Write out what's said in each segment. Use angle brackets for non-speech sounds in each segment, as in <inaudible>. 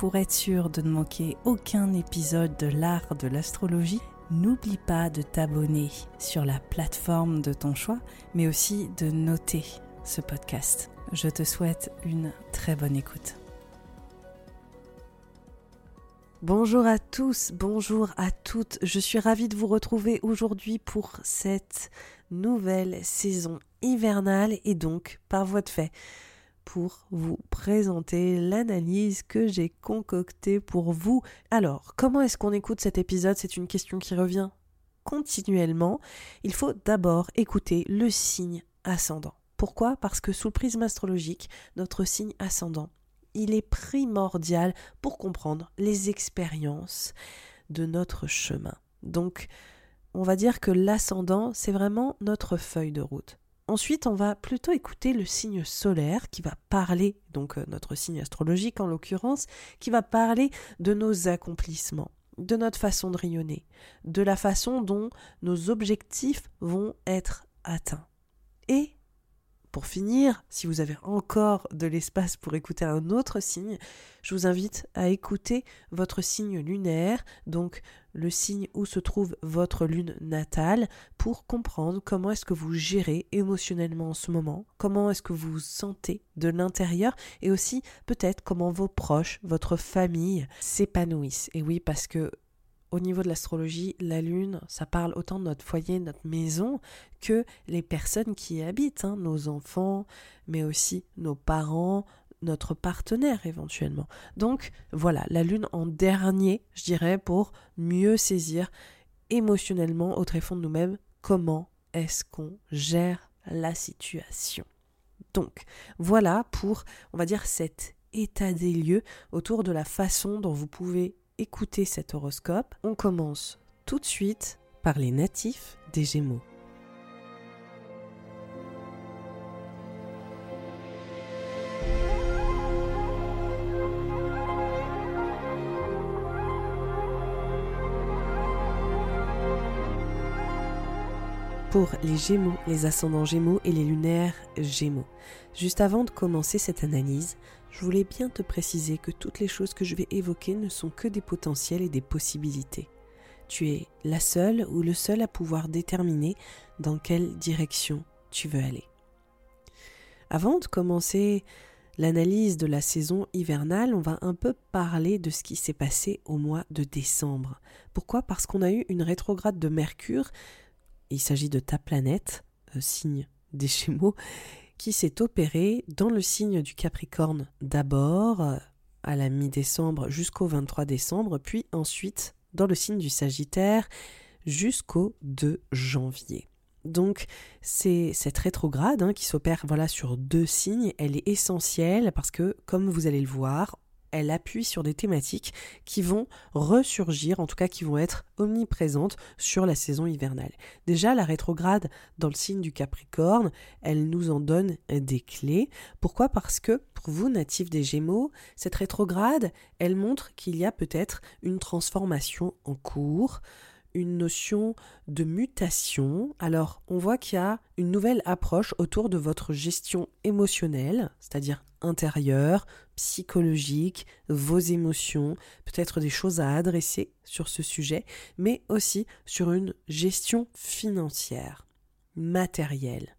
Pour être sûr de ne manquer aucun épisode de l'art de l'astrologie, n'oublie pas de t'abonner sur la plateforme de ton choix, mais aussi de noter ce podcast. Je te souhaite une très bonne écoute. Bonjour à tous, bonjour à toutes. Je suis ravie de vous retrouver aujourd'hui pour cette nouvelle saison hivernale et donc par voie de fait pour vous présenter l'analyse que j'ai concoctée pour vous. Alors, comment est-ce qu'on écoute cet épisode? C'est une question qui revient continuellement. Il faut d'abord écouter le signe ascendant. Pourquoi? Parce que sous le prisme astrologique, notre signe ascendant, il est primordial pour comprendre les expériences de notre chemin. Donc, on va dire que l'ascendant, c'est vraiment notre feuille de route. Ensuite, on va plutôt écouter le signe solaire qui va parler, donc euh, notre signe astrologique en l'occurrence, qui va parler de nos accomplissements, de notre façon de rayonner, de la façon dont nos objectifs vont être atteints. Et pour finir, si vous avez encore de l'espace pour écouter un autre signe, je vous invite à écouter votre signe lunaire, donc le signe où se trouve votre lune natale, pour comprendre comment est-ce que vous gérez émotionnellement en ce moment, comment est-ce que vous vous sentez de l'intérieur, et aussi peut-être comment vos proches, votre famille s'épanouissent. Et oui, parce que au niveau de l'astrologie, la lune, ça parle autant de notre foyer, notre maison, que les personnes qui y habitent, hein, nos enfants, mais aussi nos parents, notre partenaire éventuellement. Donc voilà, la lune en dernier, je dirais, pour mieux saisir émotionnellement au tréfonds de nous-mêmes comment est-ce qu'on gère la situation. Donc voilà pour, on va dire, cet état des lieux autour de la façon dont vous pouvez écouter cet horoscope, on commence tout de suite par les natifs des Gémeaux. Pour les Gémeaux, les ascendants Gémeaux et les lunaires Gémeaux. Juste avant de commencer cette analyse, je voulais bien te préciser que toutes les choses que je vais évoquer ne sont que des potentiels et des possibilités. Tu es la seule ou le seul à pouvoir déterminer dans quelle direction tu veux aller. Avant de commencer l'analyse de la saison hivernale, on va un peu parler de ce qui s'est passé au mois de décembre. Pourquoi? Parce qu'on a eu une rétrograde de Mercure, il s'agit de ta planète, euh, signe des Gémeaux, qui s'est opéré dans le signe du Capricorne d'abord euh, à la mi-décembre jusqu'au 23 décembre, puis ensuite dans le signe du Sagittaire jusqu'au 2 janvier. Donc c'est cette rétrograde hein, qui s'opère voilà sur deux signes, elle est essentielle parce que comme vous allez le voir, elle appuie sur des thématiques qui vont ressurgir, en tout cas qui vont être omniprésentes sur la saison hivernale. Déjà, la rétrograde dans le signe du Capricorne, elle nous en donne des clés. Pourquoi? Parce que pour vous, natifs des Gémeaux, cette rétrograde, elle montre qu'il y a peut-être une transformation en cours, une notion de mutation. Alors, on voit qu'il y a une nouvelle approche autour de votre gestion émotionnelle, c'est-à-dire intérieure, psychologique, vos émotions, peut-être des choses à adresser sur ce sujet, mais aussi sur une gestion financière, matérielle.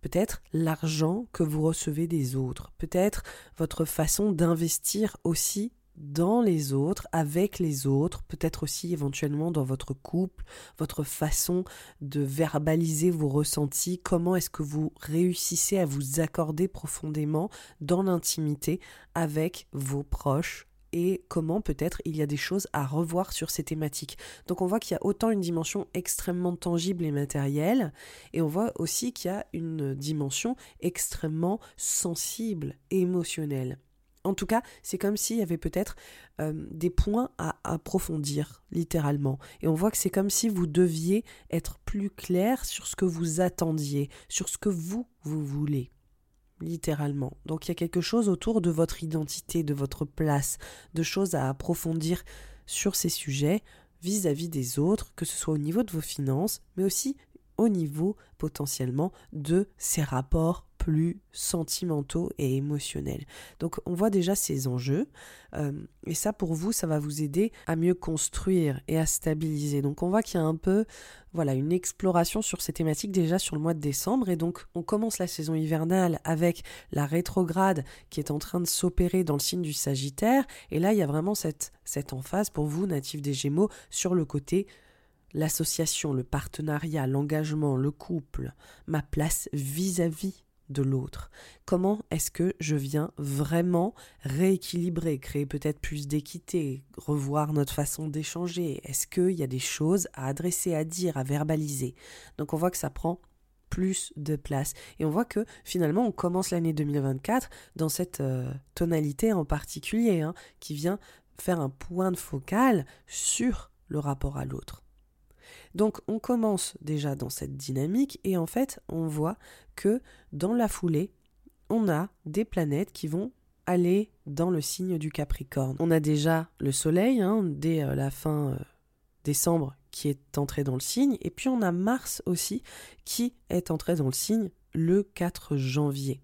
Peut-être l'argent que vous recevez des autres, peut-être votre façon d'investir aussi dans les autres, avec les autres, peut-être aussi éventuellement dans votre couple, votre façon de verbaliser vos ressentis, comment est-ce que vous réussissez à vous accorder profondément dans l'intimité avec vos proches et comment peut-être il y a des choses à revoir sur ces thématiques. Donc on voit qu'il y a autant une dimension extrêmement tangible et matérielle, et on voit aussi qu'il y a une dimension extrêmement sensible et émotionnelle. En tout cas, c'est comme s'il y avait peut-être euh, des points à approfondir, littéralement. Et on voit que c'est comme si vous deviez être plus clair sur ce que vous attendiez, sur ce que vous, vous voulez. Littéralement. Donc il y a quelque chose autour de votre identité, de votre place, de choses à approfondir sur ces sujets vis-à-vis -vis des autres, que ce soit au niveau de vos finances, mais aussi au niveau potentiellement de ces rapports plus sentimentaux et émotionnels. Donc on voit déjà ces enjeux euh, et ça pour vous ça va vous aider à mieux construire et à stabiliser. Donc on voit qu'il y a un peu voilà une exploration sur ces thématiques déjà sur le mois de décembre et donc on commence la saison hivernale avec la rétrograde qui est en train de s'opérer dans le signe du Sagittaire et là il y a vraiment cette cette emphase pour vous natifs des Gémeaux sur le côté l'association, le partenariat, l'engagement, le couple, ma place vis-à-vis de l'autre Comment est-ce que je viens vraiment rééquilibrer, créer peut-être plus d'équité, revoir notre façon d'échanger? Est-ce qu'il y a des choses à adresser, à dire, à verbaliser? Donc on voit que ça prend plus de place. Et on voit que finalement on commence l'année 2024 dans cette euh, tonalité en particulier, hein, qui vient faire un point de focal sur le rapport à l'autre. Donc on commence déjà dans cette dynamique et en fait on voit que dans la foulée, on a des planètes qui vont aller dans le signe du Capricorne. On a déjà le Soleil hein, dès euh, la fin euh, décembre qui est entré dans le signe et puis on a Mars aussi qui est entré dans le signe le 4 janvier.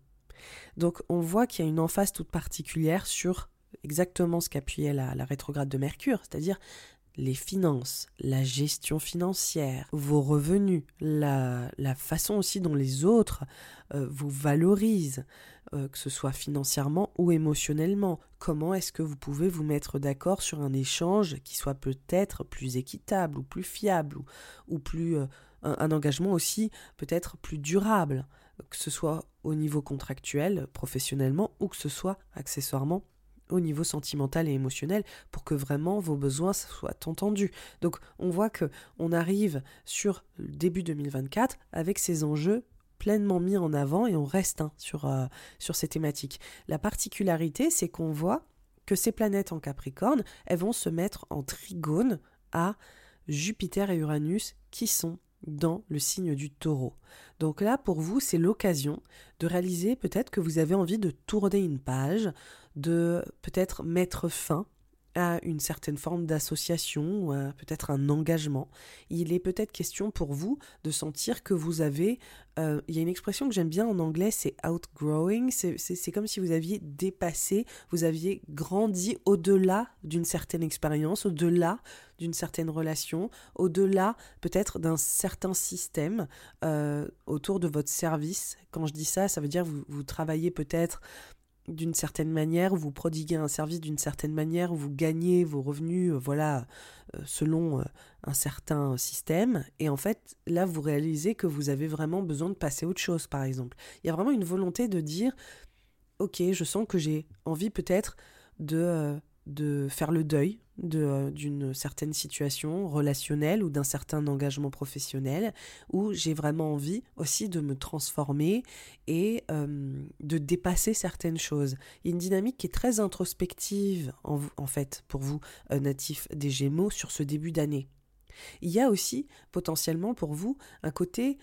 Donc on voit qu'il y a une emphase toute particulière sur exactement ce qu'appuyait la, la rétrograde de Mercure, c'est-à-dire les finances, la gestion financière, vos revenus, la, façon aussi dont les autres euh, vous valorisent, euh, que ce soit financièrement ou émotionnellement. Comment est-ce que vous pouvez vous mettre d'accord sur un échange qui soit peut-être plus équitable ou plus fiable ou, plus euh, un, engagement aussi peut-être plus durable, que ce soit au niveau contractuel, professionnellement ou que ce soit accessoirement au niveau sentimental et émotionnel pour que vraiment vos besoins soient entendus. Donc on voit que on arrive sur le début 2024 avec ces enjeux pleinement mis en avant et on reste hein, sur, euh, sur ces thématiques. La particularité, c'est qu'on voit que ces planètes en Capricorne, elles vont se mettre en trigone à Jupiter et Uranus qui sont dans le signe du taureau. Donc là, pour vous, c'est l'occasion de réaliser peut-être que vous avez envie de tourner une page, de peut-être mettre fin une certaine forme d'association ou peut-être un engagement. Il est peut-être question pour vous de sentir que vous avez, euh, il y a une expression que j'aime bien en anglais, c'est outgrowing, c'est comme si vous aviez dépassé, vous aviez grandi au-delà d'une certaine expérience, au-delà d'une certaine relation, au-delà peut-être d'un certain système euh, autour de votre service. Quand je dis ça, ça veut dire vous, vous travaillez peut-être d'une certaine manière, vous prodiguez un service d'une certaine manière, vous gagnez vos revenus, euh, voilà, euh, selon euh, un certain système. Et en fait, là, vous réalisez que vous avez vraiment besoin de passer à autre chose, par exemple. Il y a vraiment une volonté de dire, ok, je sens que j'ai envie peut-être de, de faire le deuil euh, d'une certaine situation relationnelle ou d'un certain engagement professionnel, où j'ai vraiment envie aussi de me transformer et euh, de dépasser certaines choses. Il y a une dynamique qui est très introspective en, fait pour vous, euh, natifs des Gémeaux, sur ce début d'année. Il y a aussi potentiellement pour vous un côté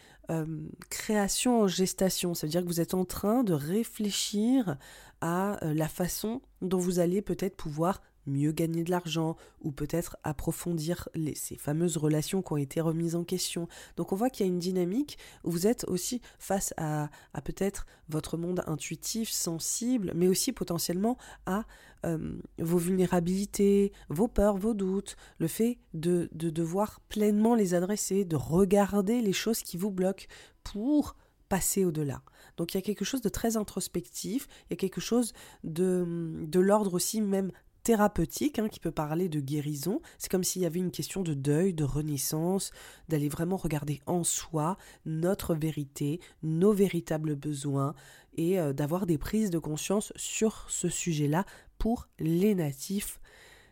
création en gestation, c'est-à-dire que vous êtes en train de réfléchir à la façon dont vous allez peut-être pouvoir mieux gagner de l'argent ou peut-être approfondir ces fameuses relations qui ont été remises en question. Donc on voit qu'il y a une dynamique où vous êtes aussi face à, à peut-être votre monde intuitif, sensible, mais aussi potentiellement à euh, vos vulnérabilités, vos peurs, vos doutes, le fait de, de devoir pleinement les adresser, de regarder les choses qui vous bloquent pour passer au-delà. Donc il y a quelque chose de très introspectif, il y a quelque chose de, de l'ordre aussi même thérapeutique hein, qui peut parler de guérison. C'est comme s'il y avait une question de deuil, de renaissance, d'aller vraiment regarder en soi notre vérité, nos véritables besoins et euh, d'avoir des prises de conscience sur ce sujet-là pour les natifs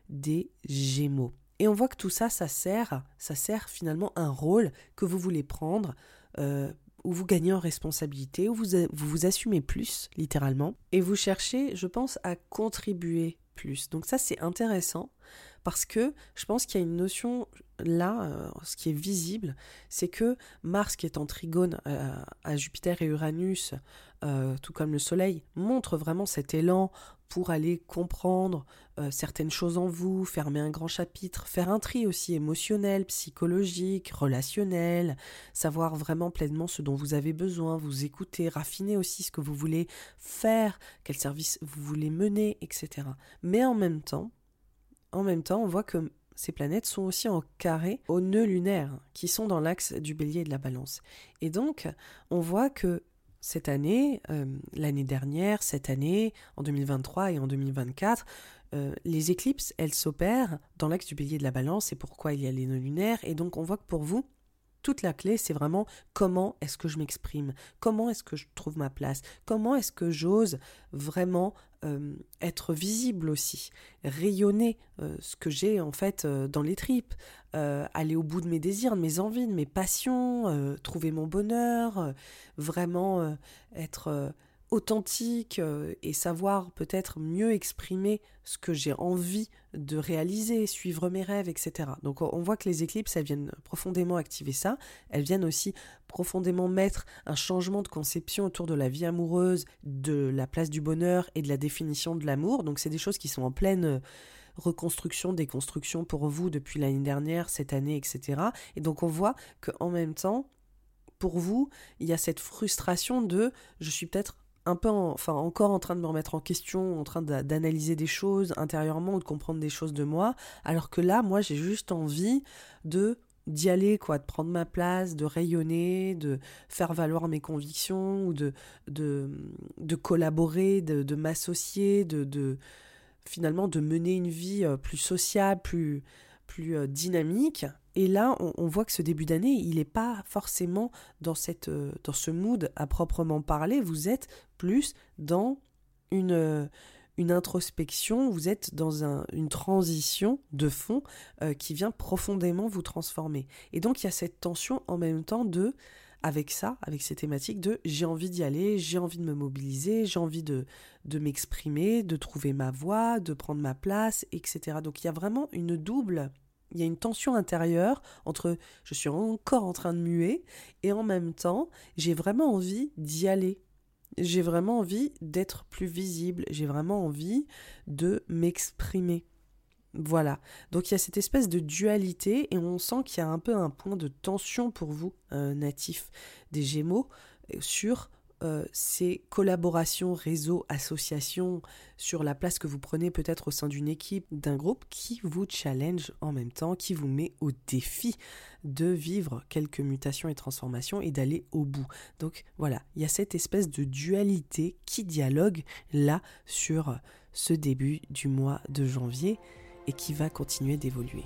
des Gémeaux. Et on voit que tout ça, ça sert, ça sert finalement un rôle que vous voulez prendre, euh, où vous gagnez en responsabilité, où vous, vous vous assumez plus, littéralement, et vous cherchez, je pense, à contribuer plus. Donc ça, c'est intéressant parce que je pense qu'il y a une notion là, euh, ce qui est visible, c'est que Mars, qui est en trigone euh, à Jupiter et Uranus, euh, tout comme le Soleil, montre vraiment cet élan pour aller comprendre certaines choses en vous, fermer un grand chapitre, faire un tri aussi émotionnel, psychologique, relationnel, savoir vraiment pleinement ce dont vous avez besoin, vous écouter, raffiner aussi ce que vous voulez faire, quel service vous voulez mener, etc. Mais en même temps, en même temps, on voit que ces planètes sont aussi en carré aux nœuds lunaires qui sont dans l'axe du bélier et de la balance. Et donc, on voit que cette année, euh, l'année dernière, cette année, en 2023 et en 2024, euh, les éclipses, elles s'opèrent dans l'axe du bélier et de la balance, c'est pourquoi il y a les nœuds lunaires. Et donc, on voit que pour vous, toute la clé, c'est vraiment comment est-ce que je m'exprime, comment est-ce que je trouve ma place, comment est-ce que j'ose vraiment euh, être visible aussi, rayonner euh, ce que j'ai en fait euh, dans les tripes, aller au bout de mes désirs, de mes envies, de mes passions, trouver mon bonheur, vraiment être authentique euh, et savoir peut-être mieux exprimer ce que j'ai envie de réaliser, suivre mes rêves, etc. Donc on voit que les éclipses, elles viennent profondément activer ça, elles viennent aussi profondément mettre un changement de conception autour de la vie amoureuse, de la place du bonheur et de la définition de l'amour. Donc c'est des choses qui sont en pleine euh, reconstruction, déconstruction pour vous depuis l'année dernière, cette année, etc. Et donc on voit qu'en même temps, pour vous, il y a cette frustration de je suis peut-être un peu, enfin encore en train de me remettre en question, en train d'analyser des choses intérieurement ou de comprendre des choses de moi, alors que là, moi, j'ai juste envie de d'y aller, quoi, de prendre ma place, de rayonner, de faire valoir mes convictions ou de, de, collaborer, de, m'associer, de, de finalement de mener une vie euh, plus sociable, plus, plus euh, dynamique. Et là, on, voit que ce début d'année, il n'est pas forcément dans, cette, euh, dans ce mood à proprement parler. Vous êtes plus dans une, euh, une introspection, vous êtes dans une transition de fond qui vient profondément vous transformer. Et donc, il y a cette tension en même temps de avec ça, avec ces thématiques de j'ai envie d'y aller, j'ai envie de me mobiliser, j'ai envie de, de m'exprimer, de trouver ma voix, de prendre ma place, etc. Donc il y a vraiment une double il y a une tension intérieure entre je suis encore en train de muer et en même temps j'ai vraiment envie d'y aller. J'ai vraiment envie d'être plus visible, j'ai vraiment envie de m'exprimer. Voilà, donc il y a cette espèce de dualité et on sent qu'il y a un peu un point de tension pour vous, euh, natif des Gémeaux, sur euh, ces collaborations, réseaux, associations, sur la place que vous prenez peut-être au sein d'une équipe, d'un groupe qui vous challenge en même temps, qui vous met au défi de vivre quelques mutations et transformations et d'aller au bout. Donc voilà, il y a cette espèce de dualité qui dialogue là sur ce début du mois de janvier et qui va continuer d'évoluer.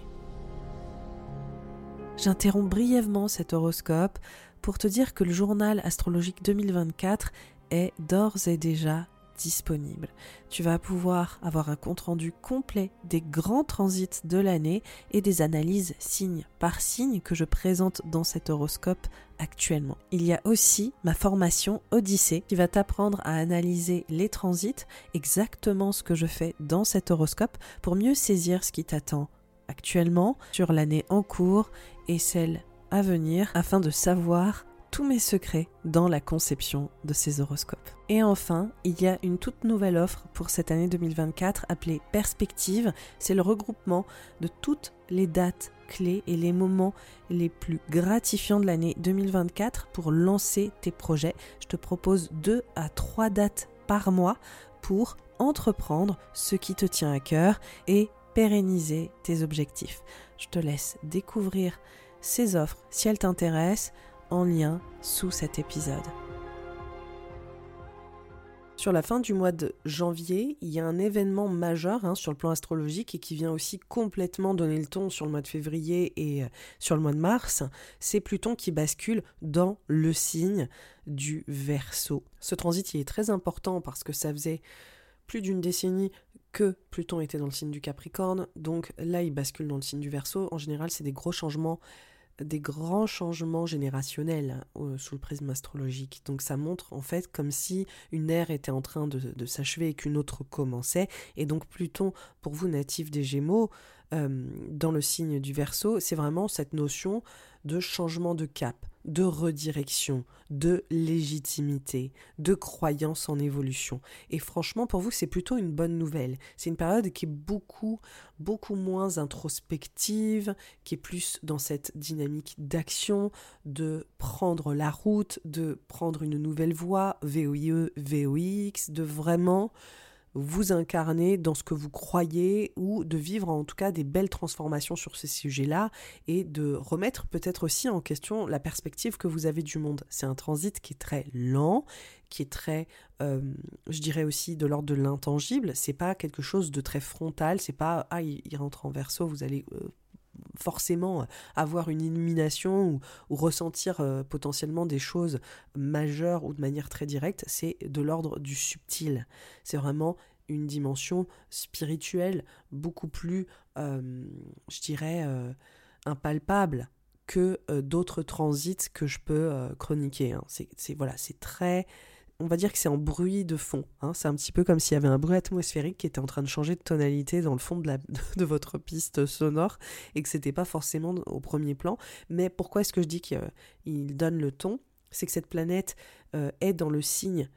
J'interromps brièvement cet horoscope pour te dire que le journal astrologique 2024 est d'ores et déjà disponible. Tu vas pouvoir avoir un compte-rendu complet des grands transits de l'année et des analyses signe par signe que je présente dans cet horoscope actuellement. Il y a aussi ma formation Odyssée qui va t'apprendre à analyser les transits, exactement ce que je fais dans cet horoscope pour mieux saisir ce qui t'attend actuellement sur l'année en cours et celle à venir afin de savoir tous mes secrets dans la conception de ces horoscopes. Et enfin, il y a une toute nouvelle offre pour cette année 2024 appelée Perspective. C'est le regroupement de toutes les dates clés et les moments les plus gratifiants de l'année 2024 pour lancer tes projets. Je te propose deux à trois dates par mois pour entreprendre ce qui te tient à cœur et pérenniser tes objectifs. Je te laisse découvrir ces offres si elles t'intéressent en lien sous cet épisode. Sur la fin du mois de janvier, il y a un événement majeur hein, sur le plan astrologique et qui vient aussi complètement donner le ton sur le mois de février et euh, sur le mois de mars. C'est Pluton qui bascule dans le signe du Verseau. Ce transit il est très important parce que ça faisait plus d'une décennie que Pluton était dans le signe du Capricorne, donc là il bascule dans le signe du Verseau. En général, c'est des gros changements des grands changements générationnels euh, sous le prisme astrologique. Donc ça montre en fait comme si une ère était en train de, s'achever et qu'une autre commençait. Et donc Pluton, pour vous natifs des Gémeaux, euh, dans le signe du Verseau, c'est vraiment cette notion de changement de cap, de redirection, de légitimité, de croyance en évolution. Et franchement, pour vous, c'est plutôt une bonne nouvelle. C'est une période qui est beaucoup, beaucoup moins introspective, qui est plus dans cette dynamique d'action, de prendre la route, de prendre une nouvelle voie, VOIE, VOX, de vraiment vous incarner dans ce que vous croyez ou de vivre en tout cas des belles transformations sur ces sujets-là et de remettre peut-être aussi en question la perspective que vous avez du monde. C'est un transit qui est très lent, qui est très, euh, je dirais aussi de l'ordre de l'intangible. C'est pas quelque chose de très frontal. C'est pas ah il, rentre en verso, vous allez euh, forcément avoir une illumination ou, ressentir euh, potentiellement des choses majeures ou de manière très directe, c'est de l'ordre du subtil. C'est vraiment une dimension spirituelle beaucoup plus, euh, je dirais, euh, impalpable que d'autres transits que je peux chroniquer. Hein. C'est voilà, c'est très on va dire que c'est en bruit de fond. Hein. C'est un petit peu comme s'il y avait un bruit atmosphérique qui était en train de changer de tonalité dans le fond de, <laughs> de votre piste sonore et que c'était pas forcément au premier plan. Mais pourquoi est-ce que je dis qu'il donne le ton? C'est que cette planète euh, est dans le signe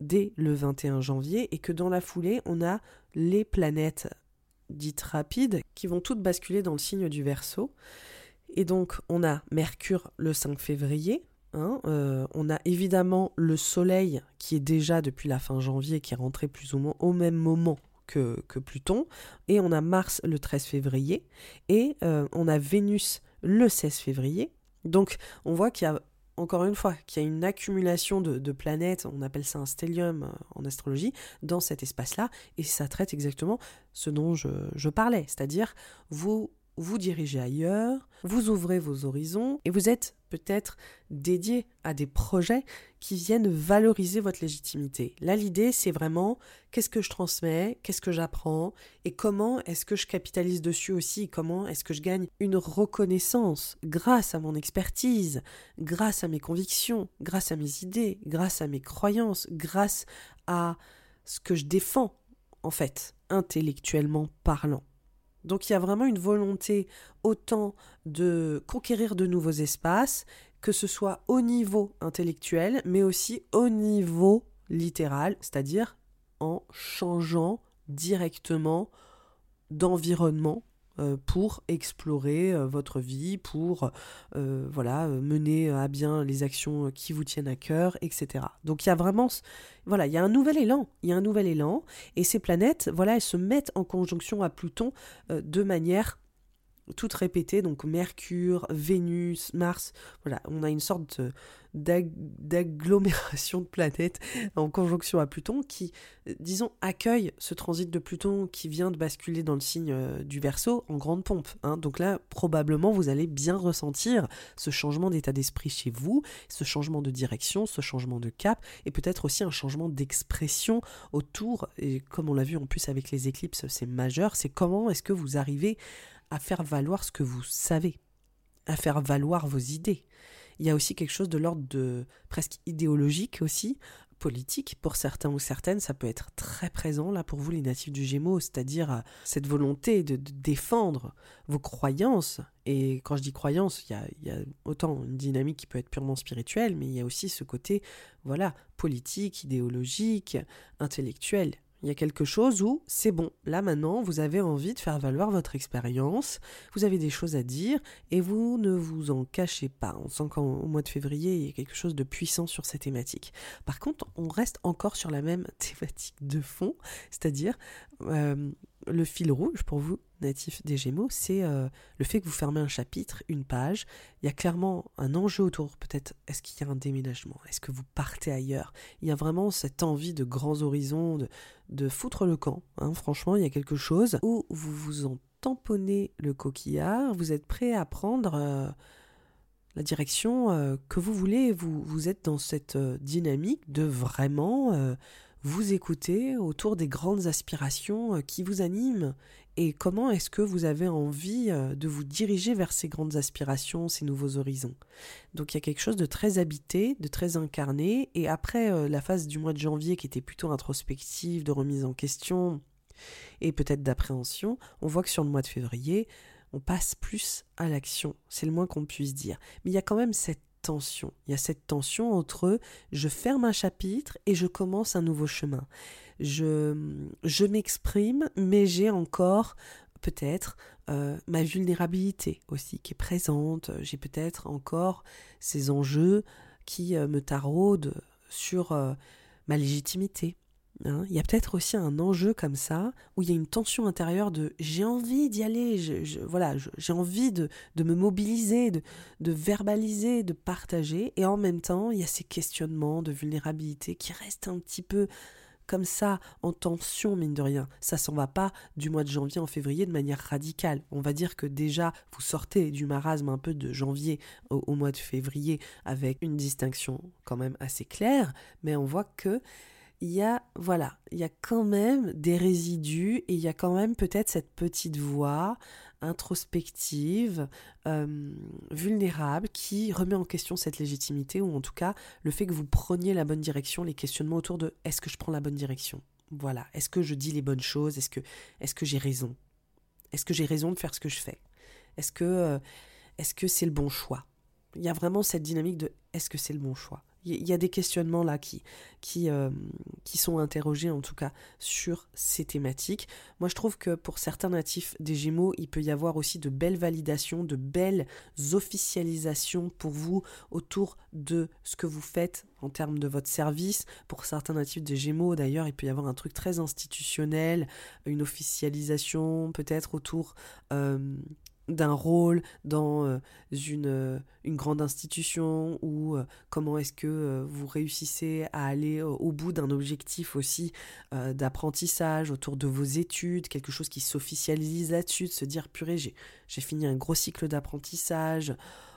dès le 21 janvier et que dans la foulée, on a les planètes dites rapides qui vont toutes basculer dans le signe du Verseau. Et donc, on a Mercure le 5 février, Hein, euh, on a évidemment le Soleil qui est déjà depuis la fin janvier, qui est rentré plus ou moins au même moment que, Pluton, et on a Mars le 13 février, et euh, on a Vénus le 16 février. Donc on voit qu'il y a encore une fois, qu'il y a une accumulation de, planètes, on appelle ça un stellium euh, en astrologie, dans cet espace-là, et ça traite exactement ce dont je, je parlais, c'est-à-dire vous vous dirigez ailleurs, vous ouvrez vos horizons et vous êtes peut-être dédié à des projets qui viennent valoriser votre légitimité. Là, l'idée, c'est vraiment qu'est-ce que je transmets, qu'est-ce que j'apprends et comment est-ce que je capitalise dessus aussi, comment est-ce que je gagne une reconnaissance grâce à mon expertise, grâce à mes convictions, grâce à mes idées, grâce à mes croyances, grâce à ce que je défends, en fait, intellectuellement parlant. Donc il y a vraiment une volonté autant de conquérir de nouveaux espaces, que ce soit au niveau intellectuel, mais aussi au niveau littéral, c'est-à-dire en changeant directement d'environnement pour explorer euh, votre vie, pour euh, voilà mener à bien les actions qui vous tiennent à cœur, etc. Donc il y a vraiment voilà il y a un nouvel élan, il y a un nouvel élan et ces planètes voilà elles se mettent en conjonction à Pluton de manière toutes répétées, donc Mercure, Vénus, Mars, voilà, on a une sorte d'agglomération de planètes en conjonction à Pluton qui, disons, accueille ce transit de Pluton qui vient de basculer dans le signe euh, du Verseau en grande pompe. Hein. Donc là, probablement, vous allez bien ressentir ce changement d'état d'esprit chez vous, ce changement de direction, ce changement de cap, et peut-être aussi un changement d'expression autour, et comme on l'a vu en plus avec les éclipses, c'est majeur, c'est comment est-ce que vous arrivez à faire valoir ce que vous savez, à faire valoir vos idées. Il y a aussi quelque chose de l'ordre de presque idéologique aussi, politique pour certains ou certaines, ça peut être très présent là pour vous les natifs du Gémeaux, c'est-à-dire euh, cette volonté de, défendre vos croyances. Et quand je dis croyances, il y, a, il y a autant une dynamique qui peut être purement spirituelle, mais il y a aussi ce côté, voilà, politique, idéologique, intellectuel. Il y a quelque chose où c'est bon. Là maintenant, vous avez envie de faire valoir votre expérience, vous avez des choses à dire et vous ne vous en cachez pas. On sent qu'au mois de février, il y a quelque chose de puissant sur ces thématiques. Par contre, on reste encore sur la même <laughs> thématique de fond, c'est-à-dire euh, le fil rouge pour vous, natif des Gémeaux, c'est euh, le fait que vous fermez un chapitre, une page. Il y a clairement un enjeu autour. Peut-être, est-ce qu'il y a un déménagement? Est-ce que vous partez ailleurs? Il y a vraiment cette envie de grands horizons, de, de foutre le camp. Hein. Franchement, il y a quelque chose où vous vous en tamponnez le coquillard, vous êtes prêt à prendre euh, la direction euh, que vous voulez. Vous, vous êtes dans cette dynamique de vraiment vous écouter autour des grandes aspirations qui vous animent et comment est-ce que vous avez envie euh, de vous diriger vers ces grandes aspirations, ces nouveaux horizons? Donc il y a quelque chose de très habité, de très incarné et après euh, la phase du mois de janvier qui était plutôt introspective, de remise en question et peut-être d'appréhension, on voit que sur le mois de février, on passe plus à l'action, c'est le moins qu'on puisse dire. Mais il y a quand même cette tension. Il y a cette tension entre je ferme un chapitre et je commence un nouveau chemin. Je, je m'exprime, mais j'ai encore peut-être euh, ma vulnérabilité aussi qui est présente. J'ai peut-être encore ces enjeux qui euh, me taraudent sur euh, ma légitimité, Hein, il y a peut-être aussi un enjeu comme ça où il y a une tension intérieure de j'ai envie d'y aller, voilà, j'ai envie de, me mobiliser, de, de, verbaliser, de partager, et en même temps il y a ces questionnements de vulnérabilité qui restent un petit peu comme ça en tension mine de rien. Ça s'en va pas du mois de janvier en février de manière radicale. On va dire que déjà vous sortez du marasme un peu de janvier au mois de février avec une distinction quand même assez claire, mais on voit que il y a, voilà, il y a quand même des résidus et il y a quand même peut-être cette petite voix introspective, euh, vulnérable, qui remet en question cette légitimité ou en tout cas le fait que vous preniez la bonne direction, les questionnements autour de est-ce que je prends la bonne direction? Voilà, est-ce que je dis les bonnes choses? Est-ce que, est-ce que j'ai raison? Est-ce que j'ai raison de faire ce que je fais? Euh, est-ce que c'est le bon choix? Il y a vraiment cette dynamique de est-ce que c'est le bon choix? Il y a des questionnements là qui, qui, euh, qui sont interrogés en tout cas sur ces thématiques. Moi je trouve que pour certains natifs des Gémeaux, il peut y avoir aussi de belles validations, de belles officialisations pour vous autour de ce que vous faites en termes de votre service. Pour certains natifs des Gémeaux d'ailleurs, il peut y avoir un truc très institutionnel, une officialisation peut-être autour euh, d'un rôle dans euh, une, euh, une, grande institution ou euh, comment est-ce que vous réussissez à aller au bout d'un objectif aussi d'apprentissage autour de vos études, quelque chose qui s'officialise là-dessus, de se dire purée, j'ai fini un gros cycle d'apprentissage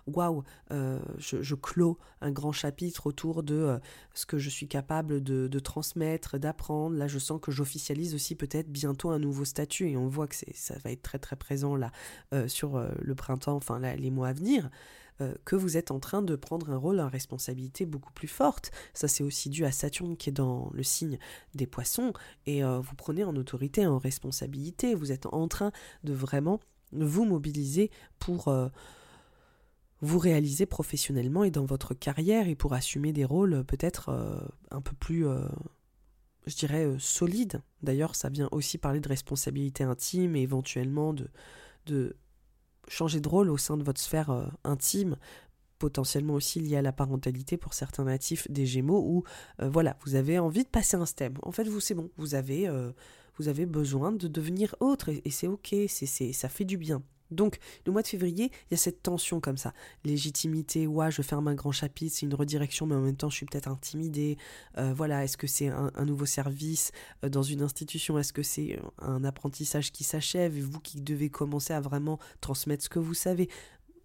waouh, euh, je, clôt un grand chapitre autour de euh, ce que je suis capable de, transmettre, d'apprendre. Là, je sens que j'officialise aussi peut-être bientôt un nouveau statut et on voit que ça va être très très présent là euh, sur le printemps, enfin les mois à venir. que vous êtes en train de prendre un rôle, une responsabilité beaucoup plus forte. Ça, c'est aussi dû à Saturne qui est dans le signe des poissons, et vous prenez en autorité, en responsabilité. Vous êtes en train de vraiment vous mobiliser pour vous réaliser professionnellement et dans votre carrière et pour assumer des rôles euh, peut-être euh, un peu plus, euh, je dirais, solides. D'ailleurs, ça vient aussi parler de responsabilité intime et éventuellement de, de changer de rôle au sein de votre sphère intime potentiellement aussi lié à la parentalité pour certains natifs des Gémeaux où voilà vous avez envie de passer un step. En fait vous c'est bon. Vous avez vous avez besoin de devenir autre et, et c'est ok. C'est ça fait du bien donc, le mois de février, il y a cette tension comme ça. Légitimité, ouais, je ferme un grand chapitre, c'est une redirection, mais en même temps, je suis peut-être intimidée. Euh, voilà, est-ce que c'est un, nouveau service euh, dans une institution? Est-ce que c'est un apprentissage qui s'achève? Et vous qui devez commencer à vraiment transmettre ce que vous savez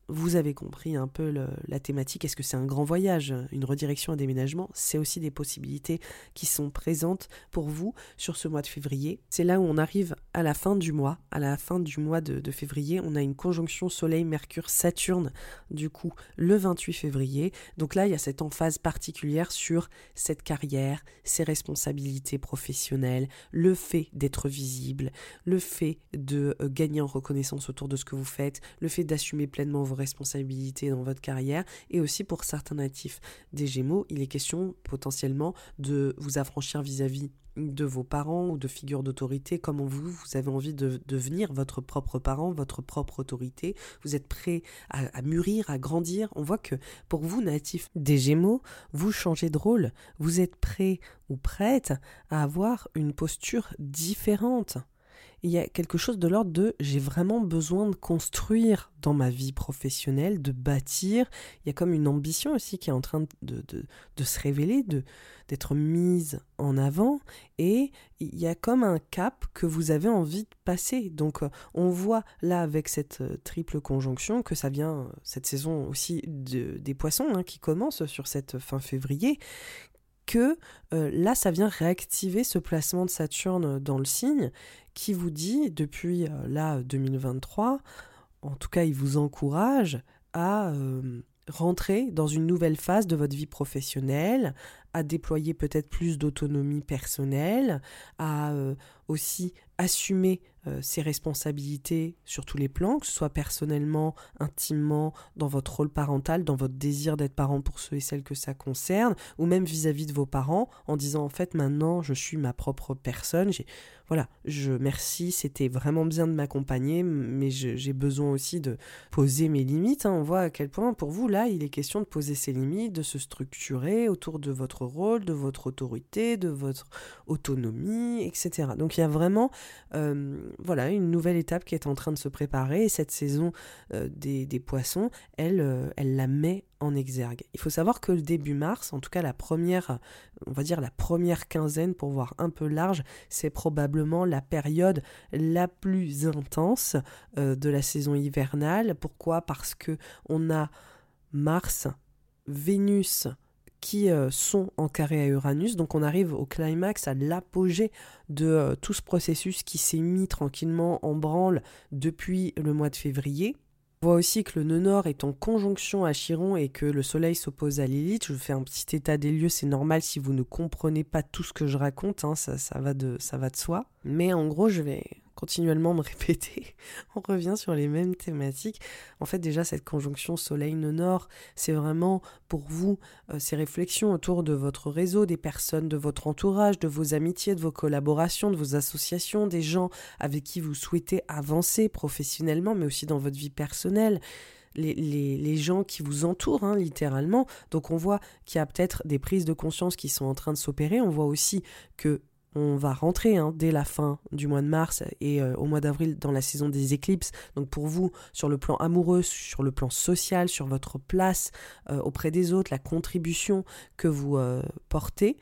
vous avez compris un peu la thématique. Est-ce que c'est un grand voyage, une redirection, un déménagement? C'est aussi des possibilités qui sont présentes pour vous sur ce mois de février. C'est là où on arrive à la fin du mois. À la fin du mois de, février, on a une conjonction Soleil-Mercure-Saturne, du coup, le 28 février. Donc là, il y a cette emphase particulière sur cette carrière, ses responsabilités professionnelles, le fait d'être visible, le fait de euh, gagner en reconnaissance autour de ce que vous faites, le fait d'assumer pleinement vos responsabilités dans votre carrière et aussi pour certains natifs des Gémeaux, il est question potentiellement de vous affranchir vis-à-vis de vos parents ou de figures d'autorité, comment vous, vous avez envie de devenir votre propre parent, votre propre autorité, vous êtes prêt à, à, mûrir, à grandir? On voit que pour vous, natifs des Gémeaux, vous changez de rôle, vous êtes prêt ou prête à avoir une posture différente. Il y a quelque chose de l'ordre de j'ai vraiment besoin de construire dans ma vie professionnelle, de bâtir. Il y a comme une ambition aussi qui est en train de, se révéler, d'être mise en avant. Et il y a comme un cap que vous avez envie de passer. Donc euh, on voit là avec cette euh, triple conjonction que ça vient, euh, cette saison aussi de, des poissons hein, qui commence sur cette fin février, que là, ça vient réactiver ce placement de Saturne dans le signe qui vous dit, depuis là 2023, en tout cas, il vous encourage à rentrer dans une nouvelle phase de votre vie professionnelle, à déployer peut-être plus d'autonomie personnelle, à aussi assumer euh, ses responsabilités sur tous les plans, que ce soit personnellement, intimement, dans votre rôle parental, dans votre désir d'être parent pour ceux et celles que ça concerne, ou même vis-à-vis de vos parents, en disant en fait maintenant je suis ma propre personne. J'ai, voilà, je merci, c'était vraiment bien de m'accompagner, mais j'ai besoin aussi de poser mes limites. Hein. On voit à quel point pour vous là il est question de poser ses limites, de se structurer autour de votre rôle, de votre autorité, de votre autonomie, etc. Donc il y a vraiment voilà, une nouvelle étape qui est en train de se préparer. Et cette saison des, poissons, elle, elle la met exergue. Il faut savoir que le début mars, en tout cas la première, on va dire la première quinzaine pour voir un peu large, c'est probablement la période la plus intense de la saison hivernale. Pourquoi? Parce que on a Mars, Vénus, qui euh, sont en carré à Uranus. Donc on arrive au climax, à l'apogée de euh, tout ce processus qui s'est mis tranquillement en branle depuis le mois de février. On voit aussi que le nœud nord est en conjonction à Chiron et que le soleil s'oppose à Lilith. Je fais un petit état des lieux, c'est normal si vous ne comprenez pas tout ce que je raconte, hein, ça, ça, va de, ça va de soi. Mais en gros, je vais continuellement me <laughs> répéter, on revient sur les mêmes thématiques. En fait, déjà, cette conjonction Soleil-Nord, c'est vraiment pour vous euh, ces réflexions autour de votre réseau, des personnes de votre entourage, de vos amitiés, de vos collaborations, de vos associations, des gens avec qui vous souhaitez avancer professionnellement, mais aussi dans votre vie personnelle. Les, gens qui vous entourent, hein, littéralement. Donc on voit qu'il y a peut-être des prises de conscience qui sont en train de s'opérer. On voit aussi que on va rentrer hein, dès la fin du mois de mars et euh, au mois d'avril dans la saison des éclipses. Donc pour vous, sur le plan amoureux, sur le plan social, sur votre place euh, auprès des autres, la contribution que vous euh, portez,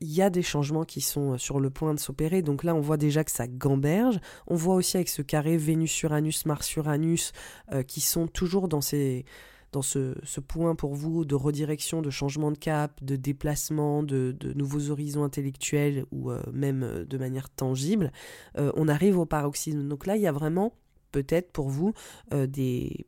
il y a des changements qui sont sur le point de s'opérer. Donc là, on voit déjà que ça gamberge. On voit aussi avec ce carré Vénus-Uranus, Mars-Uranus qui sont toujours dans ces dans ce, point pour vous de redirection, de changement de cap, de déplacement, de, nouveaux horizons intellectuels ou euh, même euh, de manière tangible, euh, on arrive au paroxysme. Donc là, il y a vraiment peut-être pour vous des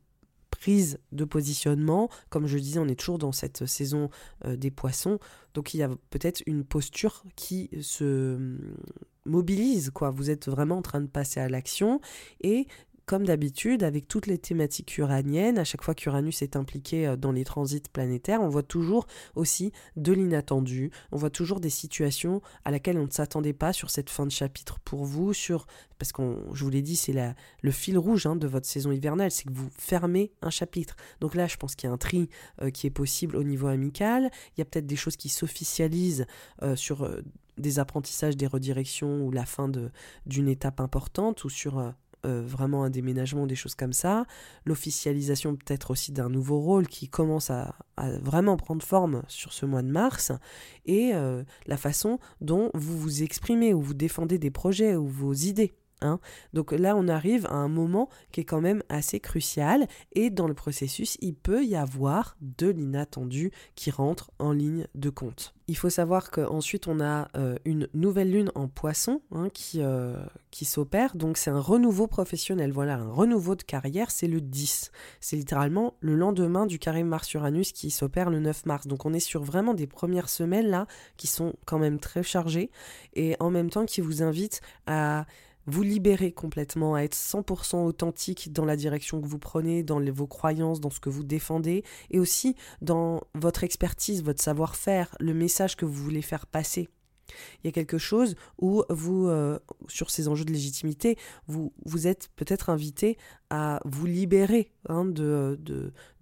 prises de positionnement. Comme je disais, on est toujours dans cette saison des poissons. Donc il y a peut-être une posture qui se hum, mobilise quoi vous êtes vraiment en train de passer à l'action et comme d'habitude, avec toutes les thématiques uraniennes, à chaque fois qu'Uranus est impliqué euh, dans les transits planétaires, on voit toujours aussi de l'inattendu, on voit toujours des situations à laquelle on ne s'attendait pas sur cette fin de chapitre pour vous, sur parce que je vous l'ai dit, c'est le fil rouge hein, de votre saison hivernale, c'est que vous fermez un chapitre. Donc là, je pense qu'il y a un tri euh, qui est possible au niveau amical, il y a peut-être des choses qui s'officialisent euh, sur des apprentissages, des redirections ou la fin d'une étape importante ou sur euh, vraiment un déménagement, des choses comme ça, l'officialisation peut-être aussi d'un nouveau rôle qui commence à, vraiment prendre forme sur ce mois de mars, et euh, la façon dont vous vous exprimez ou vous défendez des projets ou vos idées. Hein. Donc là, on arrive à un moment qui est quand même assez crucial et dans le processus, il peut y avoir de l'inattendu qui rentre en ligne de compte. Il faut savoir qu'ensuite, on a euh, une nouvelle lune en poisson hein, qui, euh, qui s'opère. Donc c'est un renouveau professionnel. Voilà, un renouveau de carrière, c'est le 10. C'est littéralement le lendemain du carré Mars-Uranus qui s'opère le 9 mars. Donc on est sur vraiment des premières semaines là qui sont quand même très chargées et en même temps qui vous invitent à vous libérer complètement, à être 100% authentique dans la direction que vous prenez, dans vos croyances, dans ce que vous défendez, et aussi dans votre expertise, votre savoir-faire, le message que vous voulez faire passer. Il y a quelque chose où vous, euh, sur ces enjeux de légitimité, vous, vous êtes peut-être invité à vous libérer hein, de,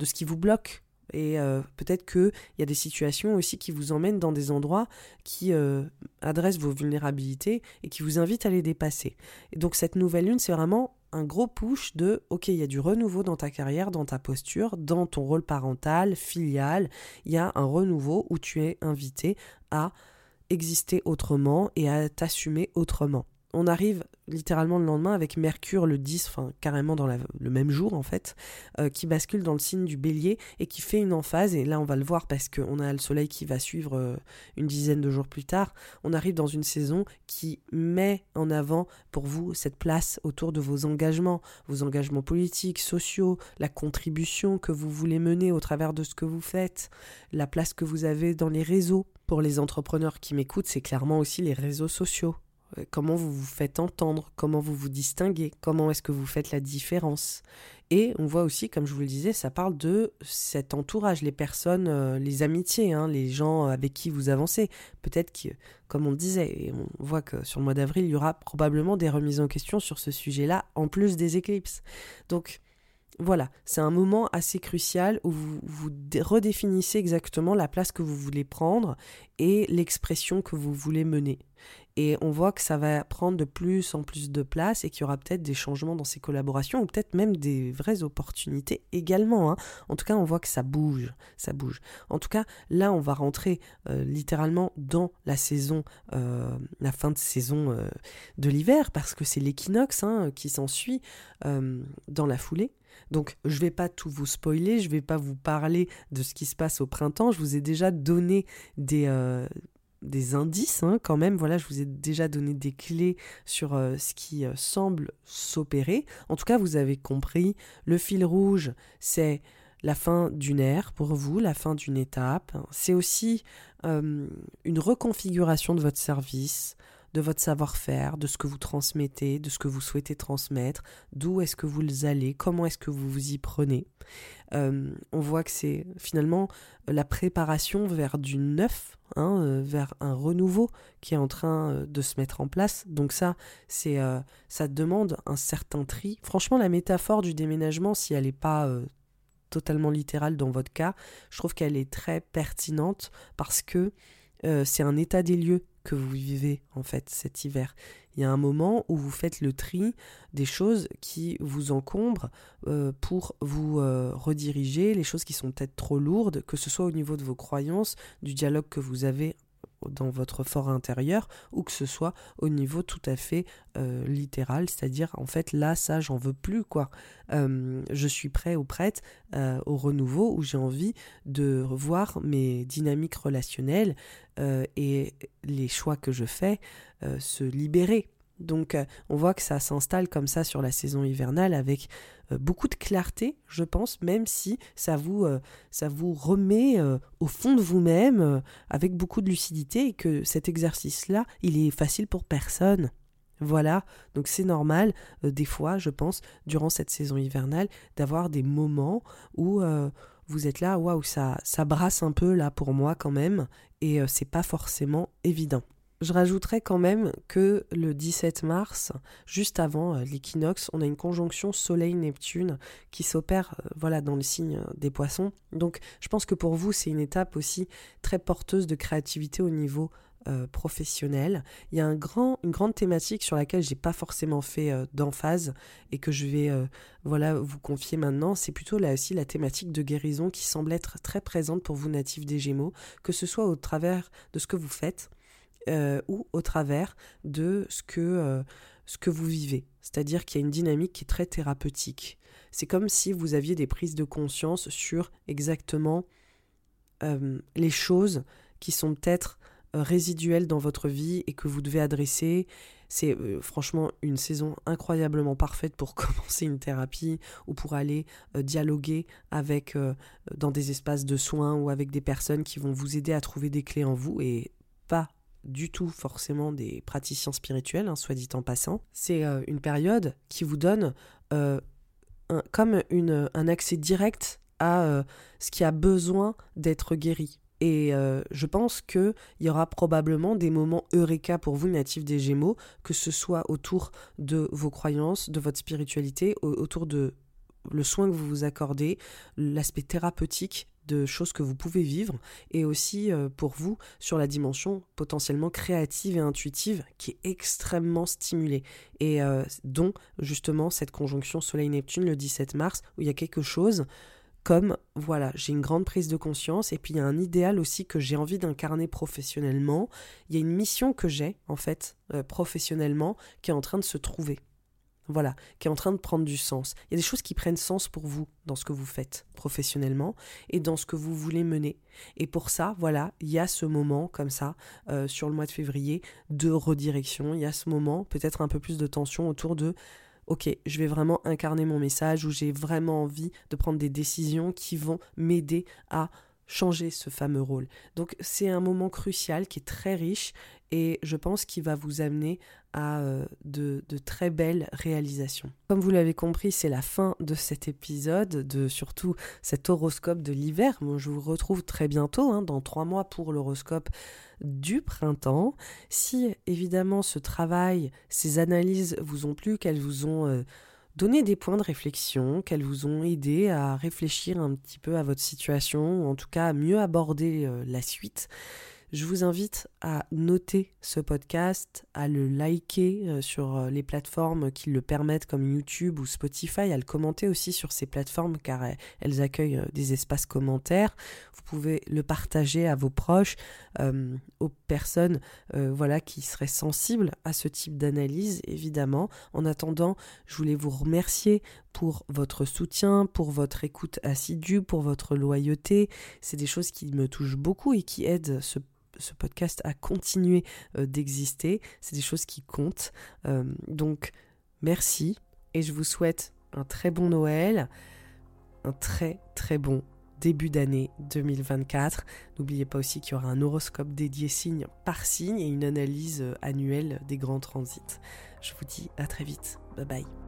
ce qui vous bloque Et euh, peut-être qu'il y a des situations aussi qui vous emmènent dans des endroits qui euh, adressent vos vulnérabilités et qui vous invitent à les dépasser. Et donc cette nouvelle lune, c'est vraiment un gros push de OK, il y a du renouveau dans ta carrière, dans ta posture, dans ton rôle parental, filial. Il y a un renouveau où tu es invité à exister autrement et à t'assumer autrement on arrive littéralement le lendemain avec Mercure le 10, enfin carrément dans le même jour en fait, euh, qui bascule dans le signe du bélier et qui fait une emphase, et là on va le voir parce qu'on a le soleil qui va suivre euh, une dizaine de jours plus tard, on arrive dans une saison qui met en avant pour vous cette place autour de vos engagements, vos engagements politiques, sociaux, la contribution que vous voulez mener au travers de ce que vous faites, la place que vous avez dans les réseaux. Pour les entrepreneurs qui m'écoutent, c'est clairement aussi les réseaux sociaux comment vous vous faites entendre, comment vous vous distinguez, comment est-ce que vous faites la différence. Et on voit aussi, comme je vous le disais, ça parle de cet entourage, les personnes, euh, les amitiés, hein, les gens avec qui vous avancez. Peut-être que, comme on disait, et on voit que sur le mois d'avril, il y aura probablement des remises en question sur ce sujet-là, en plus des éclipses. Donc, voilà, c'est un moment assez crucial où vous, redéfinissez exactement la place que vous voulez prendre et l'expression que vous voulez mener. Et on voit que ça va prendre de plus en plus de place et qu'il y aura peut-être des changements dans ces collaborations ou peut-être même des vraies opportunités également. Hein. En tout cas, on voit que ça bouge, ça bouge. En tout cas, là, on va rentrer euh, littéralement dans la saison, euh, la fin de saison euh, de l'hiver parce que c'est l'équinoxe hein, qui s'ensuit dans la foulée. Donc, je ne vais pas tout vous spoiler, je ne vais pas vous parler de ce qui se passe au printemps. Je vous ai déjà donné des, des indices hein, quand même. Voilà, je vous ai déjà donné des clés sur euh, ce qui euh, semble s'opérer. En tout cas, vous avez compris, le fil rouge, c'est la fin d'une ère pour vous, la fin d'une étape. C'est aussi euh, une reconfiguration de votre service, de votre savoir-faire, de ce que vous transmettez, de ce que vous souhaitez transmettre, d'où est-ce que vous allez, comment est-ce que vous vous y prenez. Euh, on voit que c'est finalement la préparation vers du neuf, hein, euh, vers un renouveau qui est en train euh, de se mettre en place. Donc ça, c'est, ça demande un certain tri. Franchement, la métaphore du déménagement, si elle n'est pas totalement littérale dans votre cas, je trouve qu'elle est très pertinente parce que c'est un état des lieux que vous vivez en fait cet hiver. Il y a un moment où vous faites le tri des choses qui vous encombrent euh, pour vous euh, rediriger, les choses qui sont peut-être trop lourdes, que ce soit au niveau de vos croyances, du dialogue que vous avez dans votre fort intérieur ou que ce soit au niveau tout à fait euh, littéral, c'est-à-dire en fait là ça j'en veux plus quoi. Euh, je suis prêt ou prête euh, au renouveau où j'ai envie de revoir mes dynamiques relationnelles et les choix que je fais se libérer donc euh, on voit que ça s'installe comme ça sur la saison hivernale avec euh, beaucoup de clarté, je pense, même si ça vous, euh, ça vous remet au fond de vous-même avec beaucoup de lucidité et que cet exercice-là, il est facile pour personne. Voilà, donc c'est normal, des fois, je pense, durant cette saison hivernale, d'avoir des moments où vous êtes là, waouh, ça, ça brasse un peu là pour moi quand même, et c'est pas forcément évident. Je rajouterais quand même que le 17 mars, juste avant euh, l'équinoxe, on a une conjonction Soleil-Neptune qui s'opère euh, voilà, dans le signe euh, des poissons. Donc je pense que pour vous, c'est une étape aussi très porteuse de créativité au niveau professionnel. Il y a une grande thématique sur laquelle j'ai pas forcément fait d'emphase et que je vais voilà, vous confier maintenant. C'est plutôt là aussi la thématique de guérison qui semble être très présente pour vous natifs des Gémeaux, que ce soit au travers de ce que vous faites euh, ou au travers de ce que, euh, ce que vous vivez. C'est-à-dire qu'il y a une dynamique qui est très thérapeutique. C'est comme si vous aviez des prises de conscience sur exactement euh, les choses qui sont peut-être résiduelles dans votre vie et que vous devez adresser. C'est franchement une saison incroyablement parfaite pour <laughs> commencer une thérapie ou pour aller dialoguer avec dans des espaces de soins ou avec des personnes qui vont vous aider à trouver des clés en vous et pas du tout forcément des praticiens spirituels, hein, soit dit en passant. C'est euh, une période qui vous donne euh, comme une, un accès direct à euh, ce qui a besoin d'être guéri. Et je pense qu'il y aura probablement des moments eureka pour vous, natifs des Gémeaux, que ce soit autour de vos croyances, de votre spiritualité, autour de le soin que vous vous accordez, l'aspect thérapeutique de choses que vous pouvez vivre et aussi euh, pour vous sur la dimension potentiellement créative et intuitive qui est extrêmement stimulée. Et euh, dont justement cette conjonction Soleil-Neptune le 17 mars où il y a quelque chose comme voilà, j'ai une grande prise de conscience et puis il y a un idéal aussi que j'ai envie d'incarner professionnellement, il y a une mission que j'ai en fait euh, professionnellement qui est en train de se trouver voilà, qui est en train de prendre du sens. Il y a des choses qui prennent sens pour vous dans ce que vous faites professionnellement et dans ce que vous voulez mener. Et pour ça, voilà, il y a ce moment comme ça euh, sur le mois de février de redirection. Il y a ce moment, peut-être un peu plus de tension autour de ok, je vais vraiment incarner mon message, où j'ai vraiment envie de prendre des décisions qui vont m'aider à changer ce fameux rôle. Donc c'est un moment crucial qui est très riche et je pense qu'il va vous amener à euh, de, très belles réalisations. Comme vous l'avez compris, c'est la fin de cet épisode, de surtout cet horoscope de l'hiver. Je vous retrouve très bientôt, hein, dans trois mois, pour l'horoscope du printemps. Si évidemment ce travail, ces analyses vous ont plu, qu'elles vous ont... Euh, donné des points de réflexion, qu'elles vous ont aidé à réfléchir un petit peu à votre situation, ou en tout cas à mieux aborder euh, la suite. Je vous invite à noter ce podcast, à le liker euh, sur euh, les plateformes qui le permettent comme YouTube ou Spotify, à le commenter aussi sur ces plateformes car elles accueillent euh, des espaces commentaires. Vous pouvez le partager à vos proches, aux personnes voilà, qui seraient sensibles à ce type d'analyse, évidemment. En attendant, je voulais vous remercier pour votre soutien, pour votre écoute assidue, pour votre loyauté. C'est des choses qui me touchent beaucoup et qui aident ce ce podcast a continué euh, d'exister. C'est des choses qui comptent. Euh, donc, merci et je vous souhaite un très bon Noël, un très très bon début d'année 2024. N'oubliez pas aussi qu'il y aura un horoscope dédié signe par signe et une analyse euh, annuelle des grands transits. Je vous dis à très vite. Bye bye.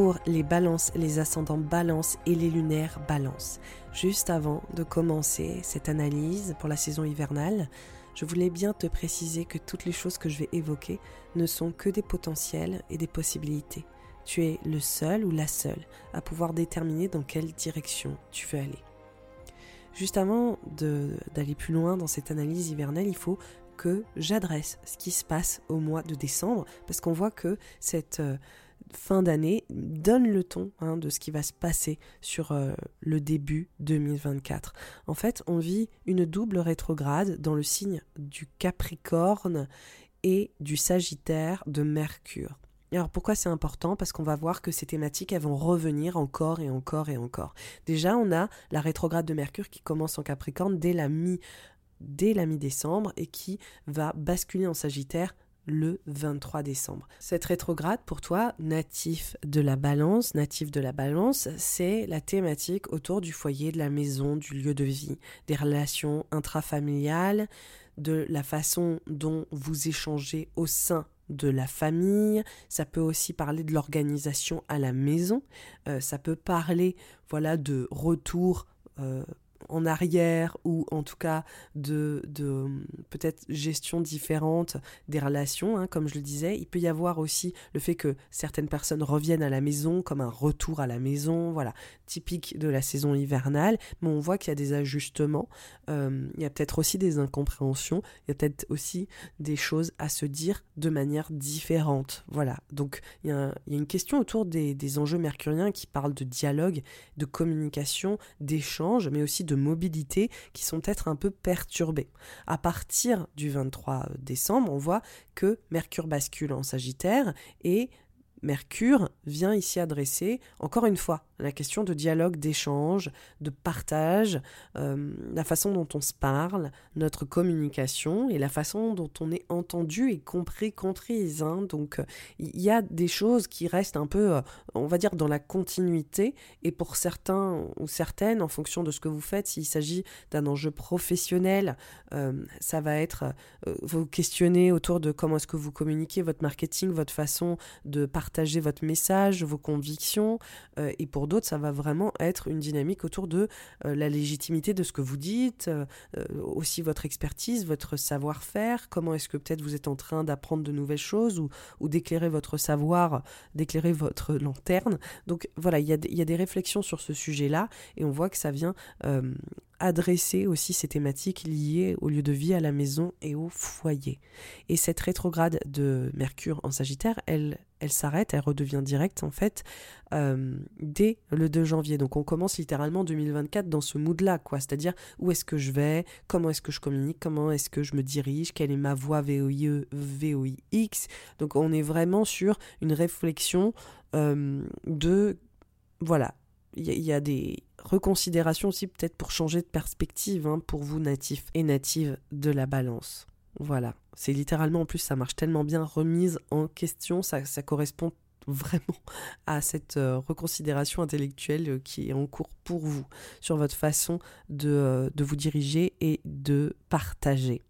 Pour les balances, les ascendants balance et les lunaires balance. Juste avant de commencer cette analyse pour la saison hivernale, je voulais bien te préciser que toutes les choses que je vais évoquer ne sont que des potentiels et des possibilités. Tu es le seul ou la seule à pouvoir déterminer dans quelle direction tu veux aller. Juste avant d'aller plus loin dans cette analyse hivernale, il faut que j'adresse ce qui se passe au mois de décembre, parce qu'on voit que cette, euh, fin d'année donne le ton hein, de ce qui va se passer sur euh, le début 2024. En fait, on vit une double rétrograde dans le signe du Capricorne et du Sagittaire de Mercure. alors pourquoi c'est important? Parce qu'on va voir que ces thématiques elles vont revenir encore et encore et encore. Déjà, on a la rétrograde de Mercure qui commence en Capricorne dès la mi dès la mi-décembre et qui va basculer en Sagittaire le 23 décembre. Cette rétrograde, pour toi, natif de la balance, natif de la balance, c'est la thématique autour du foyer, de la maison, du lieu de vie, des relations intrafamiliales, de la façon dont vous échangez au sein de la famille, ça peut aussi parler de l'organisation à la maison, euh, ça peut parler voilà de retour euh, en arrière ou en tout cas de, de peut-être gestion différente des relations, hein, comme je le disais. Il peut y avoir aussi le fait que certaines personnes reviennent à la maison comme un retour à la maison, voilà, typique de la saison hivernale, mais on voit qu'il y a des ajustements, euh, il y a peut-être aussi des incompréhensions, il y a peut-être aussi des choses à se dire de manière différente. Voilà, donc il y a, une question autour des, des enjeux mercuriens qui parlent de dialogue, de communication, d'échange, mais aussi de mobilité qui sont peut-être un peu perturbées. À partir du 23 décembre, on voit que Mercure bascule en Sagittaire et Mercure vient ici adresser, encore une fois, la question de dialogue, d'échange, de partage, euh, la façon dont on se parle, notre communication et la façon dont on est entendu et compris, comprise. Hein. Donc il y a des choses qui restent un peu, euh, on va dire, dans la continuité et pour certains ou certaines, en fonction de ce que vous faites, s'il s'agit d'un enjeu professionnel, euh, ça va être vous questionner autour de comment est-ce que vous communiquez, votre marketing, votre façon de partager votre message, vos convictions et pour d'autres, ça va vraiment être une dynamique autour de euh, la légitimité de ce que vous dites, euh, euh, aussi votre expertise, votre savoir-faire, comment est-ce que peut-être vous êtes en train d'apprendre de nouvelles choses ou, d'éclairer votre savoir, d'éclairer votre lanterne. Donc voilà, il y, a des réflexions sur ce sujet-là et on voit que ça vient adresser aussi ces thématiques liées au lieu de vie, à la maison et au foyer. Et cette rétrograde de Mercure en Sagittaire, elle, elle s'arrête, elle redevient directe en fait euh, dès le 2 janvier. Donc on commence littéralement 2024 dans ce mood-là, quoi. C'est-à-dire où est-ce que je vais, comment est-ce que je communique, comment est-ce que je me dirige, quelle est ma voix VOIE, VOIX. Donc on est vraiment sur une réflexion euh, de voilà, il y, a des reconsidérations aussi peut-être pour changer de perspective hein, pour vous natifs et natives de la balance. Voilà, c'est littéralement en plus ça marche tellement bien remise en question, ça, ça correspond <laughs> vraiment à cette euh, reconsidération intellectuelle euh, qui est en cours pour vous sur votre façon de, euh, de vous diriger et de partager.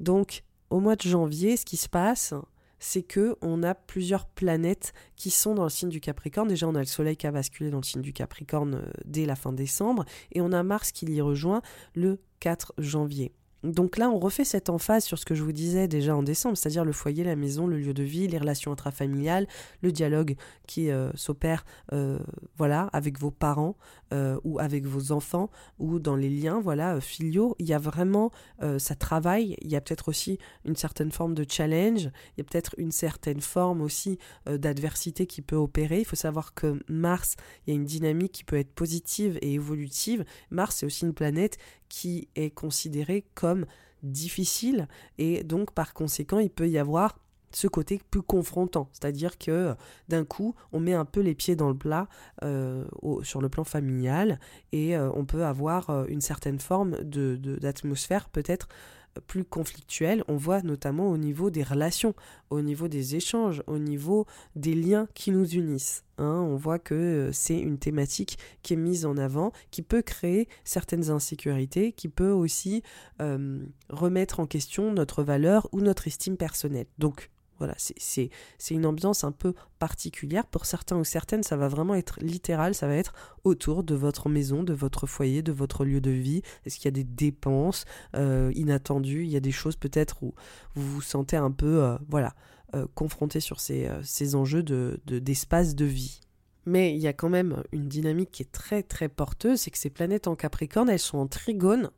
Donc au mois de janvier, ce qui se passe, c'est que on a plusieurs planètes qui sont dans le signe du Capricorne. Déjà, on a le Soleil qui a basculé dans le signe du Capricorne dès la fin décembre, et on a Mars qui l'y rejoint le 4 janvier. Donc là, on refait cette emphase sur ce que je vous disais déjà en décembre, c'est-à-dire le foyer, la maison, le lieu de vie, les relations intrafamiliales, le dialogue qui euh, s'opère euh, voilà, avec vos parents euh, ou avec vos enfants ou dans les liens voilà, filiaux. Il y a vraiment, ça travaille, il y a peut-être aussi une certaine forme de challenge, il y a peut-être une certaine forme aussi d'adversité qui peut opérer. Il faut savoir que Mars, il y a une dynamique qui peut être positive et évolutive. Mars, c'est aussi une planète qui est considéré comme difficile et donc par conséquent il peut y avoir ce côté plus confrontant, c'est-à-dire que d'un coup on met un peu les pieds dans le plat euh, sur le plan familial et euh, on peut avoir euh, une certaine forme d'atmosphère peut-être plus conflictuelle, on voit notamment au niveau des relations, au niveau des échanges, au niveau des liens qui nous unissent. Hein. on voit que euh, c'est une thématique qui est mise en avant, qui peut créer certaines insécurités, qui peut aussi euh, remettre en question notre valeur ou notre estime personnelle. Donc voilà, c'est une ambiance un peu particulière. Pour certains ou certaines, ça va vraiment être littéral, ça va être autour de votre maison, de votre foyer, de votre lieu de vie. Est-ce qu'il y a des dépenses euh, inattendues? Il y a des choses peut-être où vous vous sentez un peu, euh, voilà, euh, confronté sur ces, enjeux d'espace de, de vie. Mais il y a quand même une dynamique qui est très très porteuse, c'est que ces planètes en Capricorne, elles sont en trigone,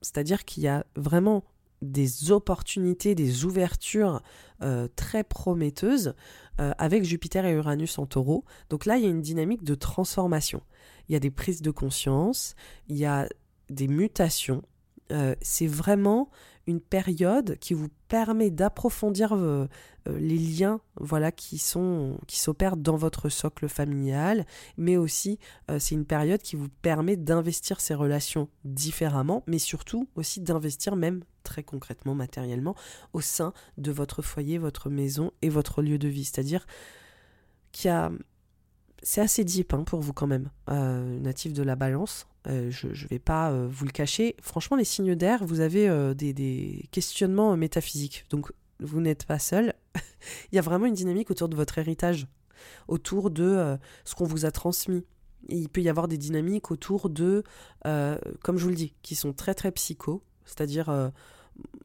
c'est-à-dire qu'il y a vraiment des opportunités, des ouvertures euh, très prometteuses euh, avec Jupiter et Uranus en taureau. Donc là, il y a une dynamique de transformation. Il y a des prises de conscience, il y a des mutations. Euh, c'est vraiment une période qui vous permet d'approfondir euh, euh, les liens voilà qui sont qui s'opèrent dans votre socle familial mais aussi euh, c'est une période qui vous permet d'investir ces relations différemment mais surtout aussi d'investir même très concrètement matériellement au sein de votre foyer votre maison et votre lieu de vie c'est-à-dire qu'il a c'est assez deep hein, pour vous quand même, natif de la balance. Euh, je ne vais pas euh, vous le cacher. Franchement, les signes d'air, vous avez euh, des, questionnements métaphysiques. Donc, vous n'êtes pas seul. <laughs> Il y a vraiment une dynamique autour de votre héritage, autour de ce qu'on vous a transmis. il peut y avoir des dynamiques autour de, comme je vous le dis, qui sont très très psycho, c'est-à-dire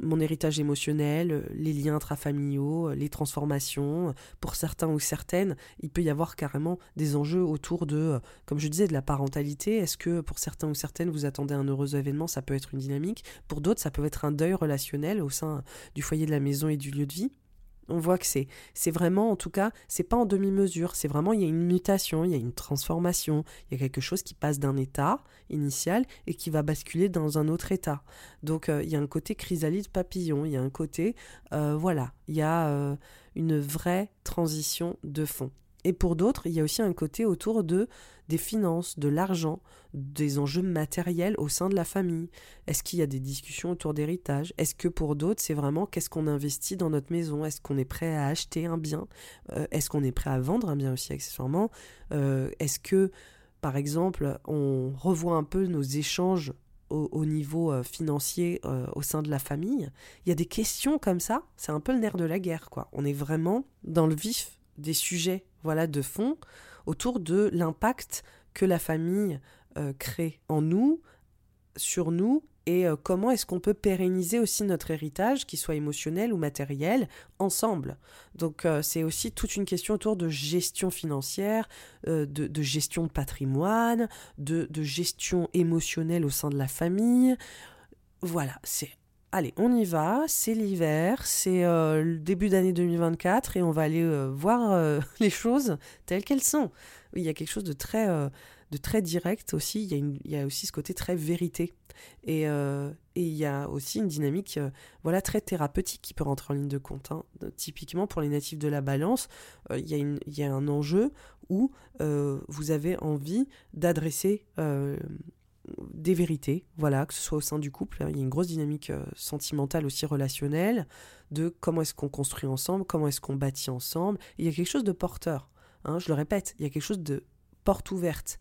mon héritage émotionnel, les liens intrafamiliaux, les transformations. Pour certains ou certaines, il peut y avoir carrément des enjeux autour de, comme je disais, de la parentalité. Est-ce que pour certains ou certaines, vous attendez un heureux événement Ça peut être une dynamique. Pour d'autres, ça peut être un deuil relationnel au sein du foyer de la maison et du lieu de vie. On voit que c'est, vraiment, en tout cas, c'est pas en demi-mesure. C'est vraiment, il y a une mutation, il y a une transformation. Il y a quelque chose qui passe d'un état initial et qui va basculer dans un autre état. Donc, euh, il y a un côté chrysalide papillon. Il y a un côté, euh, voilà, il y a euh, une vraie transition de fond. Et pour d'autres, il y a aussi un côté autour de des finances, de l'argent, des enjeux matériels au sein de la famille. Est-ce qu'il y a des discussions autour d'héritage? Est-ce que pour d'autres, c'est vraiment qu'est-ce qu'on investit dans notre maison? Est-ce qu'on est prêt à acheter un bien? Euh, Est-ce qu'on est prêt à vendre un bien aussi accessoirement? Euh, Est-ce que, par exemple, on revoit un peu nos échanges au, niveau euh, financier au sein de la famille? Il y a des questions comme ça, c'est un peu le nerf de la guerre, quoi. On est vraiment dans le vif des sujets voilà, de fond autour de l'impact que la famille euh, crée en nous, sur nous, et euh, comment est-ce qu'on peut pérenniser aussi notre héritage, qu'il soit émotionnel ou matériel, ensemble. Donc euh, c'est aussi toute une question autour de gestion financière, de, gestion de patrimoine, de, de gestion émotionnelle au sein de la famille. Voilà, c'est allez, on y va, c'est l'hiver, c'est euh, le début d'année 2024 et on va aller euh, voir euh, <laughs> les choses telles qu'elles sont. Il y a quelque chose de très, de très direct aussi, il y, a aussi ce côté très vérité. Et, et il y a aussi une dynamique voilà, très thérapeutique qui peut rentrer en ligne de compte. Hein. Typiquement pour les natifs de la balance, il, y a une, il y a un enjeu où vous avez envie d'adresser des vérités, voilà, que ce soit au sein du couple, hein, il y a une grosse dynamique euh, sentimentale aussi relationnelle, de comment est-ce qu'on construit ensemble, comment est-ce qu'on bâtit ensemble. il y a quelque chose de porteur, hein, je le répète, il y a quelque chose de porte ouverte,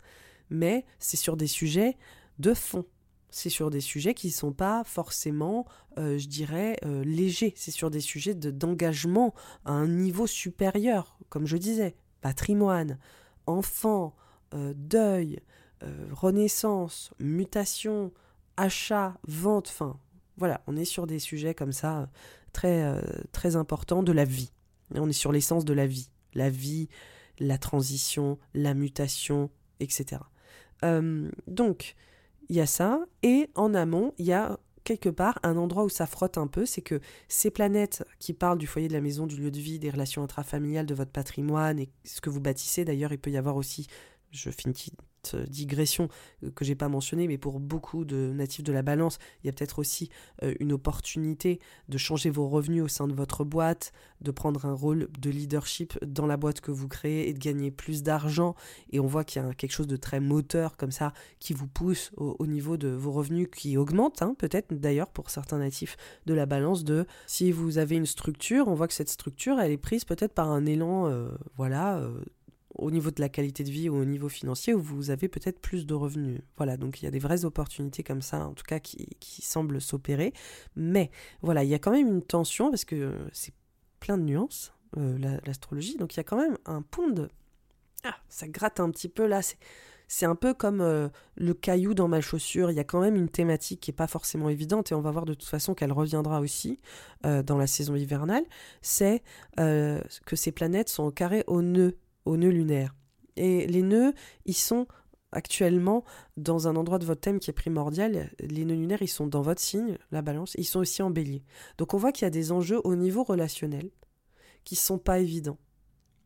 mais c'est sur des sujets de fond. C'est sur des sujets qui ne sont pas forcément, euh, je dirais, euh, légers. C'est sur des sujets d'engagement à un niveau supérieur, comme je disais, patrimoine, enfant, deuil, euh, renaissance, mutation, achat, vente, fin. Voilà, on est sur des sujets comme ça très, euh, très importants de la vie. On est sur l'essence de la vie. La vie, la transition, la mutation, etc. Euh, donc, il y a ça. Et en amont, il y a quelque part un endroit où ça frotte un peu, c'est que ces planètes qui parlent du foyer de la maison, du lieu de vie, des relations intrafamiliales, de votre patrimoine et ce que vous bâtissez, d'ailleurs il peut y avoir aussi je une petite digression que j'ai pas mentionnée, mais pour beaucoup de natifs de la balance, il y a peut-être aussi euh, une opportunité de changer vos revenus au sein de votre boîte, de prendre un rôle de leadership dans la boîte que vous créez et de gagner plus d'argent. Et on voit qu'il y a quelque chose de très moteur comme ça qui vous pousse au, niveau de vos revenus qui augmente, hein, peut-être d'ailleurs pour certains natifs de la balance de si vous avez une structure, on voit que cette structure elle est prise peut-être par un élan, euh, voilà. Euh, au niveau de la qualité de vie ou au niveau financier où vous avez peut-être plus de revenus. Voilà, donc il y a des vraies opportunités comme ça, en tout cas, qui, semblent s'opérer. Mais voilà, il y a quand même une tension parce que c'est plein de nuances, euh, l'astrologie. donc il y a quand même un pont de... Ah, ça gratte un petit peu là. C'est un peu comme euh, le caillou dans ma chaussure. Il y a quand même une thématique qui n'est pas forcément évidente et on va voir de toute façon qu'elle reviendra aussi euh, dans la saison hivernale. C'est que ces planètes sont au carré au nœud aux nœuds lunaires. Et les nœuds, ils sont actuellement dans un endroit de votre thème qui est primordial. Les nœuds lunaires, ils sont dans votre signe, la balance, ils sont aussi en bélier. Donc on voit qu'il y a des enjeux au niveau relationnel qui sont pas évidents.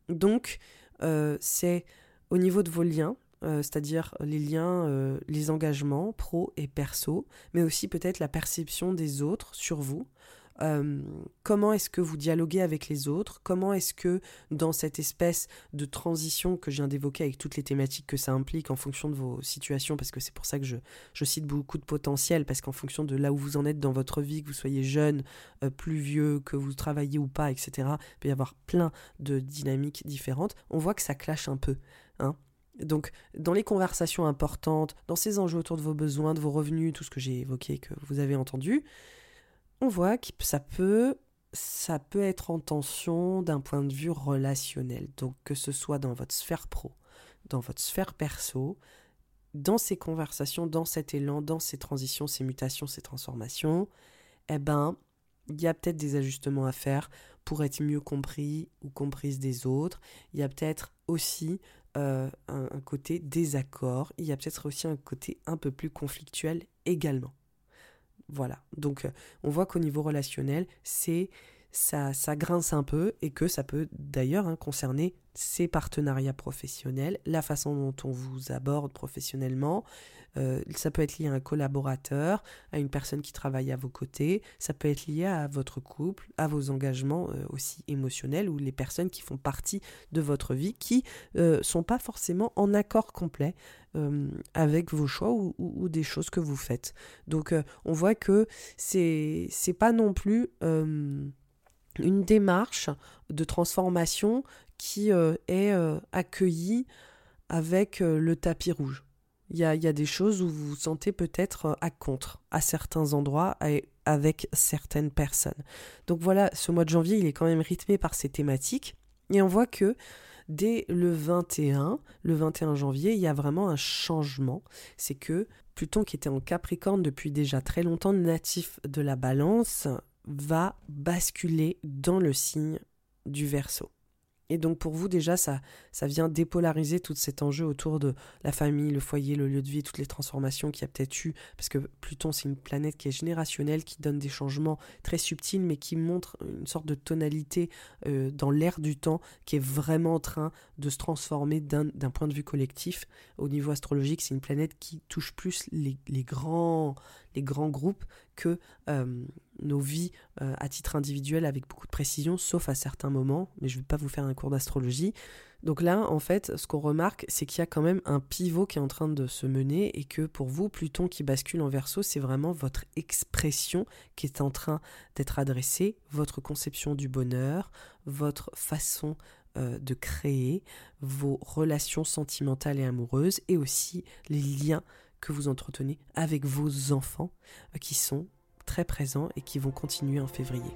Donc euh, c'est au niveau de vos liens, euh, c'est-à-dire les liens, euh, les engagements pro et perso, mais aussi peut-être la perception des autres sur vous, euh, comment est-ce que vous dialoguez avec les autres, comment est-ce que dans cette espèce de transition que je viens d'évoquer avec toutes les thématiques que ça implique en fonction de vos situations, parce que c'est pour ça que je, cite beaucoup de potentiel, parce qu'en fonction de là où vous en êtes dans votre vie, que vous soyez jeune, euh, plus vieux, que vous travaillez ou pas, etc., il peut y avoir plein de dynamiques différentes, on voit que ça clash un peu. Hein donc, dans les conversations importantes, dans ces enjeux autour de vos besoins, de vos revenus, tout ce que j'ai évoqué, que vous avez entendu, on voit que ça peut, ça peut être en tension d'un point de vue relationnel. Donc que ce soit dans votre sphère pro, dans votre sphère perso, dans ces conversations, dans cet élan, dans ces transitions, ces mutations, ces transformations, eh ben, il y a peut-être des ajustements à faire pour être mieux compris ou comprise des autres. Il y a peut-être aussi euh, un, côté désaccord. Il y a peut-être aussi un côté un peu plus conflictuel également. Voilà. Donc, euh, on voit qu'au niveau relationnel, c'est ça, ça grince un peu et que ça peut d'ailleurs hein, concerner ces partenariats professionnels, la façon dont on vous aborde professionnellement. Euh, ça peut être lié à un collaborateur, à une personne qui travaille à vos côtés. Ça peut être lié à votre couple, à vos engagements euh, aussi émotionnels ou les personnes qui font partie de votre vie qui ne euh, sont pas forcément en accord complet avec vos choix ou, des choses que vous faites. Donc on voit que c'est pas non plus une démarche de transformation qui est euh, accueilli avec le tapis rouge. Il y, a, des choses où vous vous sentez peut-être à contre à certains endroits et avec certaines personnes. Donc voilà, ce mois de janvier, il est quand même rythmé par ces thématiques. Et on voit que dès le 21, le 21 janvier, il y a vraiment un changement. C'est que Pluton, qui était en Capricorne depuis déjà très longtemps, natif de la balance, va basculer dans le signe du Verseau. Et donc pour vous déjà, ça, ça vient dépolariser tout cet enjeu autour de la famille, le foyer, le lieu de vie, toutes les transformations qu'il y a peut-être eu, parce que Pluton c'est une planète qui est générationnelle, qui donne des changements très subtils, mais qui montre une sorte de tonalité euh, dans l'air du temps qui est vraiment en train de se transformer d'un point de vue collectif. Au niveau astrologique, c'est une planète qui touche plus les, grands groupes que euh, nos vies euh, à titre individuel avec beaucoup de précision, sauf à certains moments, mais je ne vais pas vous faire un cours d'astrologie. Donc là, en fait, ce qu'on remarque, c'est qu'il y a quand même un pivot qui est en train de se mener et que pour vous, Pluton qui bascule en verso, c'est vraiment votre expression qui est en train d'être adressée, votre conception du bonheur, votre façon euh, de créer, vos relations sentimentales et amoureuses et aussi les liens que vous entretenez avec vos enfants euh, qui sont très présents et qui vont continuer en février.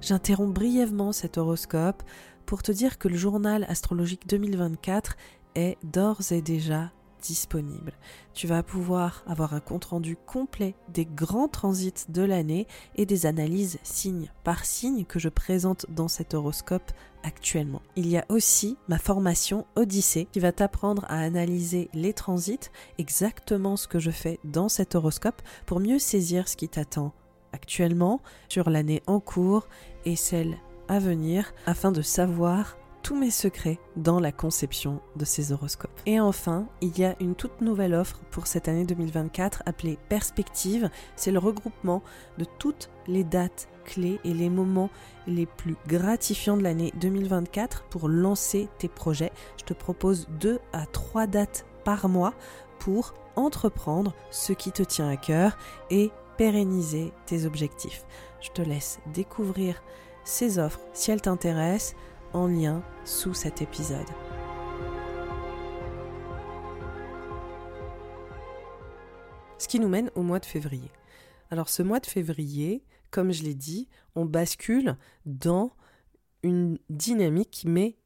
J'interromps brièvement cet horoscope pour te dire que le journal astrologique 2024 est d'ores et déjà disponible. Tu vas pouvoir avoir un compte-rendu complet des grands transits de l'année et des analyses signe par signe que je présente dans cet horoscope actuellement. Il y a aussi ma formation Odyssée qui va t'apprendre à analyser les transits, exactement ce que je fais dans cet horoscope pour mieux saisir ce qui t'attend actuellement sur l'année en cours et celle à venir afin de savoir tous mes secrets dans la conception de ces horoscopes. Et enfin, il y a une toute nouvelle offre pour cette année 2024 appelée Perspective. C'est le regroupement de toutes les dates clés et les moments les plus gratifiants de l'année 2024 pour lancer tes projets. Je te propose deux à trois dates par mois pour entreprendre ce qui te tient à cœur et pérenniser tes objectifs. Je te laisse découvrir ces offres si elles t'intéressent en lien sous cet épisode. Ce qui nous mène au mois de février. Alors ce mois de février, comme je l'ai dit, on bascule dans une dynamique qui met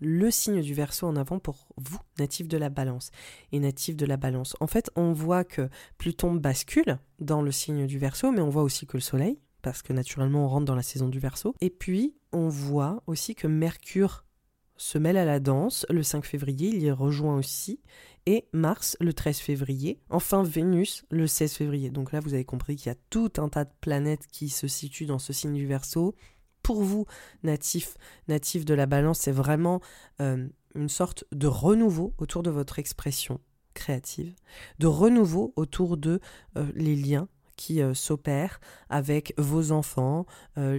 le signe du verso en avant pour vous, natif de la balance et natif de la balance. En fait, on voit que Pluton bascule dans le signe du verso, mais on voit aussi que le soleil, parce que naturellement on rentre dans la saison du verso. Et puis, on voit aussi que Mercure se mêle à la danse le 5 février, il y rejoint aussi, et Mars le 13 février, enfin Vénus le 16 février. Donc là, vous avez compris qu'il y a tout un tas de planètes qui se situent dans ce signe du Verseau. Pour vous, natif, de la balance, c'est vraiment euh, une sorte de renouveau autour de votre expression créative, de renouveau autour de euh, les liens qui euh, s'opère avec vos enfants, euh,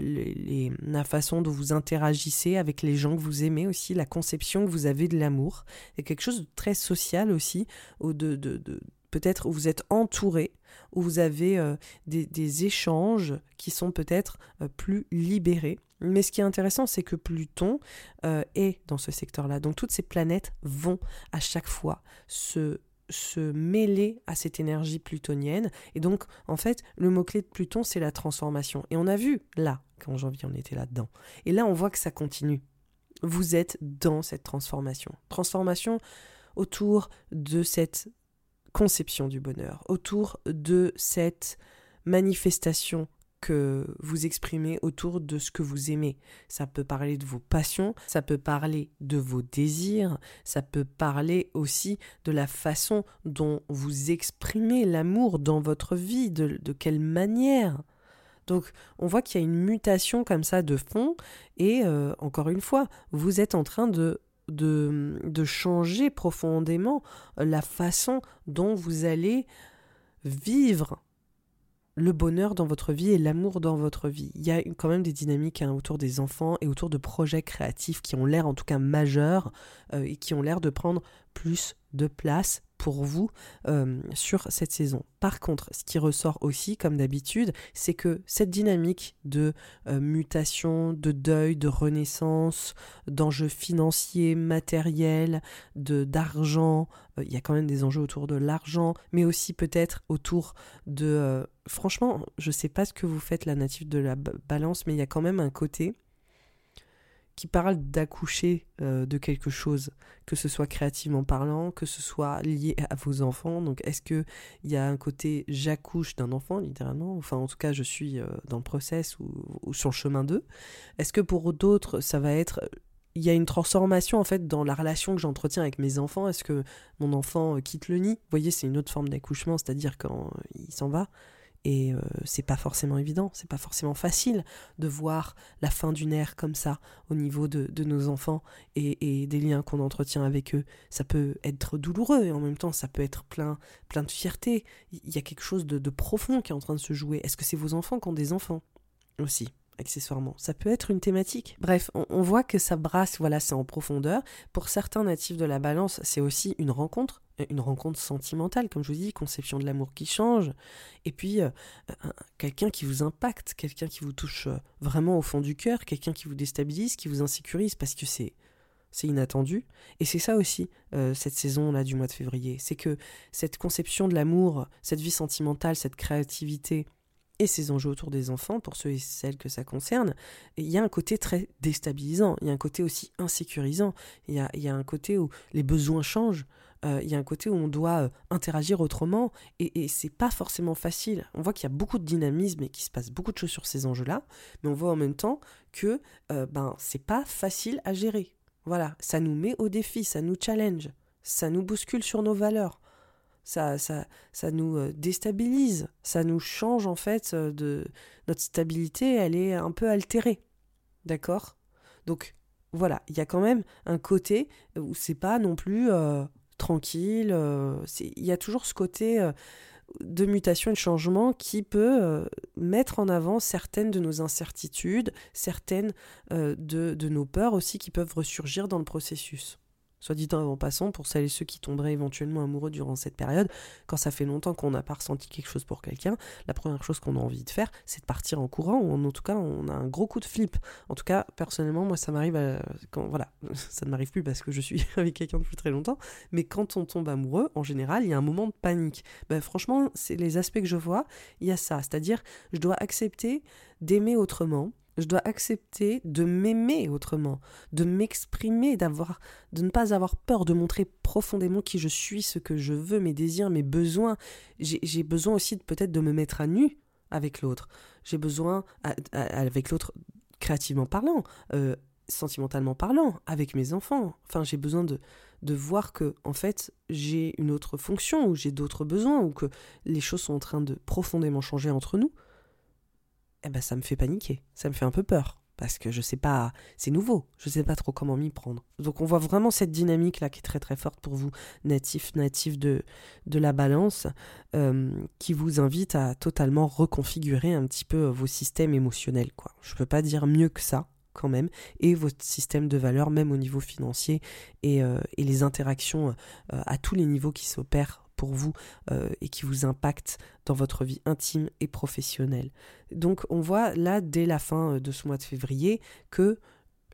la façon dont vous interagissez avec les gens que vous aimez aussi, la conception que vous avez de l'amour. C'est quelque chose de très social aussi, de, de, peut-être où vous êtes entouré, où vous avez euh, des, des, échanges qui sont peut-être plus libérés. Mais ce qui est intéressant, c'est que Pluton est dans ce secteur-là. Donc toutes ces planètes vont à chaque fois se se mêler à cette énergie plutonienne. Et donc, en fait, le mot-clé de Pluton, c'est la transformation. Et on a vu, là, qu'en janvier, on était là-dedans. Et là, on voit que ça continue. Vous êtes dans cette transformation. Transformation autour de cette conception du bonheur, autour de cette manifestation que vous exprimez autour de ce que vous aimez. Ça peut parler de vos passions, ça peut parler de vos désirs, ça peut parler aussi de la façon dont vous exprimez l'amour dans votre vie, de, quelle manière. Donc on voit qu'il y a une mutation comme ça de fond et euh, encore une fois, vous êtes en train de, de, de changer profondément la façon dont vous allez vivre le bonheur dans votre vie et l'amour dans votre vie. Il y a quand même des dynamiques hein, autour des enfants et autour de projets créatifs qui ont l'air en tout cas majeurs euh, et qui ont l'air de prendre plus de place pour vous euh, sur cette saison. Par contre, ce qui ressort aussi, comme d'habitude, c'est que cette dynamique de euh, mutation, de deuil, de renaissance, d'enjeux financiers, matériels, d'argent, euh, il y a quand même des enjeux autour de l'argent, mais aussi peut-être autour de... franchement, je ne sais pas ce que vous faites la native de la balance, mais il y a quand même un côté qui parle d'accoucher euh, de quelque chose, que ce soit créativement parlant, que ce soit lié à vos enfants. Donc est-ce qu'il y a un côté j'accouche d'un enfant, littéralement, enfin en tout cas je suis euh, dans le process ou, sur le chemin d'eux. Est-ce que pour d'autres ça va être il y a une transformation en fait dans la relation que j'entretiens avec mes enfants? Est-ce que mon enfant euh, quitte le nid? Vous voyez, c'est une autre forme d'accouchement, c'est-à-dire quand il s'en va. Et euh, c'est pas forcément évident, c'est pas forcément facile de voir la fin d'une ère comme ça au niveau de, nos enfants et, des liens qu'on entretient avec eux. Ça peut être douloureux et en même temps ça peut être plein, plein de fierté. Il y a quelque chose de, de profond qui est en train de se jouer. Est-ce que c'est vos enfants qui ont des enfants aussi? Accessoirement. Ça peut être une thématique. Bref, on, voit que ça brasse, voilà, c'est en profondeur. Pour certains natifs de la balance, c'est aussi une rencontre, euh, une rencontre sentimentale, comme je vous dis, conception de l'amour qui change. Et puis, euh, quelqu'un qui vous impacte, quelqu'un qui vous touche euh, vraiment au fond du cœur, quelqu'un qui vous déstabilise, qui vous insécurise, parce que c'est c'est inattendu. Et c'est ça aussi, cette saison-là du mois de février. C'est que cette conception de l'amour, cette vie sentimentale, cette créativité, et ces enjeux autour des enfants, pour ceux et celles que ça concerne, il y a un côté très déstabilisant, il y a un côté aussi insécurisant, il y a, un côté où les besoins changent, euh, il y a un côté où on doit euh, interagir autrement, et, et c'est pas forcément facile. On voit qu'il y a beaucoup de dynamisme et qu'il se passe beaucoup de choses sur ces enjeux-là, mais on voit en même temps que euh, ben c'est pas facile à gérer. Voilà, ça nous met au défi, ça nous challenge, ça nous bouscule sur nos valeurs ça, ça, ça nous euh, déstabilise, ça nous change en fait euh, de notre stabilité, elle est un peu altérée. D'accord? Donc voilà, il y a quand même un côté où c'est pas non plus euh, tranquille, il y a toujours ce côté de mutation et de changement qui peut mettre en avant certaines de nos incertitudes, certaines de, de nos peurs aussi qui peuvent ressurgir dans le processus. Soit dit en passant, pour celles et ceux qui tomberaient éventuellement amoureux durant cette période, quand ça fait longtemps qu'on n'a pas ressenti quelque chose pour quelqu'un, la première chose qu'on a envie de faire, c'est de partir en courant, ou en tout cas, on a un gros coup de flip. En tout cas, personnellement, moi, ça m'arrive quand, voilà, <laughs> ça ne m'arrive plus parce que je suis <laughs> avec quelqu'un depuis très longtemps, mais quand on tombe amoureux, en général, il y a un moment de panique. Ben, franchement, c'est les aspects que je vois, il y a ça, c'est-à-dire, je dois accepter d'aimer autrement, je dois accepter de m'aimer autrement, de m'exprimer, d'avoir, de ne pas avoir peur, de montrer profondément qui je suis, ce que je veux, mes désirs, mes besoins. J'ai besoin aussi peut-être de me mettre à nu avec l'autre. J'ai besoin, avec l'autre, créativement parlant, euh, sentimentalement parlant, avec mes enfants. Enfin, j'ai besoin de, de voir que, en fait, j'ai une autre fonction, ou j'ai d'autres besoins, ou que les choses sont en train de profondément changer entre nous eh ben ça me fait paniquer, ça me fait un peu peur parce que je sais pas, c'est nouveau, je sais pas trop comment m'y prendre. Donc on voit vraiment cette dynamique là qui est très très forte pour vous, natif, natif de, de la balance, euh, qui vous invite à totalement reconfigurer un petit peu vos systèmes émotionnels. Quoi. Je peux pas dire mieux que ça quand même, et votre système de valeurs, même au niveau financier, et, euh, les interactions euh, à tous les niveaux qui s'opèrent pour vous euh, et qui vous impacte dans votre vie intime et professionnelle. Donc on voit là dès la fin euh, de ce mois de février que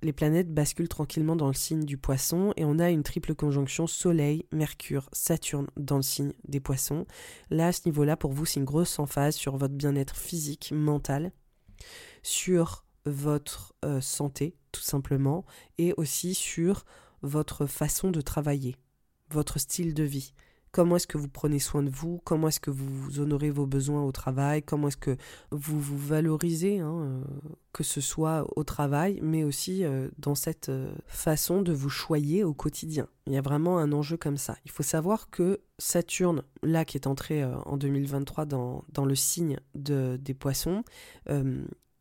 les planètes basculent tranquillement dans le signe du poisson et on a une triple conjonction Soleil, Mercure, Saturne dans le signe des poissons. Là, à ce niveau-là, pour vous, c'est une grosse emphase sur votre bien-être physique, mental, sur votre euh, santé, tout simplement, et aussi sur votre façon de travailler, votre style de vie comment est-ce que vous prenez soin de vous, comment est-ce que vous honorez vos besoins au travail, comment est-ce que vous vous valorisez, hein, euh, que ce soit au travail, mais aussi euh, dans cette euh, façon de vous choyer au quotidien? Il y a vraiment un enjeu comme ça. Il faut savoir que Saturne, là qui est entré en 2023 dans, le signe de, des poissons,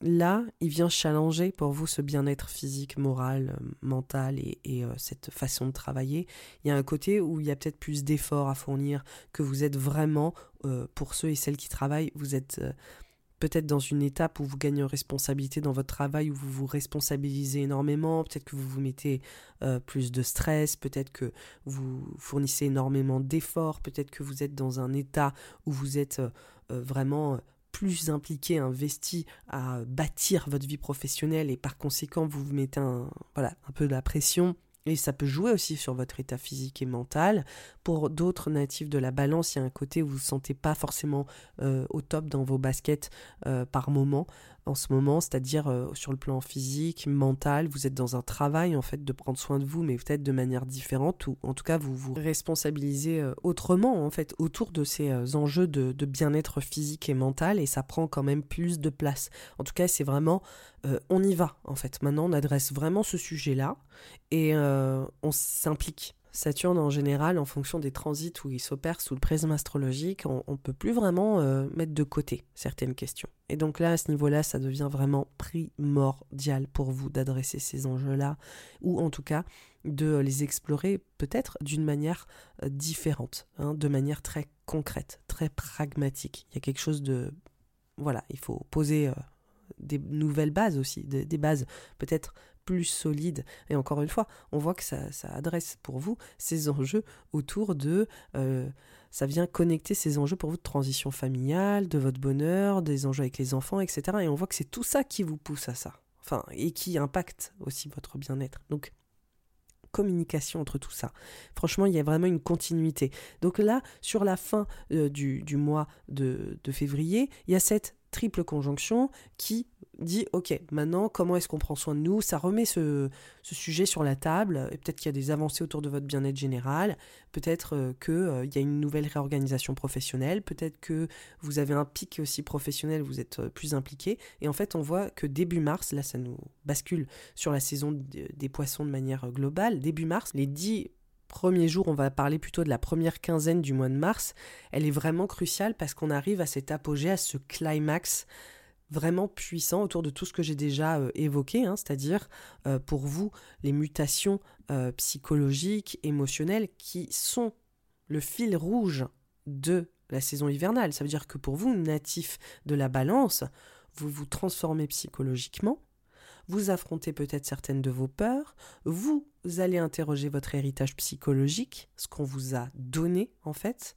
là, il vient challenger pour vous ce bien-être physique, moral, euh, mental et, euh, cette façon de travailler. Il y a un côté où il y a peut-être plus d'efforts à fournir, que vous êtes vraiment, euh, pour ceux et celles qui travaillent, vous êtes peut-être dans une étape où vous gagnez en responsabilité dans votre travail, où vous vous responsabilisez énormément, peut-être que vous vous mettez plus de stress, peut-être que vous fournissez énormément d'efforts, peut-être que vous êtes dans un état où vous êtes vraiment plus impliqué, investi à bâtir votre vie professionnelle et par conséquent vous vous mettez un, voilà, un peu de la pression et ça peut jouer aussi sur votre état physique et mental. Pour d'autres natifs de la balance, il y a un côté où vous ne vous sentez pas forcément euh, au top dans vos baskets euh, par moment en ce moment, c'est-à-dire euh, sur le plan physique, mental, vous êtes dans un travail en fait de prendre soin de vous, mais peut-être de manière différente, ou en tout cas vous vous responsabilisez autrement en fait autour de ces enjeux de, de bien-être physique et mental, et ça prend quand même plus de place. En tout cas, c'est vraiment on y va en fait. Maintenant, on adresse vraiment ce sujet-là et on s'implique. Saturne, en général, en fonction des transits où il s'opère sous le prisme astrologique, on ne peut plus vraiment euh, mettre de côté certaines questions. Et donc là, à ce niveau-là, ça devient vraiment primordial pour vous d'adresser ces enjeux-là, ou en tout cas de les explorer peut-être d'une manière euh, différente, hein, de manière très concrète, très pragmatique. Il y a quelque chose de... Voilà, il faut poser... Euh, des nouvelles bases aussi, des bases peut-être plus solide. Et encore une fois, on voit que ça, adresse pour vous ces enjeux autour de... Euh, ça vient connecter ces enjeux pour vous de transition familiale, de votre bonheur, des enjeux avec les enfants, etc. Et on voit que c'est tout ça qui vous pousse à ça. Enfin, et qui impacte aussi votre bien-être. Donc, communication entre tout ça. Franchement, il y a vraiment une continuité. Donc là, sur la fin euh, du, mois de, de février, il y a cette triple conjonction qui dit ok maintenant comment est-ce qu'on prend soin de nous? Ça remet ce, sujet sur la table et peut-être qu'il y a des avancées autour de votre bien-être général peut-être euh, qu'il euh, y a une nouvelle réorganisation professionnelle peut-être que vous avez un pic aussi professionnel vous êtes euh, plus impliqué et en fait on voit que début mars là ça nous bascule sur la saison des poissons de manière globale début mars les dix premiers jours, on va parler plutôt de la première quinzaine du mois de mars, elle est vraiment cruciale parce qu'on arrive à cet apogée, à ce climax vraiment puissant autour de tout ce que j'ai déjà euh, évoqué, hein, c'est-à-dire euh, pour vous les mutations euh, psychologiques, émotionnelles qui sont le fil rouge de la saison hivernale. Ça veut dire que pour vous, natif de la balance, vous vous transformez psychologiquement, vous affrontez peut-être certaines de vos peurs, vous allez interroger votre héritage psychologique, ce qu'on vous a donné en fait,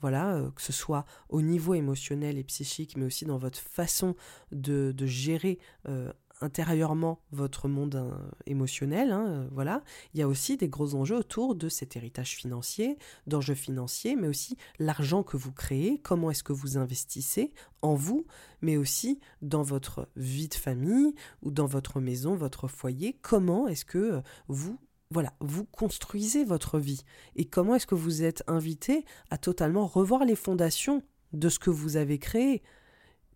voilà, euh, que ce soit au niveau émotionnel et psychique, mais aussi dans votre façon de, gérer euh, intérieurement votre monde euh, émotionnel. Hein, voilà, il y a aussi des gros enjeux autour de cet héritage financier, d'enjeux financiers, mais aussi l'argent que vous créez, comment est-ce que vous investissez en vous, mais aussi dans votre vie de famille ou dans votre maison, votre foyer, comment est-ce que vous voilà, vous construisez votre vie. Et comment est-ce que vous êtes invité à totalement revoir les fondations de ce que vous avez créé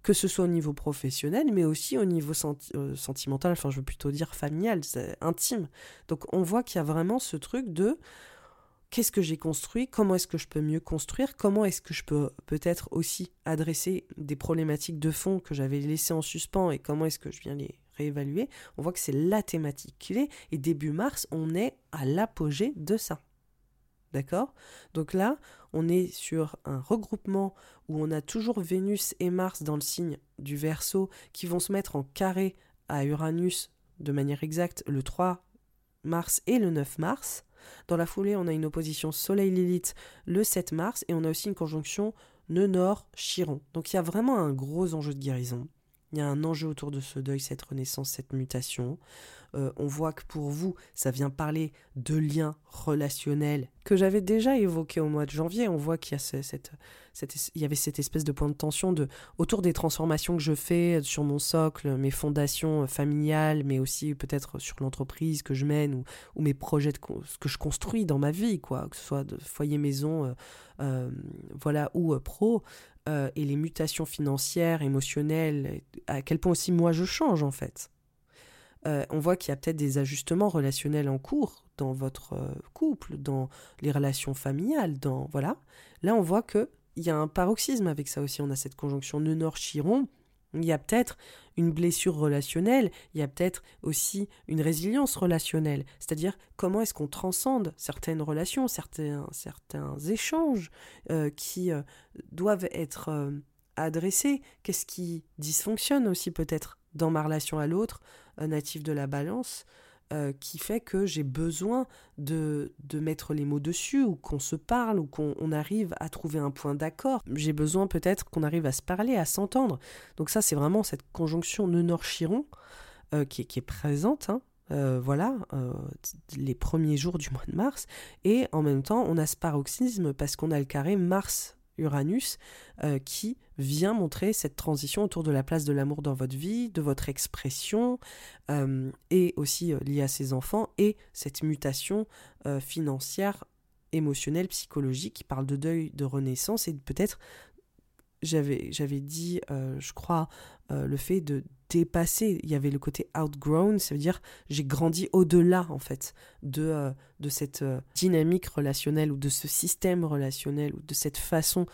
que ce soit au niveau professionnel, mais aussi au niveau euh, sentimental, enfin je veux plutôt dire familial, intime. Donc on voit qu'il y a vraiment ce truc de qu'est-ce que j'ai construit, comment est-ce que je peux mieux construire, comment est-ce que je peux peut-être aussi adresser des problématiques de fond que j'avais laissées en suspens et comment est-ce que je viens les réévaluer, on voit que c'est la thématique clé et début mars, on est à l'apogée de ça. D'accord? Donc là, on est sur un regroupement où on a toujours Vénus et Mars dans le signe du Verseau qui vont se mettre en carré à Uranus de manière exacte le 3 mars et le 9 mars. Dans la foulée, on a une opposition Soleil-Lilith le 7 mars et on a aussi une conjonction nœud nord-Chiron. Donc il y a vraiment un gros enjeu de guérison. Il y a un enjeu autour de ce deuil, cette renaissance, cette mutation. Euh, on voit que pour vous, ça vient parler de liens relationnels que j'avais déjà évoqué au mois de janvier. On voit qu'il y, a cette, il y avait cette espèce de point de tension de, autour des transformations que je fais sur mon socle, mes fondations familiales, mais aussi peut-être sur l'entreprise que je mène ou, ou mes projets, de, ce que je construis dans ma vie, quoi, que ce soit de foyer, maison, euh, euh, voilà, ou pro. et les mutations financières, émotionnelles, à quel point aussi moi je change en fait. Euh, on voit qu'il y a peut-être des ajustements relationnels en cours dans votre euh, couple, dans les relations familiales, dans voilà. Là, on voit que il y a un paroxysme avec ça aussi. On a cette conjonction Nord-Chiron. Il y a peut-être une blessure relationnelle, il y a peut-être aussi une résilience relationnelle. C'est-à-dire comment est-ce qu'on transcende certaines relations, certains, certains échanges euh, qui doivent être adressés? Qu'est-ce qui dysfonctionne aussi peut-être dans ma relation à l'autre, natif de la balance, euh, qui fait que j'ai besoin de, de, mettre les mots dessus, ou qu'on se parle, ou qu'on arrive à trouver un point d'accord. J'ai besoin peut-être qu'on arrive à se parler, à s'entendre. Donc ça, c'est vraiment cette conjonction Nord-Chiron euh, qui, qui, est présente. Hein. Euh, voilà, les premiers jours du mois de mars. Et en même temps, on a ce paroxysme parce qu'on a le carré Mars Uranus, euh, qui vient montrer cette transition autour de la place de l'amour dans votre vie, de votre expression, euh, et aussi euh, liée à ses enfants, et cette mutation financière, émotionnelle, psychologique, qui parle de deuil, de renaissance, et peut-être, j'avais, j'avais dit, je crois, le fait de dépassé. Il y avait le côté outgrown, ça veut dire j'ai grandi au-delà en fait de, euh, de cette euh, dynamique relationnelle ou de ce système relationnel ou de cette façon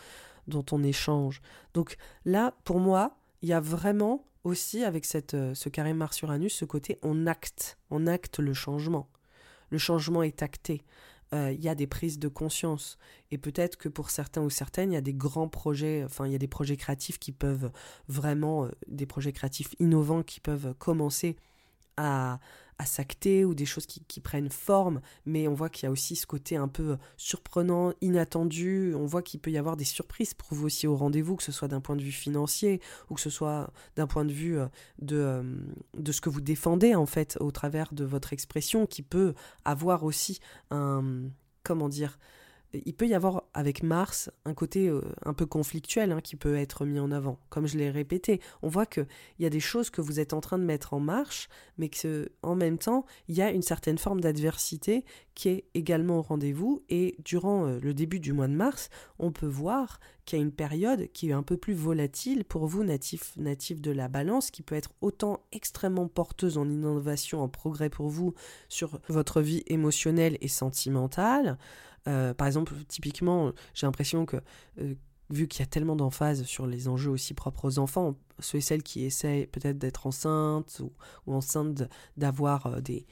dont on échange. Donc là, pour moi, il y a vraiment aussi avec cette, euh, ce carré Mars-Uranus ce côté on acte, on acte le changement. Le changement est acté. Euh, il y a des prises de conscience. Et peut-être que pour certains ou certaines, il y a des grands projets, enfin, il y a des projets créatifs qui peuvent vraiment, euh, des projets créatifs innovants qui peuvent commencer à, s'acter ou des choses qui, qui, prennent forme, mais on voit qu'il y a aussi ce côté un peu surprenant, inattendu, on voit qu'il peut y avoir des surprises pour vous aussi au rendez-vous, que ce soit d'un point de vue financier ou que ce soit d'un point de vue euh, de, euh, de ce que vous défendez en fait au travers de votre expression qui peut avoir aussi un, comment dire, il peut y avoir avec Mars un côté euh, un peu conflictuel hein, qui peut être mis en avant. Comme je l'ai répété, on voit qu'il y a des choses que vous êtes en train de mettre en marche, mais que en même temps, il y a une certaine forme d'adversité qui est également au rendez-vous. Et durant euh, le début du mois de mars, on peut voir qu'il y a une période qui est un peu plus volatile pour vous, natifs natif de la balance, qui peut être autant extrêmement porteuse en innovation, en progrès pour vous sur votre vie émotionnelle et sentimentale, euh, par exemple, typiquement, j'ai l'impression que euh, vu qu'il y a tellement d'emphase sur les enjeux aussi propres aux enfants, ceux et celles qui essayent peut-être d'être enceintes ou, enceintes d'avoir euh, des,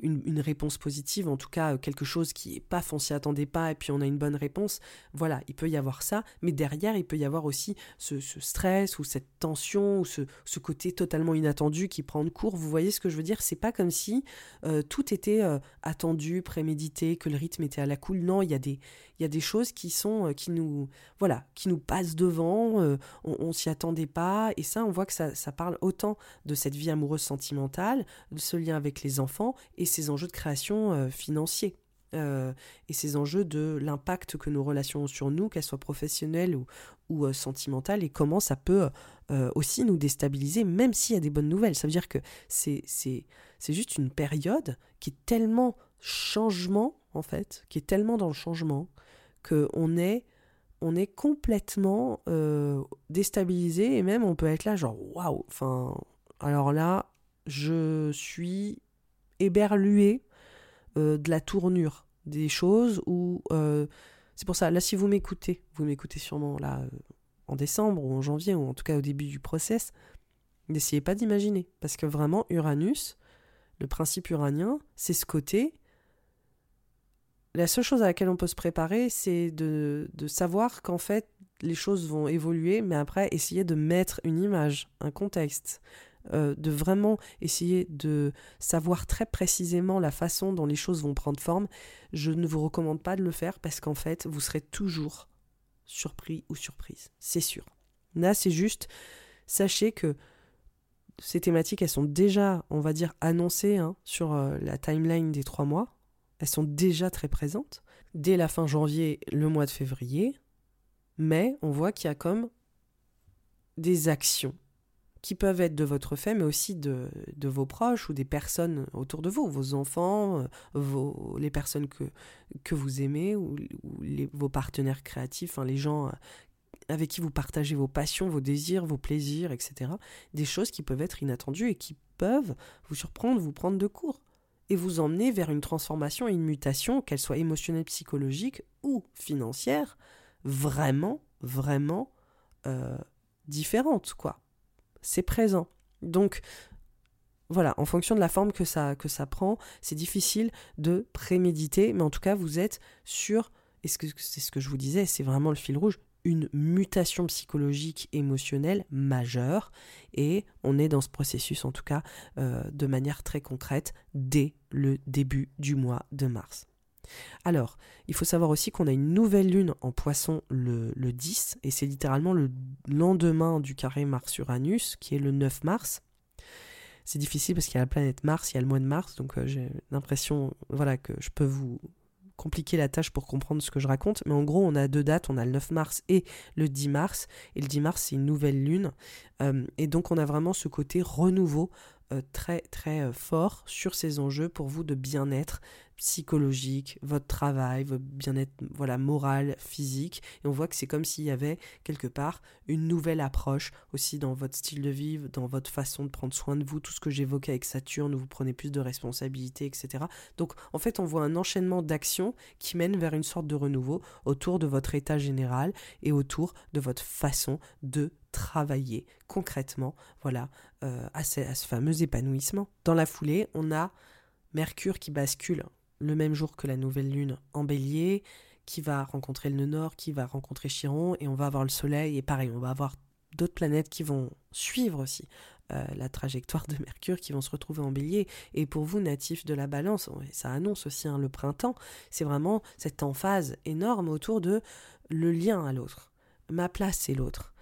une, réponse positive, en tout cas quelque chose qui n'est pas foncier attendait pas, et puis on a une bonne réponse. Voilà, il peut y avoir ça, mais derrière, il peut y avoir aussi ce, stress ou cette tension ou ce, ce, côté totalement inattendu qui prend de cours. Vous voyez ce que je veux dire? C'est pas comme si euh, tout était euh, attendu, prémédité, que le rythme était à la cool. Non, il y a des, il y a des choses qui sont, euh, qui nous, voilà, qui nous passent devant, on, on s'y attendait pas, et ça, on voit que ça, ça parle autant de cette vie amoureuse sentimentale, de ce lien avec les enfants, et ces enjeux de création euh, financiers. Euh, et ces enjeux de l'impact que nos relations ont sur nous, qu'elles soient professionnelles ou, ou euh, sentimentales, et comment ça peut aussi nous déstabiliser, même s'il y a des bonnes nouvelles. Ça veut dire que c'est, c'est, c'est juste une période qui est tellement changement, en fait, qui est tellement dans le changement, qu'on est, on est complètement déstabilisé, et même on peut être là, genre, waouh, enfin, alors là, je suis éberlué euh, de la tournure des choses ou euh, c'est pour ça là si vous m'écoutez vous m'écoutez sûrement là euh, en décembre ou en janvier ou en tout cas au début du process n'essayez pas d'imaginer parce que vraiment Uranus le principe uranien c'est ce côté la seule chose à laquelle on peut se préparer c'est de, savoir qu'en fait les choses vont évoluer mais après essayer de mettre une image un contexte euh, de vraiment essayer de savoir très précisément la façon dont les choses vont prendre forme, je ne vous recommande pas de le faire parce qu'en fait, vous serez toujours surpris ou surprise, c'est sûr. Là, c'est juste, sachez que ces thématiques, elles sont déjà, on va dire, annoncées hein, sur euh, la timeline des trois mois. Elles sont déjà très présentes. Dès la fin janvier, le mois de février, mais on voit qu'il y a comme des actions qui peuvent être de votre fait, mais aussi de, vos proches ou des personnes autour de vous, vos enfants, euh, vos, les personnes que, que vous aimez ou, vos partenaires créatifs, les gens euh, avec qui vous partagez vos passions, vos désirs, vos plaisirs, etc. Des choses qui peuvent être inattendues et qui peuvent vous surprendre, vous prendre de court et vous emmener vers une transformation et une mutation, qu'elle soit émotionnelle, psychologique ou financière, vraiment, vraiment euh, différente, quoi. C'est présent. Donc, voilà, en fonction de la forme que ça, prend, c'est difficile de préméditer, mais en tout cas, vous êtes sur, et c'est ce que je vous disais, c'est vraiment le fil rouge, une mutation psychologique émotionnelle majeure et on est dans ce processus en tout cas euh, de manière très concrète dès le début du mois de mars. Alors, il faut savoir aussi qu'on a une nouvelle lune en poisson le, 10, et c'est littéralement le lendemain du carré Mars-Uranus, qui est le 9 mars. C'est difficile parce qu'il y a la planète Mars, il y a le mois de mars, donc euh, j'ai l'impression voilà, que je peux vous compliquer la tâche pour comprendre ce que je raconte, mais en gros, on a deux dates, on a le 9 mars et le 10 mars, et le 10 mars, c'est une nouvelle lune, euh, et donc on a vraiment ce côté renouveau euh, très très euh, fort sur ces enjeux pour vous de bien-être psychologique, votre travail, votre bien-être voilà moral, physique et on voit que c'est comme s'il y avait quelque part une nouvelle approche aussi dans votre style de vie, dans votre façon de prendre soin de vous, tout ce que j'évoquais avec Saturne, où vous prenez plus de responsabilités, etc. Donc en fait on voit un enchaînement d'actions qui mènent vers une sorte de renouveau autour de votre état général et autour de votre façon de travailler concrètement voilà, euh, à ce fameux épanouissement. Dans la foulée, on a Mercure qui bascule le même jour que la nouvelle lune en bélier, qui va rencontrer le nœud nord, qui va rencontrer Chiron, et on va avoir le soleil, et pareil, on va avoir d'autres planètes qui vont suivre aussi euh, la trajectoire de Mercure, qui vont se retrouver en bélier. Et pour vous, natifs de la balance, ça annonce aussi hein, le printemps, c'est vraiment cette emphase énorme autour de le lien à l'autre. Ma place, c'est l'autre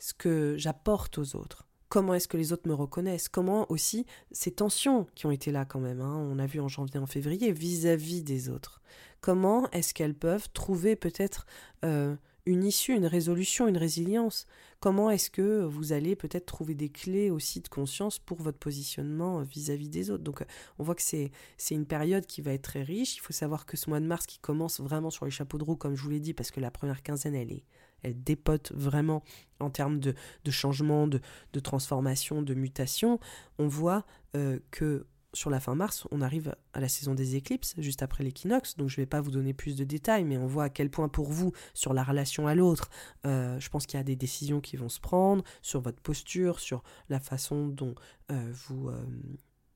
ce que j'apporte aux autres. Comment est-ce que les autres me reconnaissent? Comment aussi ces tensions qui ont été là quand même, hein, on a vu en janvier, en février, vis-à-vis des autres. Comment est-ce qu'elles peuvent trouver peut-être euh, une issue, une résolution, une résilience? Comment est-ce que vous allez peut-être trouver des clés aussi de conscience pour votre positionnement vis-à-vis des autres? Donc on voit que c'est une période qui va être très riche. Il faut savoir que ce mois de mars qui commence vraiment sur les chapeaux de roue, comme je vous l'ai dit, parce que la première quinzaine, elle est elle dépote vraiment en termes de, changement, de, transformation, de mutation, on voit euh, que sur la fin mars, on arrive à la saison des éclipses, juste après l'équinoxe, donc je ne vais pas vous donner plus de détails, mais on voit à quel point pour vous, sur la relation à l'autre, euh, je pense qu'il y a des décisions qui vont se prendre, sur votre posture, sur la façon dont euh, vous,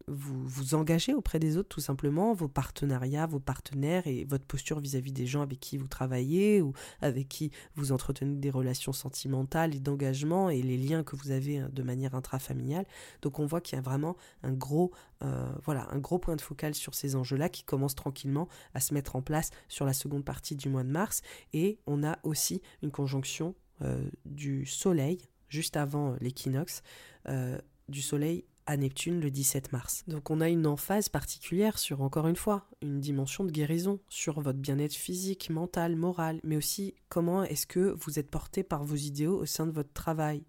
vous vous engagez auprès des autres tout simplement, vos partenariats, vos partenaires et votre posture vis-à-vis des gens avec qui vous travaillez ou avec qui vous entretenez des relations sentimentales et d'engagement et les liens que vous avez hein, de manière intrafamiliale. Donc on voit qu'il y a vraiment un gros, euh, voilà, un gros point de focal sur ces enjeux-là qui commencent tranquillement à se mettre en place sur la seconde partie du mois de mars et on a aussi une conjonction euh, du Soleil juste avant l'équinoxe, euh, du Soleil à Neptune le 17 mars. Donc on a une emphase particulière sur, encore une fois, une dimension de guérison, sur votre bien-être physique, mental, moral, mais aussi comment est-ce que vous êtes porté par vos idéaux au sein de votre travail.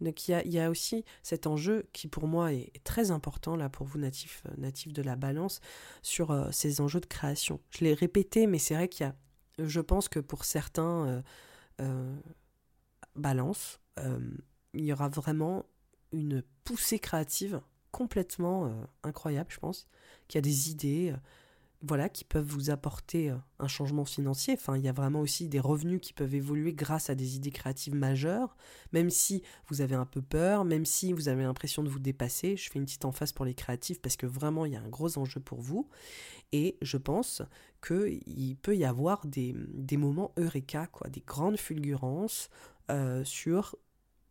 Donc il y a, aussi cet enjeu qui pour moi est, très important là pour vous natifs, euh, natifs de la balance sur euh, ces enjeux de création. Je l'ai répété, mais c'est vrai qu'il y a, je pense que pour certains euh, balances, il y aura vraiment une poussée créative complètement euh, incroyable, je pense, qui a des idées, euh, voilà, qui peuvent vous apporter euh, un changement financier. Enfin, il y a vraiment aussi des revenus qui peuvent évoluer grâce à des idées créatives majeures, même si vous avez un peu peur, même si vous avez l'impression de vous dépasser. Je fais une petite emphase pour les créatifs parce que vraiment, il y a un gros enjeu pour vous. Et je pense qu'il peut y avoir des, des moments eureka, quoi, des grandes fulgurances sur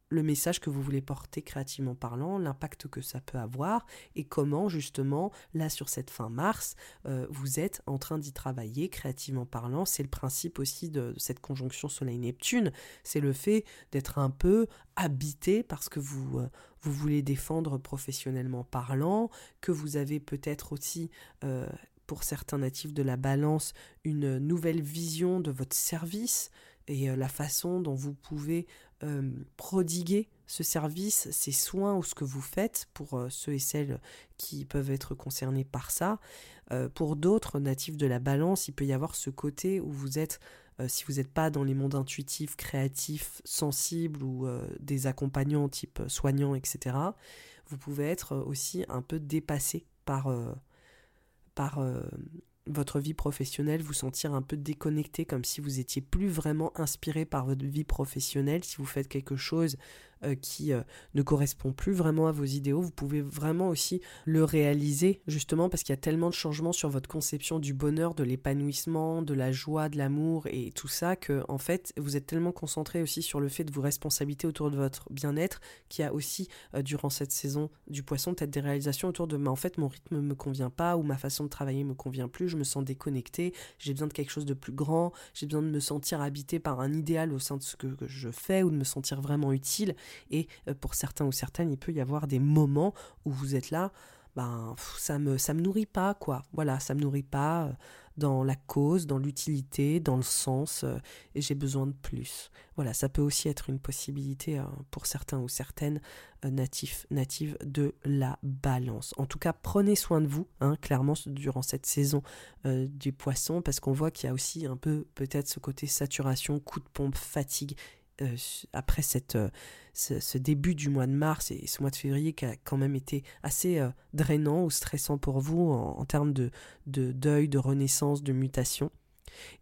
le message que vous voulez porter créativement parlant, l'impact que ça peut avoir et comment justement, là sur cette fin mars, euh, vous êtes en train d'y travailler créativement parlant. C'est le principe aussi de, cette conjonction Soleil-Neptune, c'est le fait d'être un peu habité parce que vous, euh, vous voulez défendre professionnellement parlant, que vous avez peut-être aussi... Euh, pour certains natifs de la balance, une nouvelle vision de votre service et la façon dont vous pouvez prodiguer ce service, ces soins ou ce que vous faites pour ceux et celles qui peuvent être concernés par ça. pour d'autres natifs de la balance, il peut y avoir ce côté où vous êtes euh, si vous n'êtes pas dans les mondes intuitifs, créatifs, sensibles ou euh, des accompagnants type soignants, etc., vous pouvez être aussi un peu dépassé par, euh, par votre vie professionnelle, vous sentir un peu déconnecté, comme si vous étiez plus vraiment inspiré par votre vie professionnelle, si vous faites quelque chose euh, qui euh, ne correspond plus vraiment à vos idéaux, vous pouvez vraiment aussi le réaliser justement parce qu'il y a tellement de changements sur votre conception du bonheur, de l'épanouissement, de la joie, de l'amour et tout ça que en fait vous êtes tellement concentré aussi sur le fait de vous responsabiliser autour de votre bien-être qu'il y a aussi euh, durant cette saison du poisson peut-être des réalisations autour de mais en fait mon rythme me convient pas ou ma façon de travailler me convient plus, je me sens déconnecté, j'ai besoin de quelque chose de plus grand, j'ai besoin de me sentir habité par un idéal au sein de ce que je fais ou de me sentir vraiment utile et euh, pour certains ou certaines, il peut y avoir des moments où vous êtes là, ben ça me ça me nourrit pas quoi. Voilà, ça me nourrit pas euh, dans la cause, dans l'utilité, dans le sens euh, et j'ai besoin de plus. Voilà, ça peut aussi être une possibilité pour certains ou certaines natifs natives de la balance. En tout cas, prenez soin de vous, hein, clairement durant cette saison du poisson parce qu'on voit qu'il y a aussi un peu peut-être ce côté saturation, coup de pompe, fatigue euh, après cette, euh, ce, début du mois de mars et ce mois de février qui a quand même été assez euh, drainant ou stressant pour vous en, termes de, de, deuil, de renaissance, de mutation.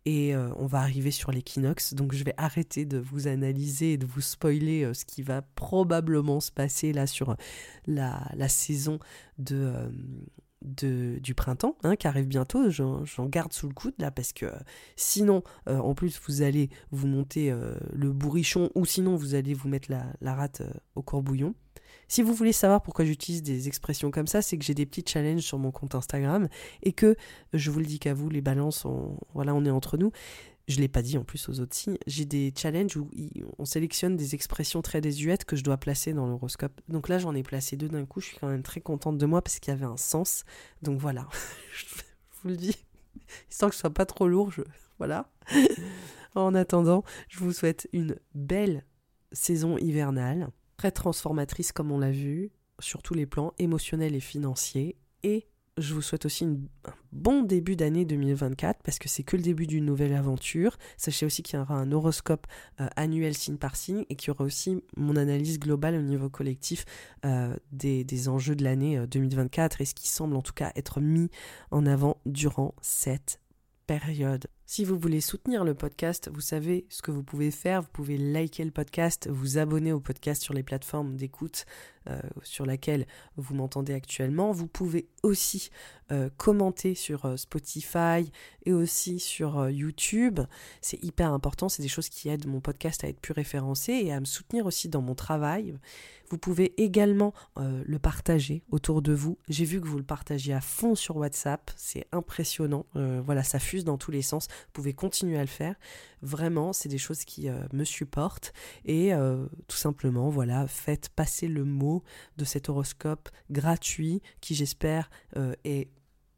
Et on va arriver sur l'équinoxe, donc je vais arrêter de vous analyser et de vous spoiler ce qui va probablement se passer là sur la, la saison de, du printemps hein, qui arrive bientôt. J'en garde sous le coude là parce que sinon, euh, en plus, vous allez vous monter euh, le bourrichon ou sinon vous allez vous mettre la, rate euh, au corbouillon. Si vous voulez savoir pourquoi j'utilise des expressions comme ça, c'est que j'ai des petits challenges sur mon compte Instagram et que je vous le dis qu'à vous, les balances, voilà, on est entre nous je l'ai pas dit en plus aux autres signes, j'ai des challenges où on sélectionne des expressions très désuètes que je dois placer dans l'horoscope. Donc là, j'en ai placé deux d'un coup, je suis quand même très contente de moi parce qu'il y avait un sens. Donc voilà, <laughs> je vous le dis, histoire que ce soit pas trop lourd, voilà. <laughs> en attendant, je vous souhaite une belle saison hivernale, très transformatrice comme on l'a vu, sur tous les plans émotionnels et financiers, et je vous souhaite aussi un bon début d'année 2024 parce que c'est que le début d'une nouvelle aventure. Sachez aussi qu'il y aura un horoscope euh, annuel signe par signe et qu'il y aura aussi mon analyse globale au niveau collectif euh, des, des, enjeux de l'année 2024 euh, et ce qui semble en tout cas être mis en avant durant cette période. Si vous voulez soutenir le podcast, vous savez ce que vous pouvez faire. Vous pouvez liker le podcast, vous abonner au podcast sur les plateformes d'écoute euh, sur laquelle vous m'entendez actuellement. Vous pouvez aussi euh, commenter sur euh, Spotify et aussi sur YouTube. C'est hyper important. C'est des choses qui aident mon podcast à être plus référencé et à me soutenir aussi dans mon travail. Vous pouvez également le partager autour de vous. J'ai vu que vous le partagez à fond sur WhatsApp. C'est impressionnant. Voilà, ça fuse dans tous les sens. Vous pouvez continuer à le faire. Vraiment, c'est des choses qui me supportent. Et tout simplement, voilà, faites passer le mot de cet horoscope gratuit qui, j'espère, est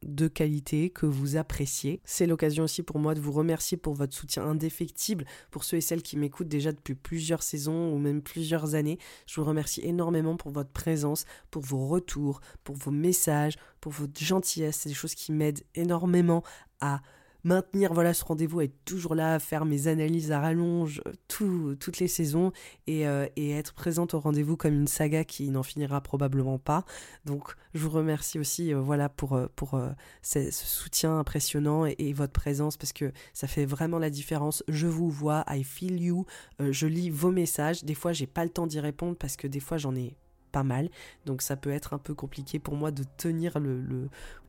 de qualité que vous appréciez. C'est l'occasion aussi pour moi de vous remercier pour votre soutien indéfectible, pour ceux et celles qui m'écoutent déjà depuis plusieurs saisons ou même plusieurs années. Je vous remercie énormément pour votre présence, pour vos retours, pour vos messages, pour votre gentillesse. C'est des choses qui m'aident énormément à maintenir voilà ce rendez-vous, être toujours là, faire mes analyses à rallonge toutes les saisons euh, et, être présente au rendez-vous comme une saga qui n'en finira probablement pas. Donc je vous remercie aussi euh, voilà pour, euh, pour ce, soutien impressionnant et, votre présence parce que ça fait vraiment la différence. Je vous vois, I feel you, je lis vos messages. Des fois j'ai pas le temps d'y répondre parce que des fois j'en ai pas mal. Donc ça peut être un peu compliqué pour moi de tenir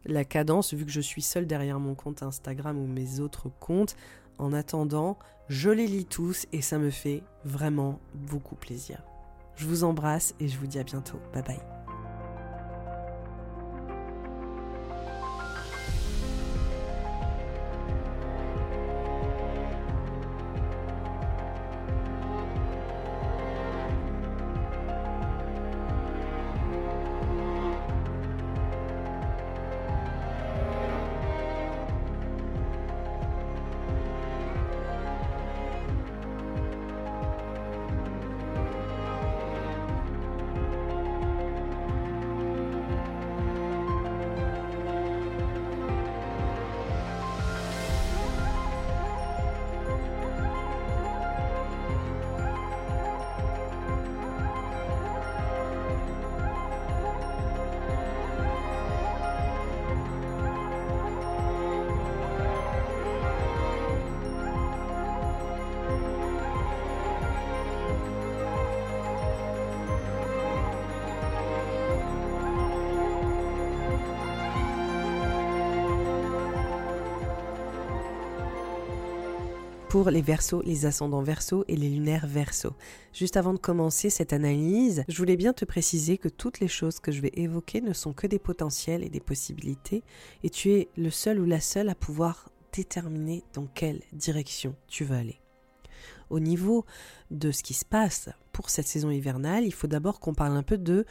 la cadence vu que je suis seule derrière mon compte Instagram ou mes autres comptes. En attendant, je les lis tous et ça me fait vraiment beaucoup plaisir. Je vous embrasse et je vous dis à bientôt. Bye bye. Les versos, les ascendants versos et les lunaires versos. Juste avant de commencer cette analyse, je voulais bien te préciser que toutes les choses que je vais évoquer ne sont que des potentiels et des possibilités, et tu es le seul ou la seule à pouvoir déterminer dans quelle direction tu veux aller. Au niveau de ce qui se passe pour cette saison hivernale, il faut d'abord qu'on parle un peu de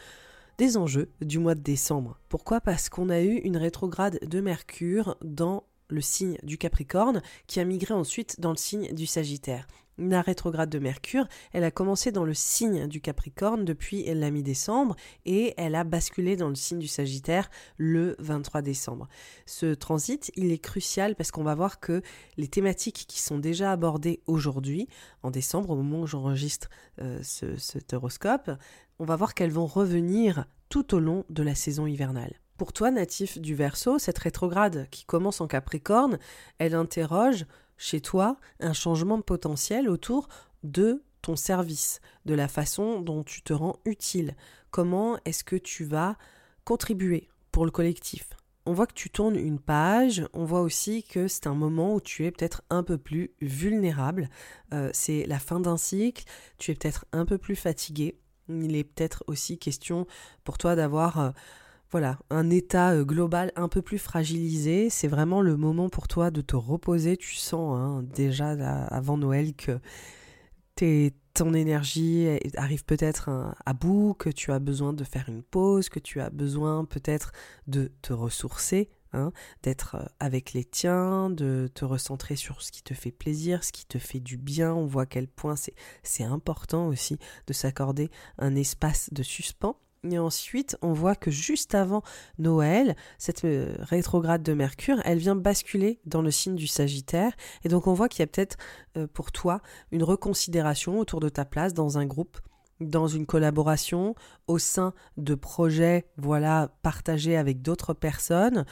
des enjeux du mois de décembre. Pourquoi? Parce qu'on a eu une rétrograde de Mercure dans le signe du Capricorne, qui a migré ensuite dans le signe du Sagittaire. La rétrograde de Mercure, elle a commencé dans le signe du Capricorne depuis la mi-décembre et elle a basculé dans le signe du Sagittaire le 23 décembre. Ce transit, il est crucial parce qu'on va voir que les thématiques qui sont déjà abordées aujourd'hui, en décembre, au moment où j'enregistre euh, ce, cet horoscope, on va voir qu'elles vont revenir tout au long de la saison hivernale. Pour toi, natif du Verseau, cette rétrograde qui commence en Capricorne, elle interroge chez toi un changement potentiel autour de ton service, de la façon dont tu te rends utile. Comment est-ce que tu vas contribuer pour le collectif? On voit que tu tournes une page, on voit aussi que c'est un moment où tu es peut-être un peu plus vulnérable, euh, c'est la fin d'un cycle, tu es peut-être un peu plus fatigué, il est peut-être aussi question pour toi d'avoir... Euh, voilà, un état euh, global un peu plus fragilisé. C'est vraiment le moment pour toi de te reposer. Tu sens hein, déjà avant Noël que ton énergie arrive peut-être à bout, que tu as besoin de faire une pause, que tu as besoin peut-être de te ressourcer, hein, d'être euh, avec les tiens, de te recentrer sur ce qui te fait plaisir, ce qui te fait du bien. On voit à quel point c'est important aussi de s'accorder un espace de suspens. Et ensuite, on voit que juste avant Noël, cette euh, rétrograde de Mercure, elle vient basculer dans le signe du Sagittaire. Et donc, on voit qu'il y a peut-être euh, pour toi une reconsidération autour de ta place dans un groupe dans une collaboration au sein de projets voilà partagés avec d'autres personnes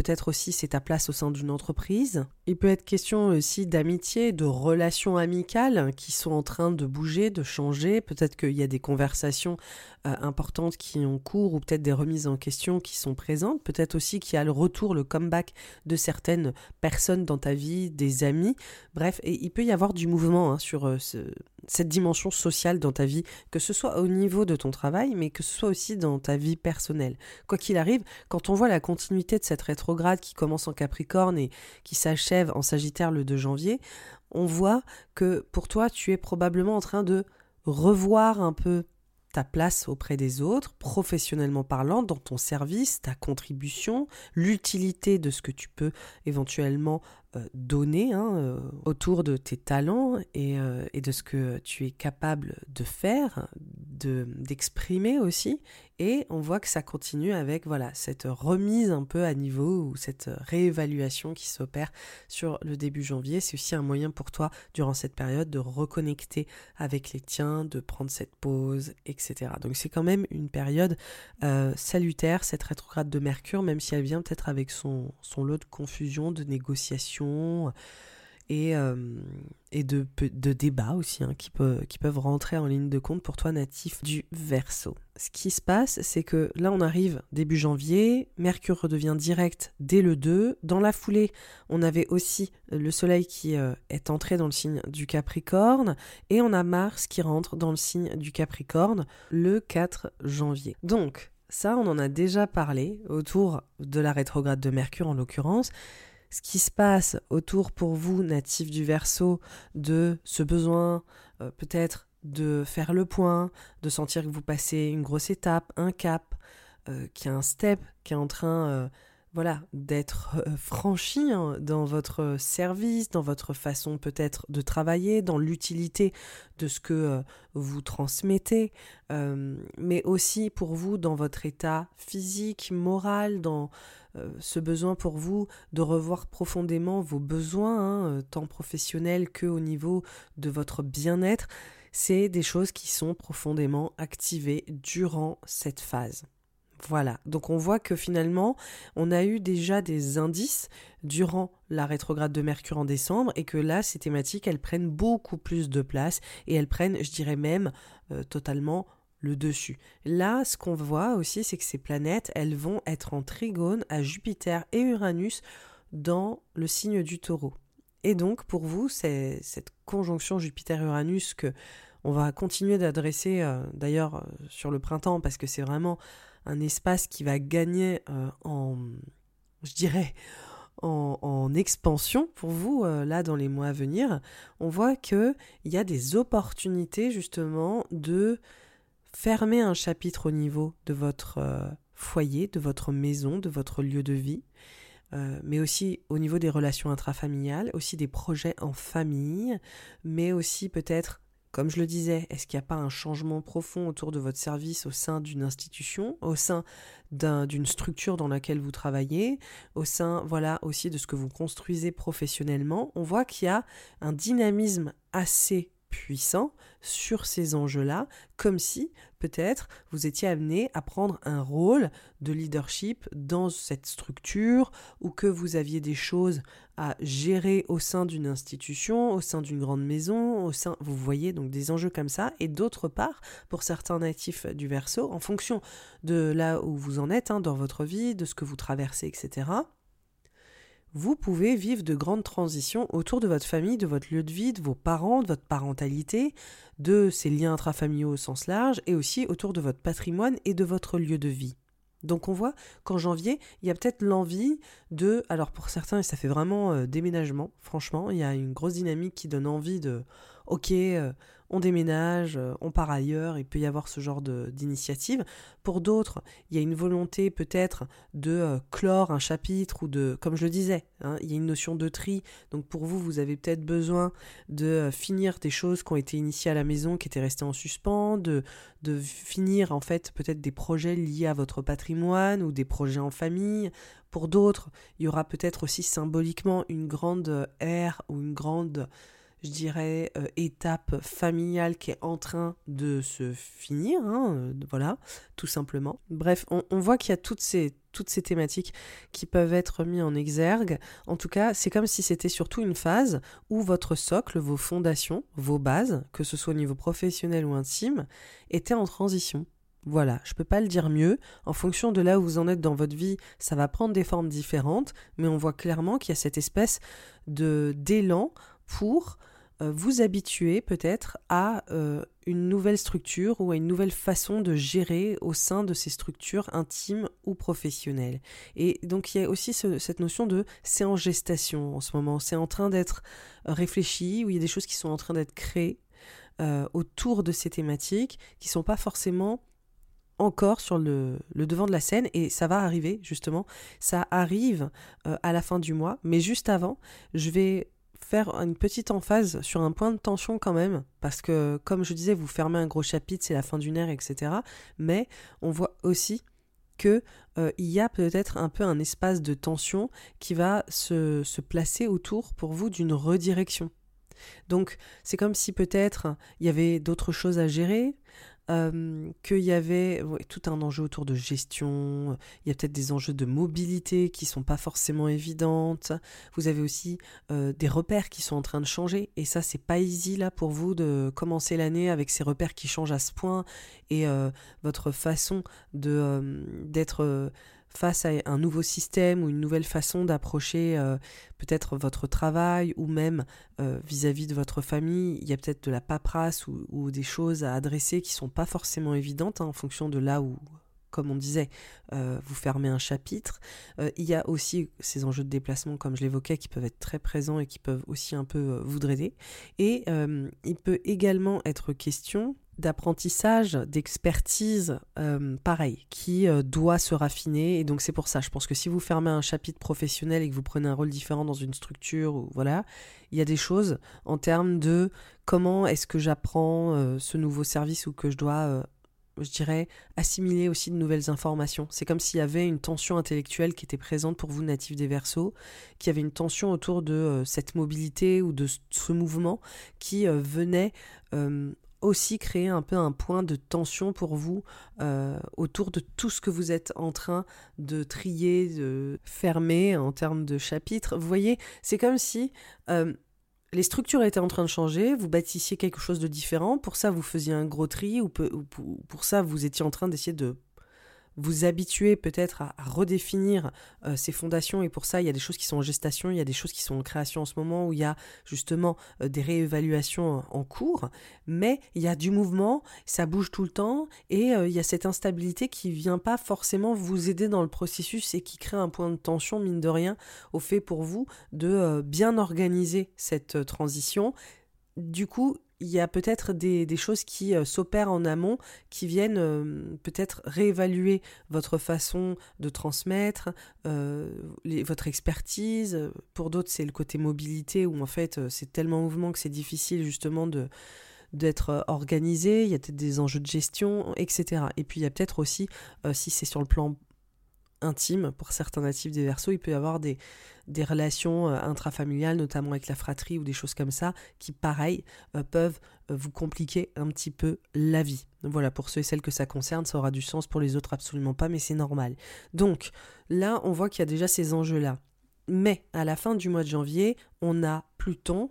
Peut-être aussi c'est ta place au sein d'une entreprise. Il peut être question aussi d'amitié, de relations amicales qui sont en train de bouger, de changer. Peut-être qu'il y a des conversations euh, importantes qui ont cours ou peut-être des remises en question qui sont présentes. Peut-être aussi qu'il y a le retour, le comeback de certaines personnes dans ta vie, des amis. Bref, et il peut y avoir du mouvement hein, sur euh, cette dimension sociale dans ta vie, que ce soit au niveau de ton travail, mais que ce soit aussi dans ta vie personnelle. Quoi qu'il arrive, quand on voit la continuité de cette rétrograde qui commence en Capricorne et qui s'achève en Sagittaire le 2 janvier, on voit que pour toi, tu es probablement en train de revoir un peu ta place auprès des autres, professionnellement parlant, dans ton service, ta contribution, l'utilité de ce que tu peux éventuellement donner hein, euh, autour de tes talents et, euh, et, de ce que tu es capable de faire, de d'exprimer aussi. Et on voit que ça continue avec voilà cette remise un peu à niveau ou cette réévaluation qui s'opère sur le début janvier. C'est aussi un moyen pour toi durant cette période de reconnecter avec les tiens, de prendre cette pause, etc. Donc c'est quand même une période salutaire cette rétrograde de Mercure, même si elle vient peut-être avec son, son lot de confusion, de négociation et, euh, de, débats aussi hein, qui peuvent rentrer en ligne de compte pour toi natif du verso. Ce qui se passe, c'est que là on arrive début janvier, Mercure redevient direct dès le 2. Dans la foulée, on avait aussi le Soleil qui euh, est entré dans le signe du Capricorne et on a Mars qui rentre dans le signe du Capricorne le 4 janvier. Donc, ça, on en a déjà parlé autour de la rétrograde de Mercure en l'occurrence ce qui se passe autour pour vous, natifs du Verseau, de ce besoin euh, peut-être de faire le point, de sentir que vous passez une grosse étape, un cap, euh, qu'il a un step qui est en train euh, voilà, d'être franchi hein, dans votre service, dans votre façon peut-être de travailler, dans l'utilité de ce que vous transmettez, mais aussi pour vous dans votre état physique, moral, dans euh, ce besoin pour vous de revoir profondément vos besoins, hein, euh, tant professionnels que au niveau de votre bien-être, c'est des choses qui sont profondément activées durant cette phase. Voilà, donc on voit que finalement, on a eu déjà des indices durant la rétrograde de Mercure en décembre et que là, ces thématiques, elles prennent beaucoup plus de place et elles prennent, je dirais même, euh, totalement le dessus. Là, ce qu'on voit aussi, c'est que ces planètes, elles vont être en trigone à Jupiter et Uranus dans le signe du taureau. Et donc pour vous, c'est cette conjonction Jupiter-Uranus que on va continuer d'adresser euh, d'ailleurs euh, sur le printemps parce que c'est vraiment un espace qui va gagner euh, en, je dirais, en, expansion pour vous là dans les mois à venir. On voit qu'il y a des opportunités justement de fermer un chapitre au niveau de votre foyer, de votre maison, de votre lieu de vie. mais aussi au niveau des relations intrafamiliales, aussi des projets en famille, mais aussi peut-être comme je le disais, est-ce qu'il n'y a pas un changement profond autour de votre service au sein d'une institution, au sein d'une structure dans laquelle vous travaillez, au sein voilà aussi de ce que vous construisez professionnellement? On voit qu'il y a un dynamisme assez puissant sur ces enjeux-là, comme si peut-être vous étiez amené à prendre un rôle de leadership dans cette structure ou que vous aviez des choses à gérer au sein d'une institution, au sein d'une grande maison, au sein, vous voyez donc des enjeux comme ça. Et d'autre part, pour certains natifs du verso, en fonction de là où vous en êtes hein, dans votre vie, de ce que vous traversez, etc vous pouvez vivre de grandes transitions autour de votre famille, de votre lieu de vie, de vos parents, de votre parentalité, de ces liens intrafamiliaux au sens large, et aussi autour de votre patrimoine et de votre lieu de vie. Donc on voit qu'en janvier, il y a peut-être l'envie de, alors pour certains, ça fait vraiment euh, déménagement, franchement, il y a une grosse dynamique qui donne envie de, ok, euh, on déménage, euh, on part ailleurs, il peut y avoir ce genre d'initiative. Pour d'autres, il y a une volonté peut-être de euh, clore un chapitre ou de, comme je le disais, hein, il y a une notion de tri. Donc pour vous, vous avez peut-être besoin de euh, finir des choses qui ont été initiées à la maison, qui étaient restées en suspens, de, de finir en fait peut-être des projets liés à votre patrimoine ou des projets en famille. Pour d'autres, il y aura peut-être aussi symboliquement une grande ère ou une grande je dirais, euh, étape familiale qui est en train de se finir, hein, euh, voilà, tout simplement. Bref, on, voit qu'il y a toutes ces, toutes ces thématiques qui peuvent être mises en exergue. En tout cas, c'est comme si c'était surtout une phase où votre socle, vos fondations, vos bases, que ce soit au niveau professionnel ou intime, étaient en transition. Voilà, je peux pas le dire mieux. En fonction de là où vous en êtes dans votre vie, ça va prendre des formes différentes, mais on voit clairement qu'il y a cette espèce de d'élan pour vous habituer peut-être à euh, une nouvelle structure ou à une nouvelle façon de gérer au sein de ces structures intimes ou professionnelles. Et donc il y a aussi cette notion de c'est en gestation en ce moment, c'est en train d'être réfléchi, ou il y a des choses qui sont en train d'être créées euh, autour de ces thématiques qui ne sont pas forcément encore sur le, devant de la scène et ça va arriver justement. Ça arrive à la fin du mois, mais juste avant, je vais faire une petite emphase sur un point de tension quand même, parce que comme je disais, vous fermez un gros chapitre, c'est la fin d'une ère, etc. Mais on voit aussi que euh, il y a peut-être un peu un espace de tension qui va se, se placer autour pour vous d'une redirection. Donc c'est comme si peut-être il y avait d'autres choses à gérer, euh, qu'il y avait tout un enjeu autour de gestion, il y a peut-être des enjeux de mobilité qui sont pas forcément évidentes. Vous avez aussi euh, des repères qui sont en train de changer et ça c'est pas easy là pour vous de commencer l'année avec ces repères qui changent à ce point et euh, votre façon de d'être face à un nouveau système ou une nouvelle façon d'approcher euh, peut-être votre travail ou même euh, vis-à-vis de votre famille, il y a peut-être de la paperasse ou, des choses à adresser qui sont pas forcément évidentes hein, en fonction de là où, comme on disait, euh, vous fermez un chapitre. il y a aussi ces enjeux de déplacement, comme je l'évoquais, qui peuvent être très présents et qui peuvent aussi un peu vous draider. Et il peut également être question d'apprentissage, d'expertise, euh, pareil, qui euh, doit se raffiner. Et donc c'est pour ça, je pense que si vous fermez un chapitre professionnel et que vous prenez un rôle différent dans une structure, ou voilà, il y a des choses en termes de comment est-ce que j'apprends euh, ce nouveau service ou que je dois, je dirais, assimiler aussi de nouvelles informations. C'est comme s'il y avait une tension intellectuelle qui était présente pour vous, natifs des Verseaux, qui avait une tension autour de cette mobilité ou de ce mouvement qui venait aussi créer un peu un point de tension pour vous euh, autour de tout ce que vous êtes en train de trier, de fermer en termes de chapitres. Vous voyez, c'est comme si euh, les structures étaient en train de changer, vous bâtissiez quelque chose de différent, pour ça vous faisiez un gros tri, ou, pour ça vous étiez en train d'essayer de vous habituer peut-être à, redéfinir euh, ces fondations et pour ça il y a des choses qui sont en gestation, il y a des choses qui sont en création en ce moment où il y a justement euh, des réévaluations en cours, mais il y a du mouvement, ça bouge tout le temps et euh, il y a cette instabilité qui vient pas forcément vous aider dans le processus et qui crée un point de tension mine de rien au fait pour vous de bien organiser cette transition. Du coup, il y a peut-être des, choses qui euh, s'opèrent en amont, qui viennent euh, peut-être réévaluer votre façon de transmettre, euh, votre expertise. Pour d'autres, c'est le côté mobilité, où en fait, c'est tellement mouvement que c'est difficile justement d'être organisé, il y a peut-être des enjeux de gestion, etc. Et puis il y a peut-être aussi, si c'est sur le plan intime pour certains natifs des Verseaux. Il peut y avoir des, des relations euh, intrafamiliales, notamment avec la fratrie ou des choses comme ça, qui, pareil, euh, peuvent euh, vous compliquer un petit peu la vie. Voilà, pour ceux et celles que ça concerne, ça aura du sens, pour les autres absolument pas, mais c'est normal. Donc là, on voit qu'il y a déjà ces enjeux-là. Mais à la fin du mois de janvier, on a Pluton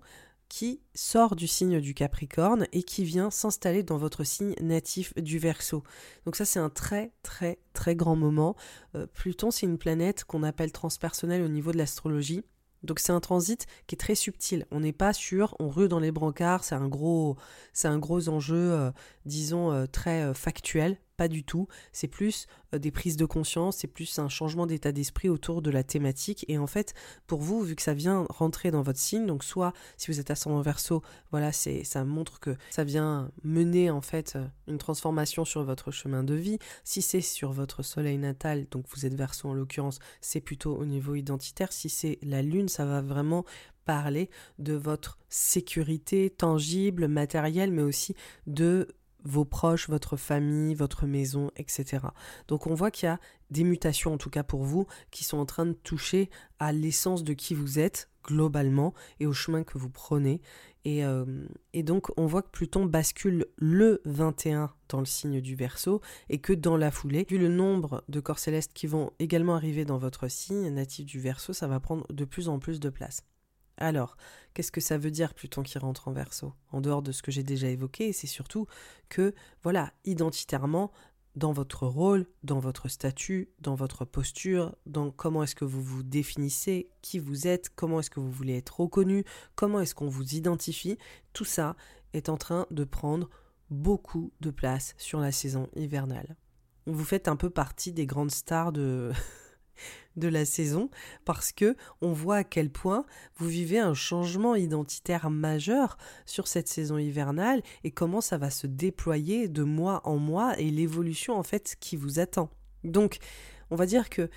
qui sort du signe du Capricorne et qui vient s'installer dans votre signe natif du Verseau. Donc ça c'est un très très très grand moment. Euh, Pluton c'est une planète qu'on appelle transpersonnelle au niveau de l'astrologie. Donc c'est un transit qui est très subtil. On n'est pas sûr, on rue dans les brancards, c'est un gros, c'est un gros enjeu, euh, disons euh, très factuel, pas du tout. C'est plus euh, des prises de conscience, c'est plus un changement d'état d'esprit autour de la thématique. Et en fait, pour vous, vu que ça vient rentrer dans votre signe, donc soit si vous êtes ascendant verso, voilà, c'est ça montre que ça vient mener en fait euh, une transformation sur votre chemin de vie. Si c'est sur votre soleil natal, donc vous êtes verso en l'occurrence, c'est plutôt au niveau identitaire. Si c'est la lune, ça va vraiment parler de votre sécurité tangible, matérielle, mais aussi de vos proches, votre famille, votre maison, etc. Donc on voit qu'il y a des mutations, en tout cas pour vous, qui sont en train de toucher à l'essence de qui vous êtes globalement et au chemin que vous prenez. Et, euh, et, donc on voit que Pluton bascule le 21 dans le signe du Verseau et que dans la foulée, vu le nombre de corps célestes qui vont également arriver dans votre signe natif du Verseau, ça va prendre de plus en plus de place. Alors, qu'est-ce que ça veut dire Pluton qui rentre en verso? En dehors de ce que j'ai déjà évoqué, c'est surtout que, voilà, identitairement, dans votre rôle, dans votre statut, dans votre posture, dans comment est-ce que vous vous définissez, qui vous êtes, comment est-ce que vous voulez être reconnu, comment est-ce qu'on vous identifie, tout ça est en train de prendre beaucoup de place sur la saison hivernale. Vous faites un peu partie des grandes stars de <laughs> de la saison parce que on voit à quel point vous vivez un changement identitaire majeur sur cette saison hivernale et comment ça va se déployer de mois en mois et l'évolution en fait qui vous attend. Donc, on va dire que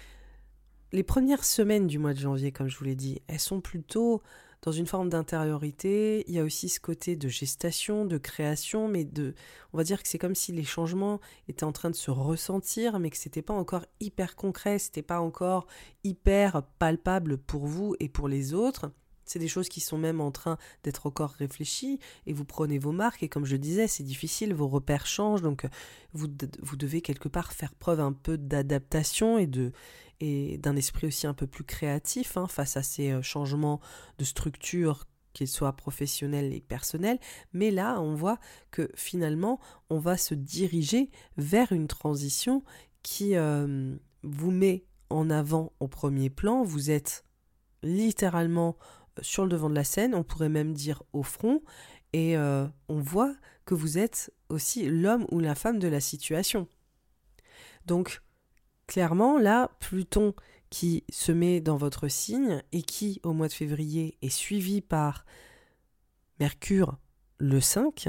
les premières semaines du mois de janvier, comme je vous l'ai dit, elles sont plutôt dans une forme d'intériorité. Il y a aussi ce côté de gestation, de création, mais de, on va dire que c'est comme si les changements étaient en train de se ressentir, mais que c'était pas encore hyper concret, c'était pas encore hyper palpable pour vous et pour les autres. C'est des choses qui sont même en train d'être encore réfléchies et vous prenez vos marques et comme je disais, c'est difficile, vos repères changent donc vous, vous devez quelque part faire preuve un peu d'adaptation et de et d'un esprit aussi un peu plus créatif hein, face à ces euh, changements de structure qu'ils soient professionnels et personnels, mais là on voit que finalement on va se diriger vers une transition qui euh, vous met en avant au premier plan, vous êtes littéralement sur le devant de la scène, on pourrait même dire au front, et on voit que vous êtes aussi l'homme ou la femme de la situation. Donc clairement, là, Pluton qui se met dans votre signe et qui, au mois de février, est suivi par Mercure le 5,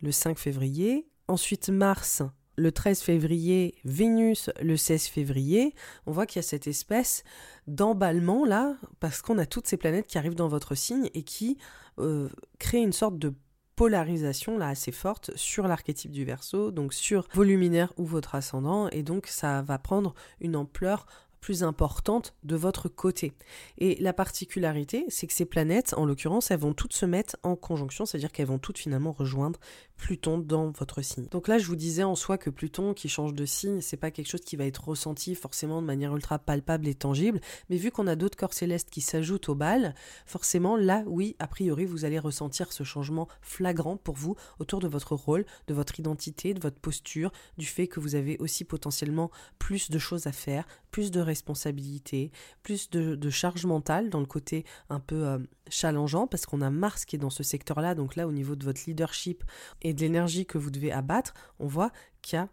le 5 février, ensuite Mars le 13 février, Vénus le 16 février, on voit qu'il y a cette espèce d'emballement là, parce qu'on a toutes ces planètes qui arrivent dans votre signe et qui euh, créent une sorte de polarisation là assez forte sur l'archétype du verso, donc sur vos luminaires ou votre ascendant, et donc ça va prendre une ampleur plus importante de votre côté. Et la particularité, c'est que ces planètes, en l'occurrence, elles vont toutes se mettre en conjonction, c'est-à-dire qu'elles vont toutes finalement rejoindre Pluton dans votre signe. Donc là, je vous disais en soi que Pluton qui change de signe, c'est pas quelque chose qui va être ressenti forcément de manière ultra palpable et tangible, mais vu qu'on a d'autres corps célestes qui s'ajoutent au bal, forcément là, oui, a priori, vous allez ressentir ce changement flagrant pour vous autour de votre rôle, de votre identité, de votre posture, du fait que vous avez aussi potentiellement plus de choses à faire, plus de responsabilités, plus de, charge mentale dans le côté un peu euh, challengeant, parce qu'on a Mars qui est dans ce secteur-là, donc là au niveau de votre leadership et de l'énergie que vous devez abattre, on voit qu'il y a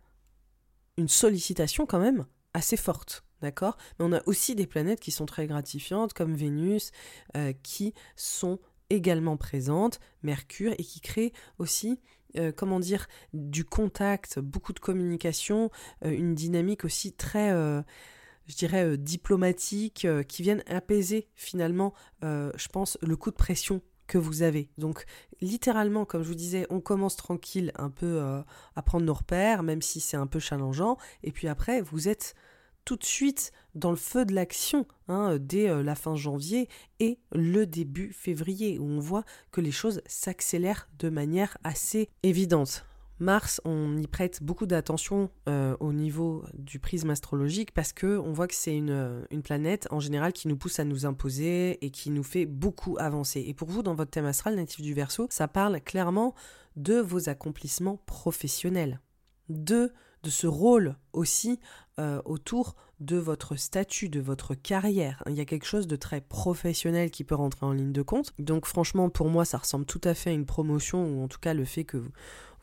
une sollicitation quand même assez forte. D'accord? Mais on a aussi des planètes qui sont très gratifiantes, comme Vénus, euh, qui sont également présentes, Mercure, et qui créent aussi euh, comment dire, du contact, beaucoup de communication, une dynamique aussi très, je dirais, euh, diplomatiques, euh, qui viennent apaiser finalement, euh, je pense, le coup de pression que vous avez. Donc littéralement, comme je vous disais, on commence tranquille un peu à prendre nos repères, même si c'est un peu challengeant, et puis après, vous êtes tout de suite dans le feu de l'action hein, dès la fin janvier et le début février, où on voit que les choses s'accélèrent de manière assez évidente. Mars, on y prête beaucoup d'attention euh, au niveau du prisme astrologique parce que on voit que c'est une, une, planète en général qui nous pousse à nous imposer et qui nous fait beaucoup avancer. Et pour vous, dans votre thème astral natif du Verseau, ça parle clairement de vos accomplissements professionnels, de ce rôle aussi euh, autour de votre statut, de votre carrière. Il y a quelque chose de très professionnel qui peut rentrer en ligne de compte. Donc franchement, pour moi, ça ressemble tout à fait à une promotion, ou en tout cas le fait que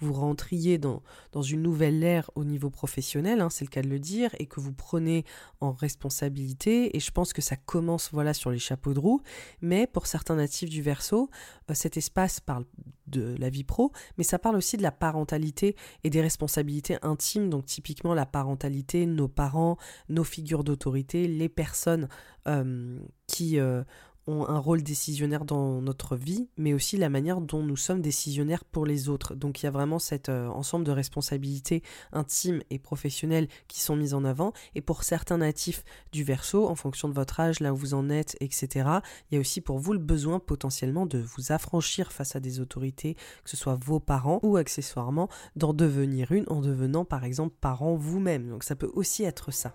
vous, rentriez dans, dans une nouvelle ère au niveau professionnel, hein, c'est le cas de le dire, et que vous prenez en responsabilité. Et je pense que ça commence voilà sur les chapeaux de roue. Mais pour certains natifs du Verseau, euh, cet espace parle de la vie pro, mais ça parle aussi de la parentalité et des responsabilités intimes. Donc typiquement la parentalité, nos parents, nos figures d'autorité, les personnes euh, qui euh, ont un rôle décisionnaire dans notre vie, mais aussi la manière dont nous sommes décisionnaires pour les autres. Donc il y a vraiment cet euh, ensemble de responsabilités intimes et professionnelles qui sont mises en avant. Et pour certains natifs du verso, en fonction de votre âge, là où vous en êtes, etc., il y a aussi pour vous le besoin potentiellement de vous affranchir face à des autorités, que ce soit vos parents ou accessoirement d'en devenir une en devenant par exemple parent vous-même. Donc ça peut aussi être ça.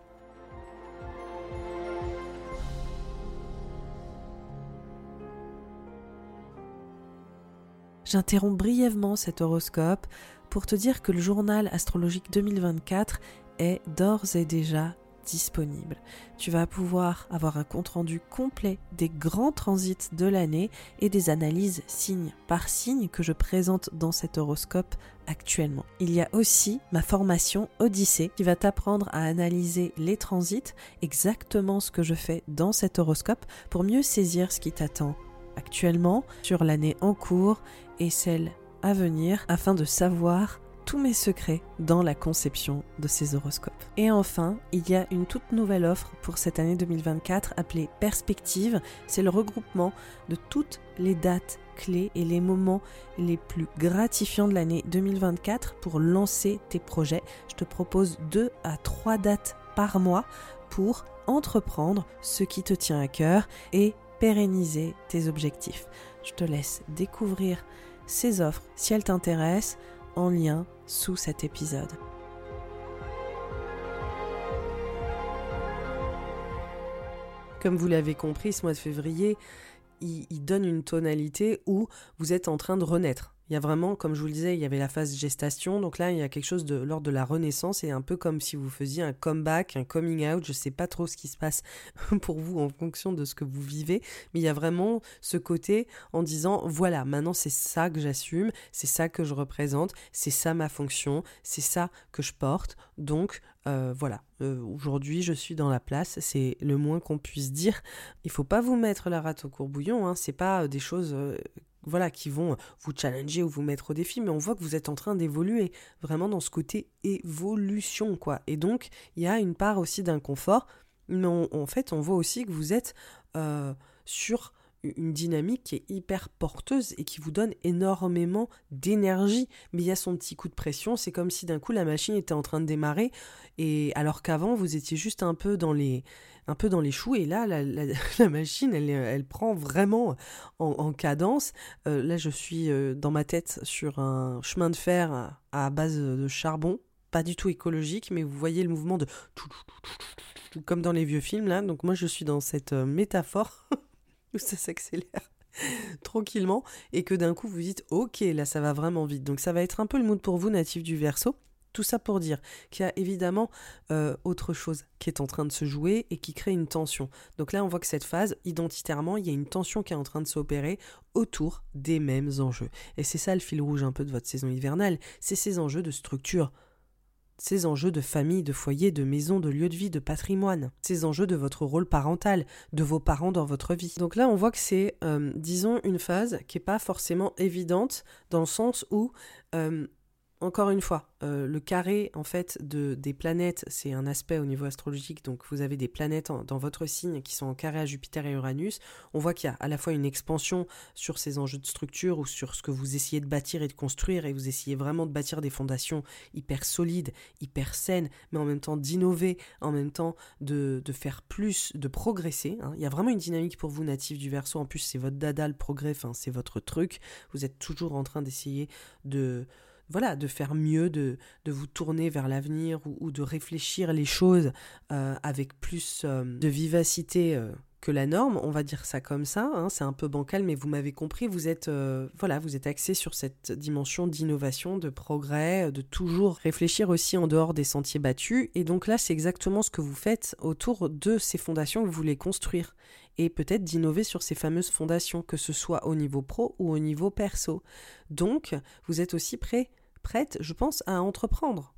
J'interromps brièvement cet horoscope pour te dire que le journal astrologique 2024 est d'ores et déjà disponible. Tu vas pouvoir avoir un compte-rendu complet des grands transits de l'année et des analyses signe par signe que je présente dans cet horoscope actuellement. Il y a aussi ma formation Odyssée qui va t'apprendre à analyser les transits, exactement ce que je fais dans cet horoscope pour mieux saisir ce qui t'attend actuellement sur l'année en cours et celle à venir afin de savoir tous mes secrets dans la conception de ces horoscopes. Et enfin, il y a une toute nouvelle offre pour cette année 2024 appelée Perspective. C'est le regroupement de toutes les dates clés et les moments les plus gratifiants de l'année 2024 pour lancer tes projets. Je te propose deux à trois dates par mois pour entreprendre ce qui te tient à cœur et pérenniser tes objectifs. Je te laisse découvrir ces offres si elles t'intéressent en lien sous cet épisode. Comme vous l'avez compris, ce mois de février, il, donne une tonalité où vous êtes en train de renaître. Il y a vraiment, comme je vous le disais, il y avait la phase gestation, donc là il y a quelque chose de l'ordre de la renaissance et un peu comme si vous faisiez un comeback, un coming out, je ne sais pas trop ce qui se passe <laughs> pour vous en fonction de ce que vous vivez, mais il y a vraiment ce côté en disant voilà, maintenant c'est ça que j'assume, c'est ça que je représente, c'est ça ma fonction, c'est ça que je porte, donc euh, voilà, euh, aujourd'hui je suis dans la place, c'est le moins qu'on puisse dire. Il faut pas vous mettre la rate au courbouillon, hein, c'est pas euh, des choses voilà, qui vont vous challenger ou vous mettre au défi, mais on voit que vous êtes en train d'évoluer vraiment dans ce côté évolution, quoi. Et donc, il y a une part aussi d'inconfort, mais en fait, on voit aussi que vous êtes euh, sur une dynamique qui est hyper porteuse et qui vous donne énormément d'énergie. Mais il y a son petit coup de pression, c'est comme si d'un coup la machine était en train de démarrer, et alors qu'avant vous étiez juste un peu dans les, un peu dans les choux, et là la, <laughs> machine elle, prend vraiment en, cadence. Euh, là je suis euh, dans ma tête sur un chemin de fer à base de charbon, pas du tout écologique, mais vous voyez le mouvement de comme dans les vieux films là. Donc moi je suis dans cette euh, métaphore <laughs> où ça s'accélère <laughs> tranquillement et que d'un coup vous dites ok là ça va vraiment vite. Donc ça va être un peu le mood pour vous natif du verso. Tout ça pour dire qu'il y a évidemment euh, autre chose qui est en train de se jouer et qui crée une tension. Donc là, on voit que cette phase, identitairement, il y a une tension qui est en train de s'opérer autour des mêmes enjeux. Et c'est ça le fil rouge un peu de votre saison hivernale, c'est ces enjeux de structure, ces enjeux de famille, de foyer, de maison, de lieu de vie, de patrimoine, ces enjeux de votre rôle parental, de vos parents dans votre vie. Donc là, on voit que c'est, euh, disons, une phase qui n'est pas forcément évidente dans le sens où euh, encore une fois, euh, le carré en fait de, des planètes, c'est un aspect au niveau astrologique. Donc vous avez des planètes dans votre signe qui sont en carré à Jupiter et Uranus. On voit qu'il y a à la fois une expansion sur ces enjeux de structure ou sur ce que vous essayez de bâtir et de construire, et vous essayez vraiment de bâtir des fondations hyper solides, hyper saines, mais en même temps d'innover, en même temps de, faire plus, de progresser. Hein. Il y a vraiment une dynamique pour vous natif du Verseau. En plus, c'est votre dada le progrès, enfin, c'est votre truc. Vous êtes toujours en train d'essayer de voilà, de faire mieux, de, vous tourner vers l'avenir ou, de réfléchir les choses euh, avec plus euh, de vivacité euh, que la norme, on va dire ça comme ça, hein, c'est un peu bancal, mais vous m'avez compris, vous êtes, vous êtes axé sur cette dimension d'innovation, de progrès, de toujours réfléchir aussi en dehors des sentiers battus, et donc là c'est exactement ce que vous faites autour de ces fondations que vous voulez construire, et peut-être d'innover sur ces fameuses fondations, que ce soit au niveau pro ou au niveau perso. Donc, vous êtes aussi prêt prête, je pense, à entreprendre.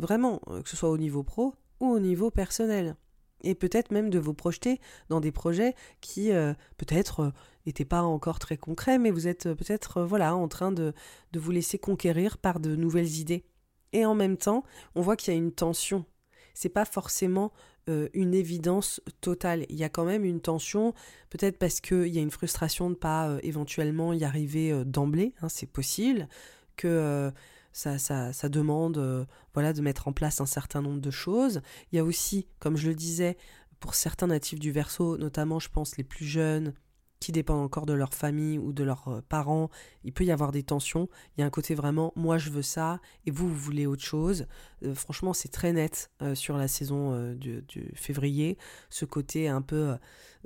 Vraiment, euh, que ce soit au niveau pro ou au niveau personnel. Et peut-être même de vous projeter dans des projets qui euh, peut-être n'étaient euh, pas encore très concrets, mais vous êtes peut-être voilà en train de, de vous laisser conquérir par de nouvelles idées. Et en même temps, on voit qu'il y a une tension. C'est pas forcément une évidence totale. Il y a quand même une tension, peut-être parce qu'il y a une frustration de ne pas éventuellement y arriver d'emblée, hein, c'est possible, que ça, ça, demande euh, voilà, de mettre en place un certain nombre de choses. Il y a aussi, comme je le disais, pour certains natifs du Verseau, notamment je pense les plus jeunes, qui dépendent encore de leur famille ou de leurs euh, parents, il peut y avoir des tensions. Il y a un côté vraiment, moi je veux ça et vous, vous voulez autre chose. Euh, franchement, c'est très net sur la saison du, février, ce côté un peu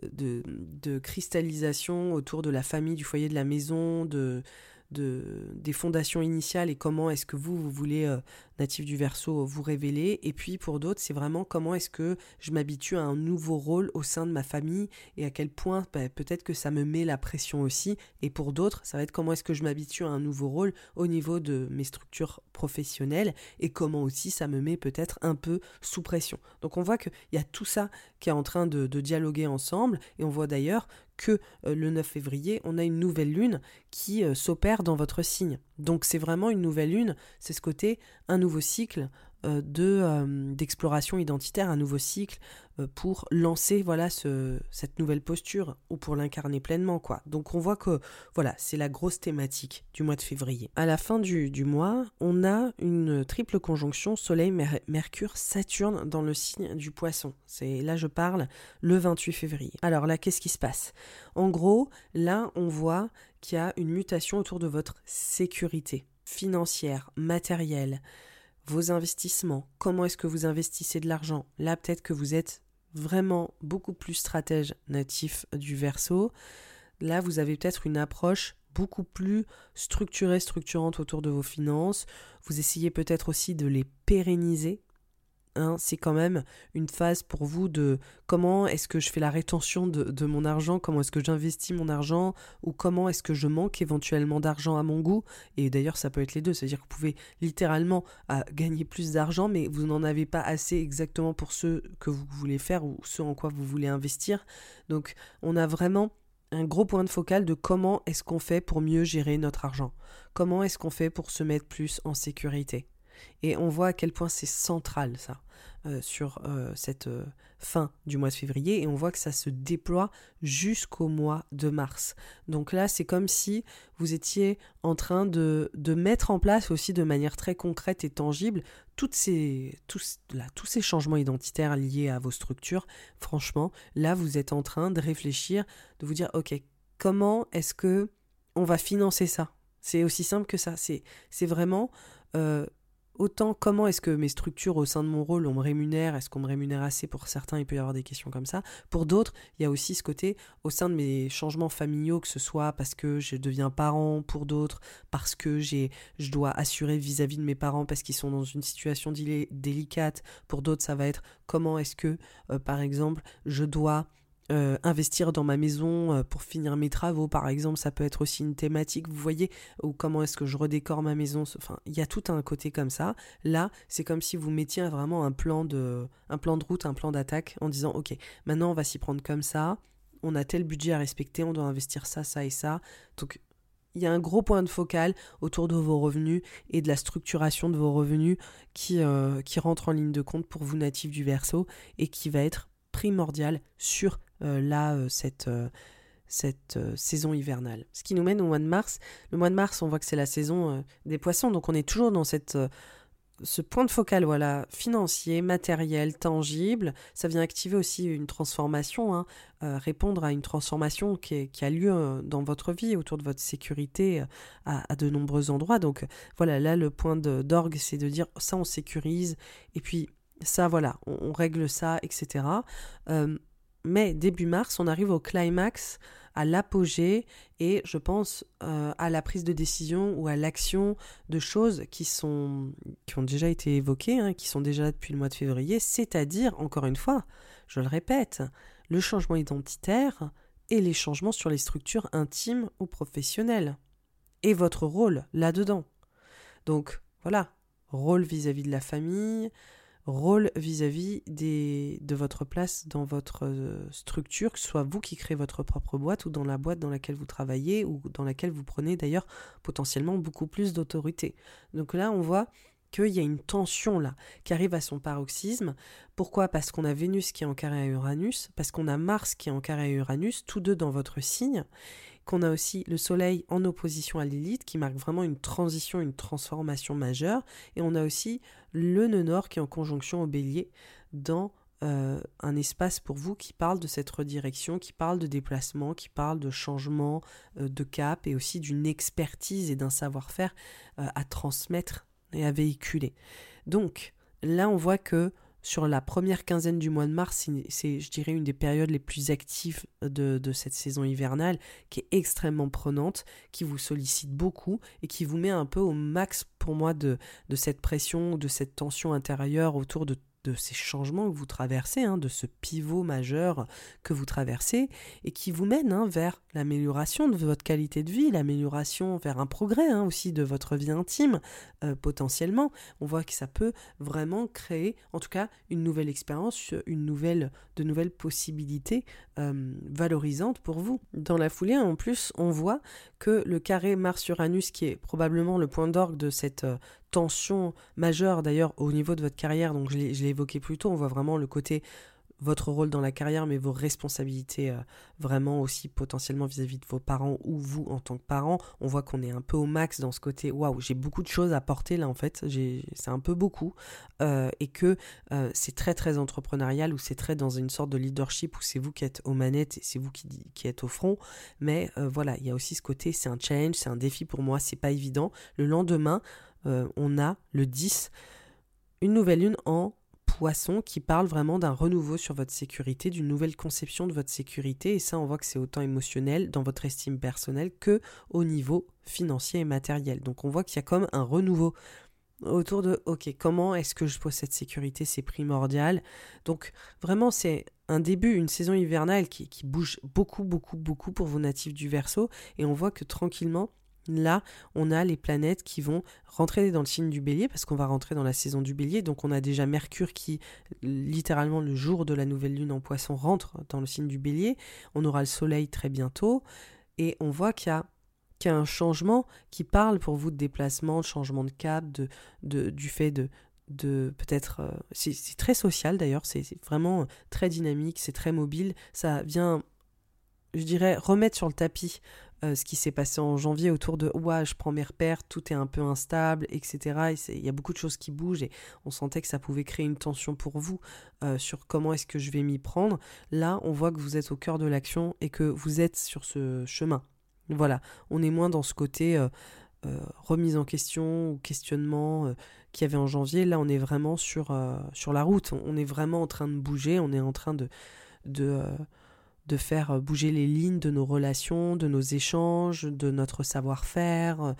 de, de, cristallisation autour de la famille, du foyer de la maison, de, de, des fondations initiales et comment est-ce que vous, vous voulez, euh, natif du verso, vous révéler. Et puis pour d'autres, c'est vraiment comment est-ce que je m'habitue à un nouveau rôle au sein de ma famille et à quel point bah, peut-être que ça me met la pression aussi. Et pour d'autres, ça va être comment est-ce que je m'habitue à un nouveau rôle au niveau de mes structures professionnelles et comment aussi ça me met peut-être un peu sous pression. Donc on voit qu'il y a tout ça qui est en train de dialoguer ensemble et on voit d'ailleurs que euh, le 9 février, on a une nouvelle lune qui euh, s'opère dans votre signe. Donc c'est vraiment une nouvelle lune, c'est ce côté, un nouveau cycle de d'exploration identitaire, un nouveau cycle pour lancer voilà ce, cette nouvelle posture ou pour l'incarner pleinement quoi. Donc on voit que voilà c'est la grosse thématique du mois de février. À la fin du, du mois, on a une triple conjonction Soleil Mercure Saturne dans le signe du Poisson. C'est là je parle le 28 février. Alors là qu'est-ce qui se passe? En gros là on voit qu'il y a une mutation autour de votre sécurité financière, matérielle, vos investissements, comment est-ce que vous investissez de l'argent. Là, peut-être que vous êtes vraiment beaucoup plus stratège natif du verso. Là, vous avez peut-être une approche beaucoup plus structurée, structurante autour de vos finances. Vous essayez peut-être aussi de les pérenniser Hein, c'est quand même une phase pour vous de comment est-ce que je fais la rétention de, mon argent, comment est-ce que j'investis mon argent, ou comment est-ce que je manque éventuellement d'argent à mon goût. Et d'ailleurs, ça peut être les deux, c'est-à-dire que vous pouvez littéralement euh, gagner plus d'argent, mais vous n'en avez pas assez exactement pour ce que vous voulez faire ou ce en quoi vous voulez investir. Donc, on a vraiment un gros point de focal de comment est-ce qu'on fait pour mieux gérer notre argent. Comment est-ce qu'on fait pour se mettre plus en sécurité. Et on voit à quel point c'est central ça euh, sur euh, cette euh, fin du mois de février et on voit que ça se déploie jusqu'au mois de mars. Donc là, c'est comme si vous étiez en train de, de, mettre en place aussi de manière très concrète et tangible ces, tous, là, tous ces changements identitaires liés à vos structures. Franchement, là, vous êtes en train de réfléchir, de vous dire, ok, comment est-ce que on va financer ça? C'est aussi simple que ça. C'est vraiment autant comment est-ce que mes structures au sein de mon rôle, on me rémunère, est-ce qu'on me rémunère assez pour certains, il peut y avoir des questions comme ça. Pour d'autres, il y a aussi ce côté au sein de mes changements familiaux, que ce soit parce que je deviens parent, pour d'autres, parce que je dois assurer vis-à-vis de mes parents parce qu'ils sont dans une situation délicate, pour d'autres, ça va être comment est-ce que, euh, par exemple, je dois euh, investir dans ma maison euh, pour finir mes travaux, par exemple, ça peut être aussi une thématique, vous voyez, ou comment est-ce que je redécore ma maison, enfin, il y a tout un côté comme ça. Là, c'est comme si vous mettiez vraiment un plan de, un plan de route, un plan d'attaque, en disant, ok, maintenant on va s'y prendre comme ça, on a tel budget à respecter, on doit investir ça, ça et ça. Donc, il y a un gros point de focal autour de vos revenus et de la structuration de vos revenus qui, euh, qui rentre en ligne de compte pour vous natifs du verso et qui va être sur euh, là euh, cette euh, cette saison hivernale. Ce qui nous mène au mois de mars. Le mois de mars, on voit que c'est la saison des poissons, donc on est toujours dans cette ce point de focal voilà financier, matériel, tangible, ça vient activer aussi une transformation, hein, répondre à une transformation qui, a lieu dans votre vie, autour de votre sécurité à, de nombreux endroits. Donc voilà, là le point d'orgue, c'est de dire ça on sécurise, et puis ça voilà, on, règle ça, etc mais début mars, on arrive au climax, à l'apogée et je pense euh, à la prise de décision ou à l'action de choses qui sont qui ont déjà été évoquées, hein, qui sont déjà depuis le mois de février, c'est-à-dire encore une fois, je le répète, le changement identitaire et les changements sur les structures intimes ou professionnelles et votre rôle là-dedans. Donc voilà, rôle vis-à-vis -vis de la famille, rôle vis-à-vis de votre place dans votre euh, structure, que ce soit vous qui créez votre propre boîte ou dans la boîte dans laquelle vous travaillez ou dans laquelle vous prenez d'ailleurs potentiellement beaucoup plus d'autorité. Donc là, on voit qu'il y a une tension là qui arrive à son paroxysme. Pourquoi? Parce qu'on a Vénus qui est en carré à Uranus, parce qu'on a Mars qui est en carré à Uranus, tous deux dans votre signe, qu'on a aussi le Soleil en opposition à l'élite qui marque vraiment une transition, une transformation majeure, et on a aussi le nœud nord qui est en conjonction au bélier dans euh, un espace pour vous qui parle de cette redirection, qui parle de déplacement, qui parle de changement euh, de cap et aussi d'une expertise et d'un savoir-faire euh, à transmettre et à véhiculer. Donc là, on voit que sur la première quinzaine du mois de mars, c'est, je dirais, une des périodes les plus actives de, cette saison hivernale, qui est extrêmement prenante, qui vous sollicite beaucoup et qui vous met un peu au max pour moi de, de cette pression, de cette tension intérieure autour de de ces changements que vous traversez, hein, de ce pivot majeur que vous traversez, et qui vous mène hein, vers l'amélioration de votre qualité de vie, l'amélioration vers un progrès hein, aussi de votre vie intime, euh, potentiellement. On voit que ça peut vraiment créer, en tout cas, une nouvelle expérience, une nouvelle, de nouvelles possibilités euh, valorisantes pour vous. Dans la foulée, en plus, on voit que le carré Mars-Uranus, qui est probablement le point d'orgue de cette euh, tension majeure d'ailleurs au niveau de votre carrière, donc je l'ai évoqué plus tôt, on voit vraiment le côté votre rôle dans la carrière, mais vos responsabilités euh, vraiment aussi potentiellement vis-à-vis de vos parents ou vous en tant que parent. On voit qu'on est un peu au max dans ce côté, waouh, j'ai beaucoup de choses à porter là en fait, c'est un peu beaucoup, euh, et que euh, c'est très très entrepreneurial ou c'est très dans une sorte de leadership où c'est vous qui êtes aux manettes et c'est vous qui, qui êtes au front. Mais voilà, il y a aussi ce côté, c'est un challenge, c'est un défi pour moi, c'est pas évident. Le lendemain, euh, on a le 10, une nouvelle lune en poisson qui parle vraiment d'un renouveau sur votre sécurité, d'une nouvelle conception de votre sécurité. Et ça, on voit que c'est autant émotionnel dans votre estime personnelle que au niveau financier et matériel. Donc on voit qu'il y a comme un renouveau autour de ok comment est-ce que je pose cette sécurité? C'est primordial donc vraiment c'est un début une saison hivernale qui, qui, bouge beaucoup beaucoup beaucoup pour vos natifs du verso et on voit que tranquillement Là, on a les planètes qui vont rentrer dans le signe du bélier, parce qu'on va rentrer dans la saison du bélier. Donc on a déjà Mercure qui, littéralement le jour de la nouvelle lune en poisson, rentre dans le signe du bélier. On aura le soleil très bientôt. Et on voit qu'il y a un changement qui parle pour vous de déplacement, de changement de cap, de, du fait de, peut-être... Euh, c'est très social d'ailleurs, c'est vraiment très dynamique, c'est très mobile, ça vient, je dirais, remettre sur le tapis euh, ce qui s'est passé en janvier autour de ouais, je prends mes repères, tout est un peu instable, etc. Il y a beaucoup de choses qui bougent et on sentait que ça pouvait créer une tension pour vous euh, sur comment est-ce que je vais m'y prendre. Là, on voit que vous êtes au cœur de l'action et que vous êtes sur ce chemin. Voilà, on est moins dans ce côté euh, remise en question ou questionnement qu'il y avait en janvier. Là, on est vraiment sur, sur la route. On est vraiment en train de bouger, on est en train de, de de faire euh, bouger les lignes de nos relations, de nos échanges, de notre savoir-faire,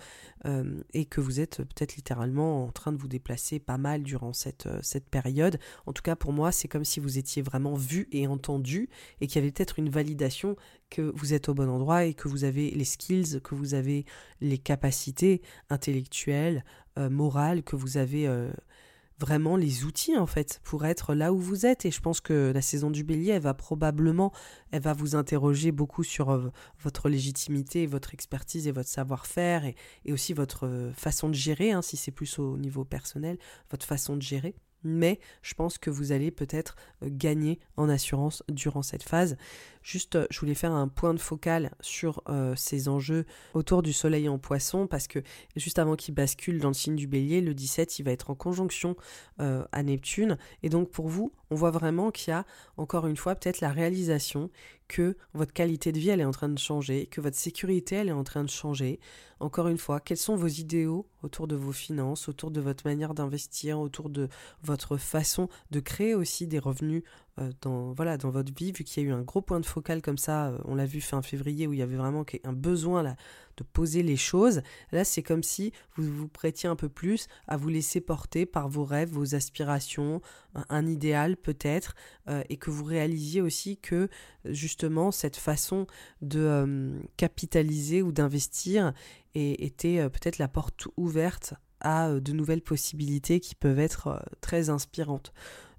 euh, et que vous êtes peut-être littéralement en train de vous déplacer pas mal durant cette, euh, cette période. En tout cas, pour moi, c'est comme si vous étiez vraiment vu et entendu, et qu'il y avait peut-être une validation que vous êtes au bon endroit et que vous avez les skills, que vous avez les capacités intellectuelles, morales, que vous avez vraiment les outils en fait pour être là où vous êtes et je pense que la saison du bélier elle va probablement elle va vous interroger beaucoup sur euh, votre légitimité votre expertise et votre savoir-faire et, aussi votre euh, façon de gérer hein, si c'est plus au niveau personnel votre façon de gérer mais je pense que vous allez peut-être euh, gagner en assurance durant cette phase. Juste, euh, je voulais faire un point de focal sur euh, ces enjeux autour du soleil en poisson parce que juste avant qu'il bascule dans le signe du bélier, le 17, il va être en conjonction à Neptune. Et donc pour vous, on voit vraiment qu'il y a encore une fois peut-être la réalisation que votre qualité de vie elle est en train de changer, que votre sécurité elle est en train de changer. Encore une fois, quels sont vos idéaux autour de vos finances, autour de votre manière d'investir, autour de votre façon de créer aussi des revenus euh, dans, voilà, dans votre vie, vu qu'il y a eu un gros point de focal comme ça, euh, on l'a vu fin février, où il y avait vraiment un besoin là, de poser les choses. Là, c'est comme si vous vous prêtiez un peu plus à vous laisser porter par vos rêves, vos aspirations, un, idéal peut-être, euh, et que vous réalisiez aussi que justement cette façon de capitaliser ou d'investir était peut-être la porte ouverte à de nouvelles possibilités qui peuvent être très inspirantes.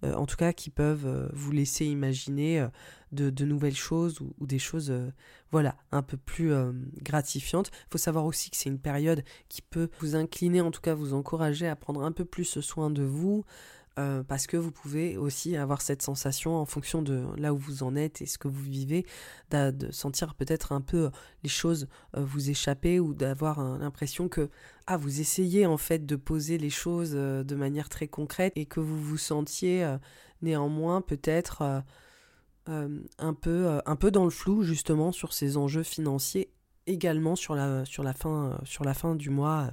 Euh, en tout cas qui peuvent euh, vous laisser imaginer euh, de, nouvelles choses ou, des choses voilà un peu plus gratifiantes. Il faut savoir aussi que c'est une période qui peut vous incliner, en tout cas vous encourager à prendre un peu plus soin de vous, euh, parce que vous pouvez aussi avoir cette sensation en fonction de là où vous en êtes et ce que vous vivez, de, sentir peut-être un peu les choses euh, vous échapper ou d'avoir l'impression que ah, vous essayez en fait de poser les choses euh, de manière très concrète et que vous vous sentiez néanmoins peut-être un, peu, dans le flou justement sur ces enjeux financiers également sur la fin du mois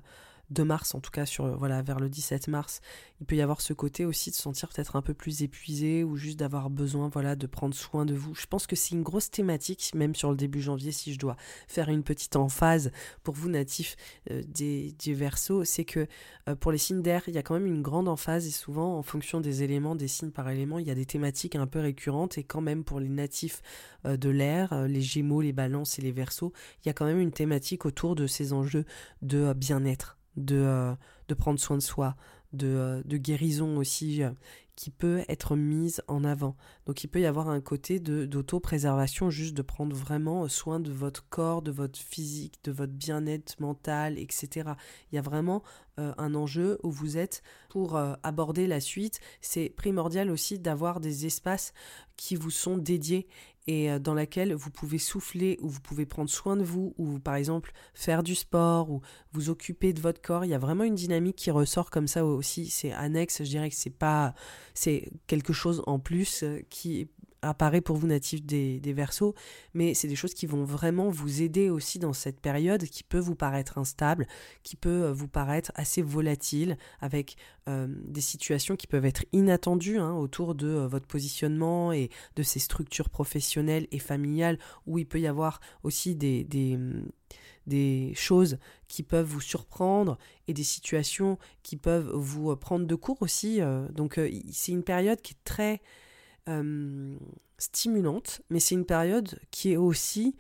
de mars, en tout cas sur voilà vers le 17 mars, il peut y avoir ce côté aussi de se sentir peut-être un peu plus épuisé ou juste d'avoir besoin voilà de prendre soin de vous. Je pense que c'est une grosse thématique même sur le début janvier si je dois faire une petite emphase pour vous natifs euh, des, des c'est que euh, pour les signes d'air, il y a quand même une grande emphase et souvent en fonction des éléments, des signes par élément, il y a des thématiques un peu récurrentes et quand même pour les natifs euh, de l'air, les gémeaux, les balances et les versos, il y a quand même une thématique autour de ces enjeux de bien-être de, euh, de prendre soin de soi, de, euh, de guérison aussi, euh, qui peut être mise en avant. Donc il peut y avoir un côté d'auto-préservation, juste de prendre vraiment soin de votre corps, de votre physique, de votre bien-être mental, etc. Il y a vraiment un enjeu où vous êtes pour aborder la suite. C'est primordial aussi d'avoir des espaces qui vous sont dédiés et euh, dans laquelle vous pouvez souffler, ou vous pouvez prendre soin de vous, ou par exemple faire du sport, ou vous occuper de votre corps. Il y a vraiment une dynamique qui ressort comme ça aussi. C'est annexe, je dirais que c'est pas, c'est quelque chose en plus euh, qui apparaît pour vous natif des, des versos, mais c'est des choses qui vont vraiment vous aider aussi dans cette période qui peut vous paraître instable, qui peut euh, vous paraître assez volatile, avec euh, des situations qui peuvent être inattendues hein, autour de euh, votre positionnement et de ces structures professionnelles et familiales, où il peut y avoir aussi des, choses qui peuvent vous surprendre et des situations qui peuvent vous prendre de court aussi. Donc c'est une période qui est très euh, stimulante, mais c'est une période qui est aussi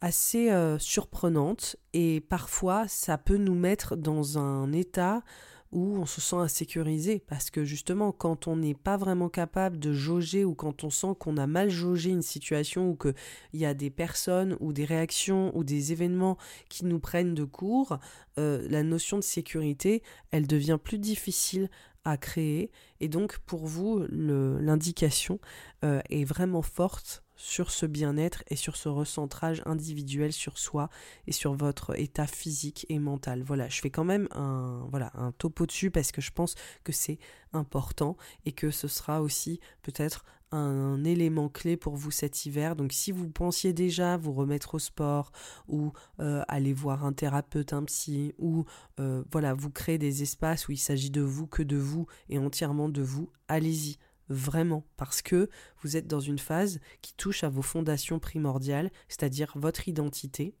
assez euh, surprenante et parfois ça peut nous mettre dans un état où on se sent insécurisé parce que justement quand on n'est pas vraiment capable de jauger ou quand on sent qu'on a mal jaugé une situation ou qu'il y a des personnes ou des réactions ou des événements qui nous prennent de court, euh, la notion de sécurité, elle devient plus difficile à créer et donc pour vous l'indication euh, est vraiment forte sur ce bien-être et sur ce recentrage individuel sur soi et sur votre état physique et mental. Voilà, je fais quand même un voilà, un topo dessus parce que je pense que c'est important et que ce sera aussi peut-être un élément clé pour vous cet hiver. Donc si vous pensiez déjà vous remettre au sport ou euh, aller voir un thérapeute, un psy, ou euh, voilà, vous créer des espaces où il s'agit de vous que de vous et entièrement de vous, allez-y vraiment, parce que vous êtes dans une phase qui touche à vos fondations primordiales, c'est-à-dire votre identité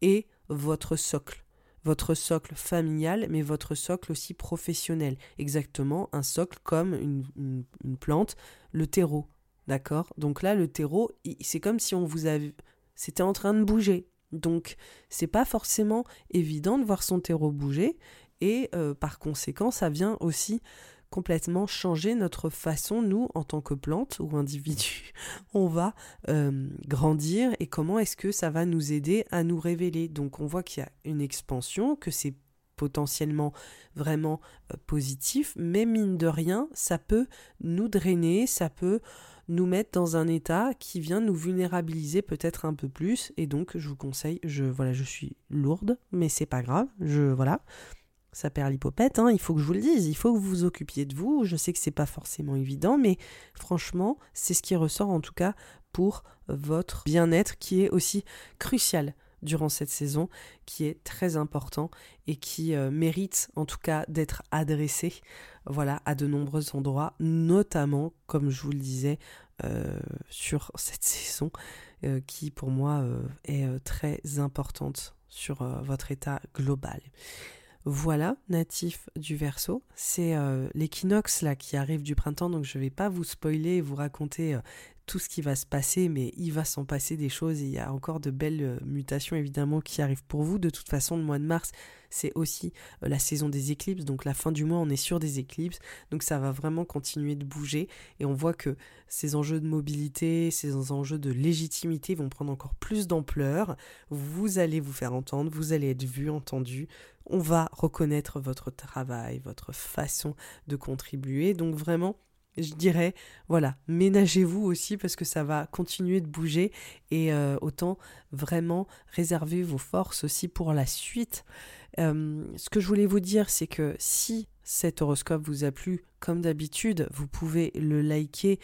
et votre socle. Votre socle familial, mais votre socle aussi professionnel. Exactement, un socle comme une, plante, le terreau. D'accord? Donc là, le terreau, c'est comme si on vous avait. C'était en train de bouger. Donc, c'est pas forcément évident de voir son terreau bouger. Et euh, par conséquent, ça vient aussi complètement changer notre façon, nous, en tant que plante ou individu, <laughs> on va euh, grandir et comment est-ce que ça va nous aider à nous révéler? Donc on voit qu'il y a une expansion, que c'est potentiellement vraiment euh, positif, mais mine de rien, ça peut nous drainer, ça peut nous mettre dans un état qui vient nous vulnérabiliser peut-être un peu plus. Et donc je vous conseille je voilà je suis lourde mais c'est pas grave je voilà ça perd l'hypopète, hein, il faut que je vous le dise, il faut que vous vous occupiez de vous. Je sais que c'est pas forcément évident, mais franchement, c'est ce qui ressort en tout cas pour votre bien-être qui est aussi crucial durant cette saison, qui est très important et qui euh, mérite en tout cas d'être adressé voilà, à de nombreux endroits, notamment, comme je vous le disais, euh, sur cette <laughs> saison euh, qui pour moi est très importante sur votre état global. Voilà, natif du Verseau. C'est euh, l'équinoxe là qui arrive du printemps, donc je ne vais pas vous spoiler et vous raconter euh, tout ce qui va se passer, mais il va s'en passer des choses. Il y a encore de belles euh, mutations évidemment qui arrivent pour vous. De toute façon, le mois de mars, c'est aussi euh, la saison des éclipses, donc la fin du mois, on est sur des éclipses, donc ça va vraiment continuer de bouger. Et on voit que ces enjeux de mobilité, ces enjeux de légitimité vont prendre encore plus d'ampleur. Vous allez vous faire entendre, vous allez être vu, entendu, on va reconnaître votre travail, votre façon de contribuer, donc vraiment je dirais, voilà, ménagez-vous aussi parce que ça va continuer de bouger et euh, autant vraiment réserver vos forces aussi pour la suite. Euh, ce que je voulais vous dire, c'est que si cet horoscope vous a plu, comme d'habitude, vous pouvez le liker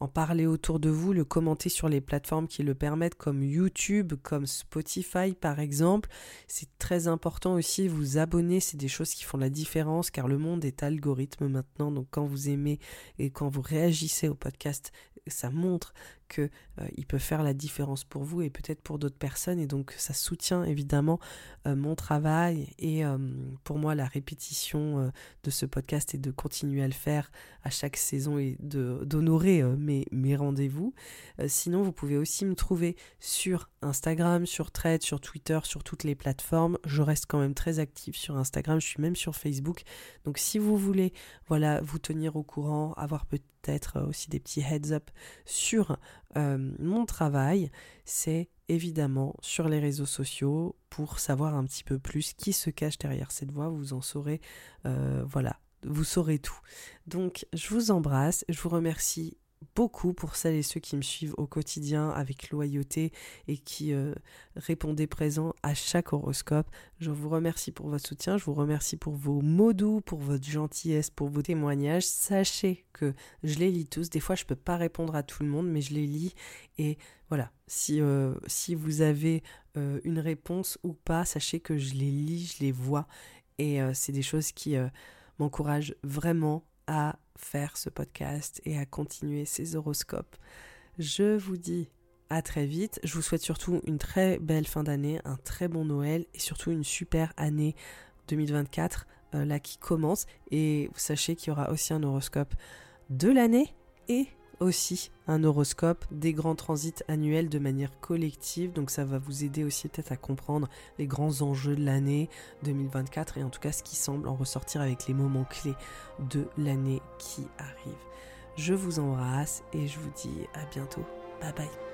en parler autour de vous, le commenter sur les plateformes qui le permettent comme YouTube, comme Spotify par exemple. C'est très important aussi, vous abonner, c'est des choses qui font la différence car le monde est algorithme maintenant. Donc quand vous aimez et quand vous réagissez au podcast, ça montre que euh, il peut faire la différence pour vous et peut-être pour d'autres personnes et donc ça soutient évidemment euh, mon travail et euh, pour moi la répétition de ce podcast et de continuer à le faire à chaque saison et d'honorer mes, mes rendez-vous. sinon vous pouvez aussi me trouver sur Instagram, sur Thread, sur Twitter, sur toutes les plateformes. Je reste quand même très active sur Instagram, je suis même sur Facebook. Donc si vous voulez voilà vous tenir au courant, avoir peut-être aussi des petits heads up sur euh, mon travail, c'est évidemment sur les réseaux sociaux pour savoir un petit peu plus qui se cache derrière cette voix. Vous en saurez, euh, voilà, vous saurez tout. Donc, je vous embrasse, je vous remercie beaucoup pour celles et ceux qui me suivent au quotidien avec loyauté et qui euh, répondaient présent à chaque horoscope. Je vous remercie pour votre soutien, je vous remercie pour vos mots doux, pour votre gentillesse, pour vos témoignages. Sachez que je les lis tous. Des fois, je ne peux pas répondre à tout le monde, mais je les lis. Et voilà, si, euh, vous avez euh, une réponse ou pas, sachez que je les lis, je les vois. Et c'est des choses qui m'encouragent vraiment à faire ce podcast et à continuer ces horoscopes. Je vous dis à très vite. Je vous souhaite surtout une très belle fin d'année, un très bon Noël et surtout une super année 2024 euh, là qui commence. Et vous sachez qu'il y aura aussi un horoscope de l'année et aussi un horoscope des grands transits annuels de manière collective. Donc ça va vous aider aussi peut-être à comprendre les grands enjeux de l'année 2024 et en tout cas ce qui semble en ressortir avec les moments clés de l'année qui arrive. Je vous embrasse et je vous dis à bientôt. Bye bye.